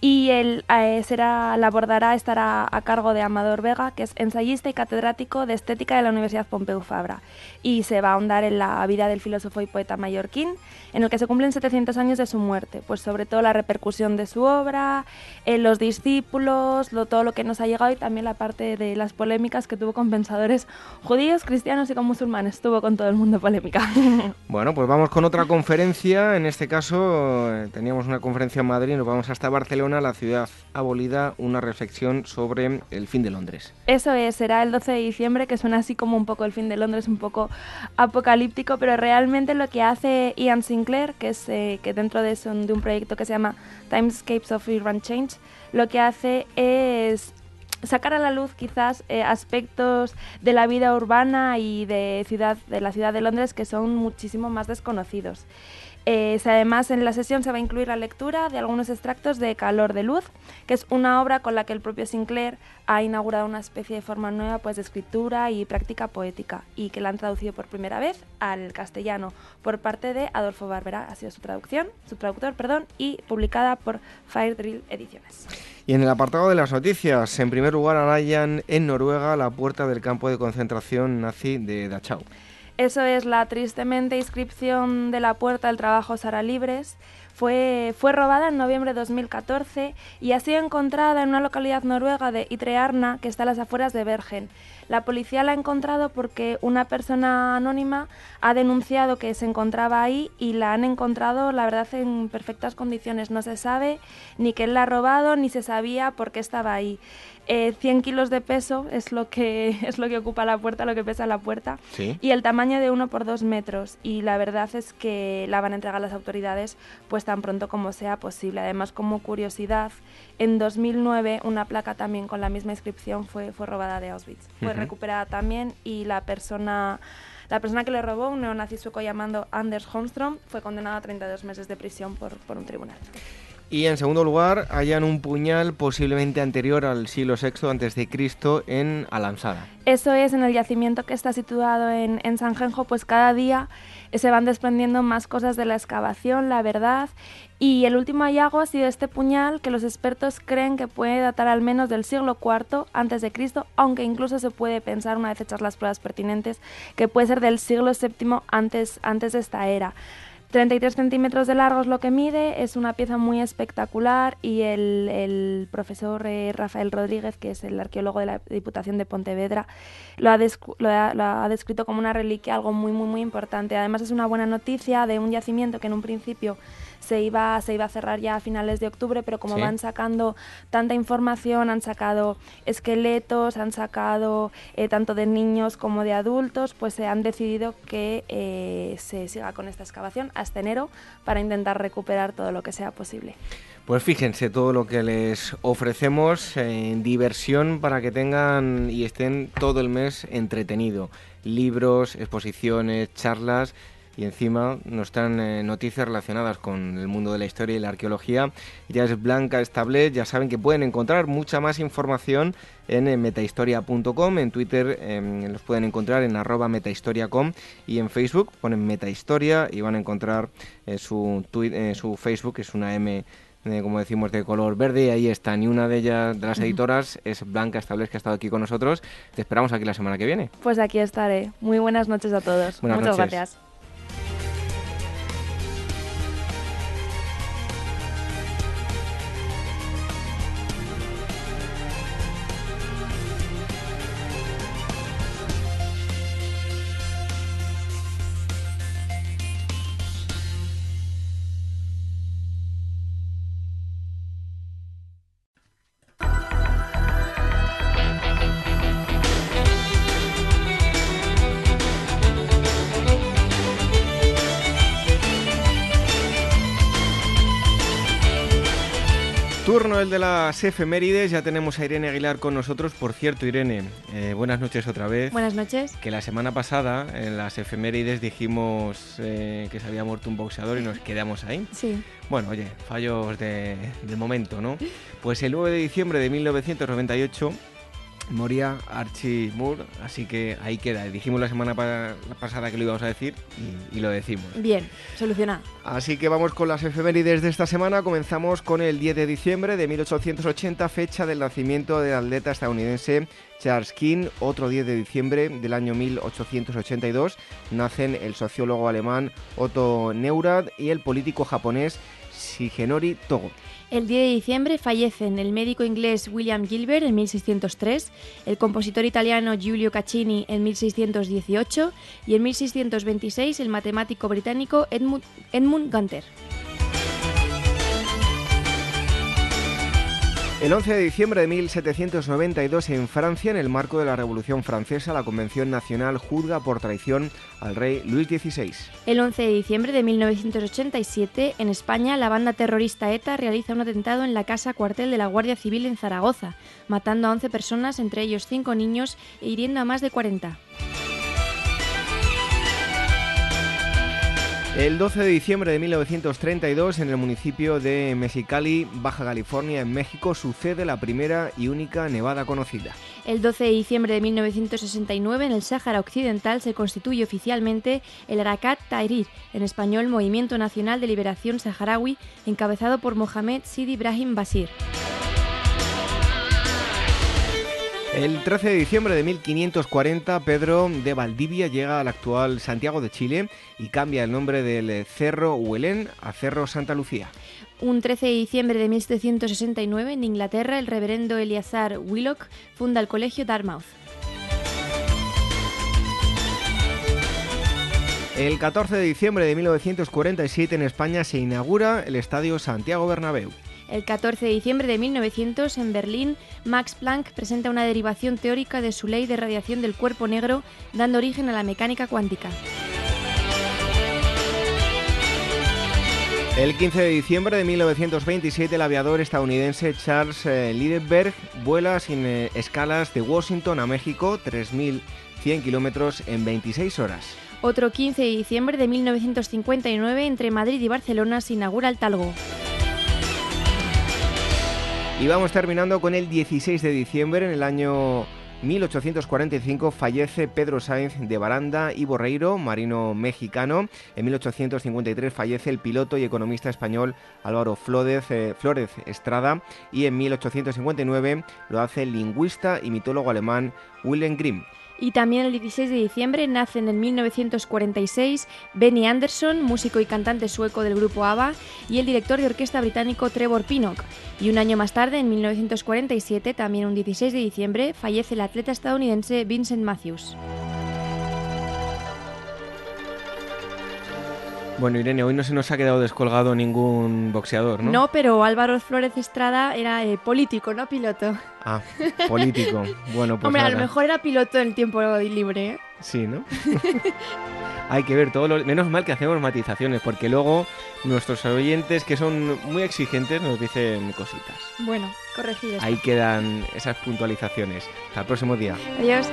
Speaker 10: Y él eh, será, la abordará, estará a cargo de Amador Vega, que es ensayista y catedrático de estética de la Universidad Pompeu Fabra. Y se va a ahondar en la vida del filósofo y poeta mallorquín, en el que se cumplen 700 años de su muerte. Pues sobre todo la repercusión de su obra, en los discípulos, lo, todo lo que nos ha llegado y también la parte de las polémicas que tuvo con pensadores judíos, cristianos y con musulmanes. Tuvo con todo el mundo polémica.
Speaker 1: Bueno, pues vamos con otra conferencia. En este caso eh, teníamos una conferencia en Madrid, nos vamos hasta Barcelona, la ciudad abolida, una reflexión sobre el fin de Londres.
Speaker 10: Eso es, será el 12 de diciembre, que suena así como un poco el fin de Londres, un poco apocalíptico, pero realmente lo que hace Ian Sinclair, que es eh, que dentro de, eso, de un proyecto que se llama Timescapes of Urban Change, lo que hace es sacar a la luz quizás eh, aspectos de la vida urbana y de ciudad de la ciudad de Londres que son muchísimo más desconocidos. Eh, además, en la sesión se va a incluir la lectura de algunos extractos de Calor de Luz, que es una obra con la que el propio Sinclair ha inaugurado una especie de forma nueva pues, de escritura y práctica poética, y que la han traducido por primera vez al castellano por parte de Adolfo Barbera. Ha sido su traducción, su traductor, perdón, y publicada por Fire Drill Ediciones.
Speaker 1: Y en el apartado de las noticias, en primer lugar, hallan en Noruega la puerta del campo de concentración nazi de Dachau.
Speaker 10: Eso es la tristemente inscripción de la Puerta del Trabajo Sara Libres. Fue, fue robada en noviembre de 2014 y ha sido encontrada en una localidad noruega de Itrearna, que está a las afueras de Bergen. La policía la ha encontrado porque una persona anónima ha denunciado que se encontraba ahí y la han encontrado, la verdad, en perfectas condiciones. No se sabe ni que él la ha robado ni se sabía por qué estaba ahí. 100 eh, kilos de peso es lo que es lo que ocupa la puerta, lo que pesa la puerta, y el tamaño de 1 por 2 metros. Y la verdad es que la van a entregar las autoridades pues tan pronto como sea posible. Además, como curiosidad, en 2009 una placa también con la misma inscripción fue, fue robada de Auschwitz. Fue recuperada también y la persona... La persona que le robó, un neonazi sueco llamado Anders Holmström, fue condenado a 32 meses de prisión por, por un tribunal.
Speaker 1: Y en segundo lugar, hallan un puñal posiblemente anterior al siglo VI a.C. en Alamsada.
Speaker 10: Eso es, en el yacimiento que está situado en, en Sanjenjo, pues cada día se van desprendiendo más cosas de la excavación, la verdad. Y el último hallazgo ha sido este puñal que los expertos creen que puede datar al menos del siglo IV Cristo, aunque incluso se puede pensar, una vez hechas las pruebas pertinentes, que puede ser del siglo VII antes, antes de esta era. 33 centímetros de largo es lo que mide, es una pieza muy espectacular y el, profesor eh, Rafael Rodríguez, que es el arqueólogo de la Diputación de Pontevedra, lo ha, lo, ha, descrito como una reliquia, algo muy, muy, muy importante. Además es una buena noticia de un yacimiento que en un principio se iba, se iba a cerrar ya a finales de octubre, pero como van sacando tanta información, han sacado esqueletos, han sacado eh, tanto de niños como de adultos, pues se han decidido que eh, se siga con esta excavación hasta enero para intentar recuperar todo lo que sea posible.
Speaker 1: Pues fíjense todo lo que les ofrecemos en diversión para que tengan y estén todo el mes entretenido. Libros, exposiciones, charlas y encima nos traen eh, noticias relacionadas con el mundo de la historia y la arqueología. Ya es Blanca Establet, ya saben que pueden encontrar mucha más información en eh, metahistoria.com, en Twitter em, los pueden encontrar en arroba metahistoria.com y en Facebook ponen metahistoria y van a encontrar eh, su, su Facebook, que es una M como decimos, de color verde. Y ahí está. Ni una de ellas, de las editoras, es Blanca Estables, que ha estado aquí con nosotros. Te esperamos aquí la semana que viene.
Speaker 10: Pues aquí estaré. Muy buenas noches a todos. Muchas gracias.
Speaker 1: Turno el de las efemérides, ya tenemos a Irene Aguilar con nosotros. Por cierto, Irene, eh, buenas noches otra vez.
Speaker 3: Buenas noches.
Speaker 1: Que la semana pasada en las efemérides dijimos eh, que se había muerto un boxeador y nos quedamos ahí.
Speaker 3: Sí.
Speaker 1: Bueno, oye, fallos de, del momento, ¿no? Pues el 9 de diciembre de 1998 moría Archie Moore, así que ahí queda. Dijimos la semana pasada que lo íbamos a decir y, lo decimos.
Speaker 3: Bien, solucionado.
Speaker 1: Así que vamos con las efemérides de esta semana. Comenzamos con el 10 de diciembre de 1880, fecha del nacimiento del atleta estadounidense Charles King. Otro 10 de diciembre del año 1882 nacen el sociólogo alemán Otto Neurath y el político japonés Shigenori Togo.
Speaker 3: El 10 de diciembre fallecen el médico inglés William Gilbert en 1603, el compositor italiano Giulio Caccini en 1618 y en 1626 el matemático británico Edmund, Edmund Gunter.
Speaker 1: El 11 de diciembre de 1792 en Francia, en el marco de la Revolución Francesa, la Convención Nacional juzga por traición al rey Luis XVI.
Speaker 3: El 11 de diciembre de 1987, en España, la banda terrorista ETA realiza un atentado en la casa cuartel de la Guardia Civil en Zaragoza, matando a 11 personas, entre ellos 5 niños, e hiriendo a más de 40.
Speaker 1: El 12 de diciembre de 1932, en el municipio de Mexicali, Baja California, en México, sucede la primera y única nevada conocida.
Speaker 3: El 12 de diciembre de 1969, en el Sáhara Occidental, se constituye oficialmente el Arakat Tahrir, en español Movimiento Nacional de Liberación Saharaui, encabezado por Mohamed Sidi Ibrahim Basir.
Speaker 1: El 13 de diciembre de 1540, Pedro de Valdivia llega al actual Santiago de Chile y cambia el nombre del Cerro Huelén a Cerro Santa Lucía.
Speaker 3: Un 13 de diciembre de 1769, en Inglaterra, el reverendo Eleazar Willock funda el colegio Dartmouth.
Speaker 1: El 14 de diciembre de 1947 en España se inaugura el Estadio Santiago Bernabéu.
Speaker 3: El 14 de diciembre de 1900, en Berlín, Max Planck presenta una derivación teórica de su ley de radiación del cuerpo negro, dando origen a la mecánica cuántica.
Speaker 1: El 15 de diciembre de 1927, el aviador estadounidense Charles eh, Lindbergh vuela sin eh, escalas de Washington a México, 3.100 kilómetros en 26 horas.
Speaker 3: Otro 15 de diciembre de 1959, entre Madrid y Barcelona, se inaugura el Talgo.
Speaker 1: Y vamos terminando con el 16 de diciembre, en el año 1845 fallece Pedro Sáenz de Baranda y Borreiro, marino mexicano. En 1853 fallece el piloto y economista español Álvaro eh, Flórez Estrada y en 1859 lo hace el lingüista y mitólogo alemán Wilhelm Grimm.
Speaker 3: Y también el 16 de diciembre nace en 1946 Benny Anderson, músico y cantante sueco del grupo ABBA, y el director de orquesta británico Trevor Pinnock. Y un año más tarde, en 1947, también un 16 de diciembre, fallece el atleta estadounidense Vincent Matthews.
Speaker 4: Bueno, Irene, hoy no se nos ha quedado descolgado ningún boxeador, ¿no?
Speaker 3: No, pero Álvaro Flores Estrada era eh, político, no piloto.
Speaker 4: Ah, político. Bueno, pues
Speaker 3: Hombre, a lo mejor era piloto en tiempo libre. ¿eh?
Speaker 4: Sí, ¿no? Hay que ver todo lo... Menos mal que hacemos matizaciones, porque luego nuestros oyentes, que son muy exigentes, nos dicen cositas.
Speaker 3: Bueno, corregido.
Speaker 4: Ahí quedan esas puntualizaciones. Hasta el próximo día.
Speaker 3: Adiós.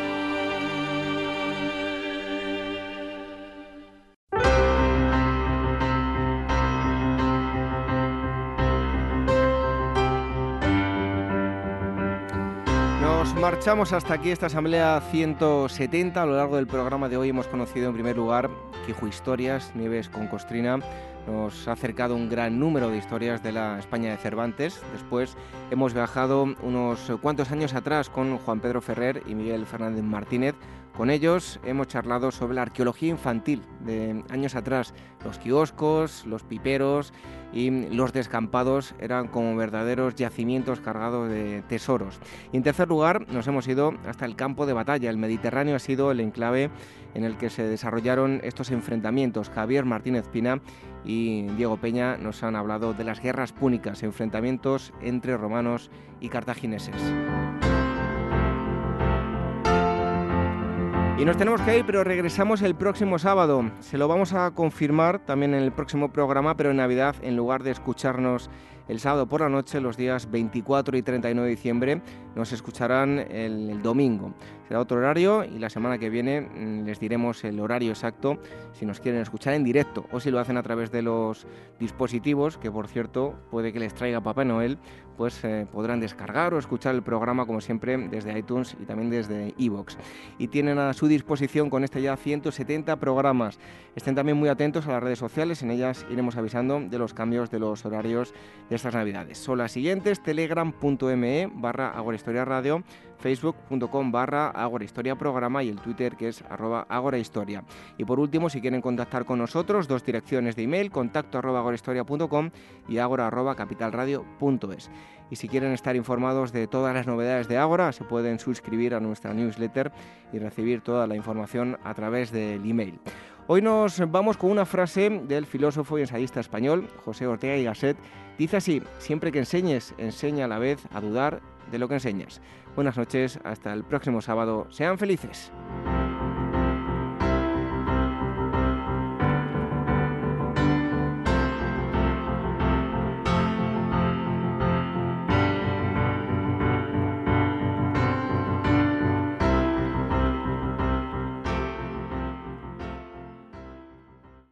Speaker 1: Marchamos hasta aquí esta asamblea 170. A lo largo del programa de hoy hemos conocido en primer lugar Quijo Historias, Nieves con Costrina. Nos ha acercado un gran número de historias de la España de Cervantes. Después hemos viajado unos cuantos años atrás con Juan Pedro Ferrer y Miguel Fernández Martínez. Con ellos hemos charlado sobre la arqueología infantil de años atrás. Los kioscos, los piperos y los descampados eran como verdaderos yacimientos cargados de tesoros. Y en tercer lugar nos hemos ido hasta el campo de batalla. El Mediterráneo ha sido el enclave en el que se desarrollaron estos enfrentamientos. Javier Martínez Pina y Diego Peña nos han hablado de las guerras púnicas, enfrentamientos entre romanos y cartagineses. Y nos tenemos que ir, pero regresamos el próximo sábado. Se lo vamos a confirmar también en el próximo programa, pero en Navidad, en lugar de escucharnos el sábado por la noche, los días 24 y 39 de diciembre, nos escucharán el, domingo. Será otro horario y la semana que viene mm, les diremos el horario exacto si nos quieren escuchar en directo o si lo hacen a través de los dispositivos, que por cierto puede que les traiga Papá Noel, pues eh, podrán descargar o escuchar el programa como siempre desde iTunes y también desde iVoox. Y tienen a su disposición con este ya 170 programas. Estén también muy atentos a las redes sociales, en ellas iremos avisando de los cambios de los horarios de estas navidades. Son las siguientes, telegram.me barra Agorahistoria Radio, facebook.com barra Agorahistoria Programa y el Twitter que es arroba agorahistoria. Y por último, si quieren contactar con nosotros, dos direcciones de email, contacto arroba agorahistoria.com y agora arroba capitalradio.es. Y si quieren estar informados de todas las novedades de Ágora, se pueden suscribir a nuestra newsletter y recibir toda la información a través del email. Hoy nos vamos con una frase del filósofo y ensayista español José Ortega y Gasset. Dice así, siempre que enseñes, enseña a la vez a dudar de lo que enseñas. Buenas noches, hasta el próximo sábado. Sean felices.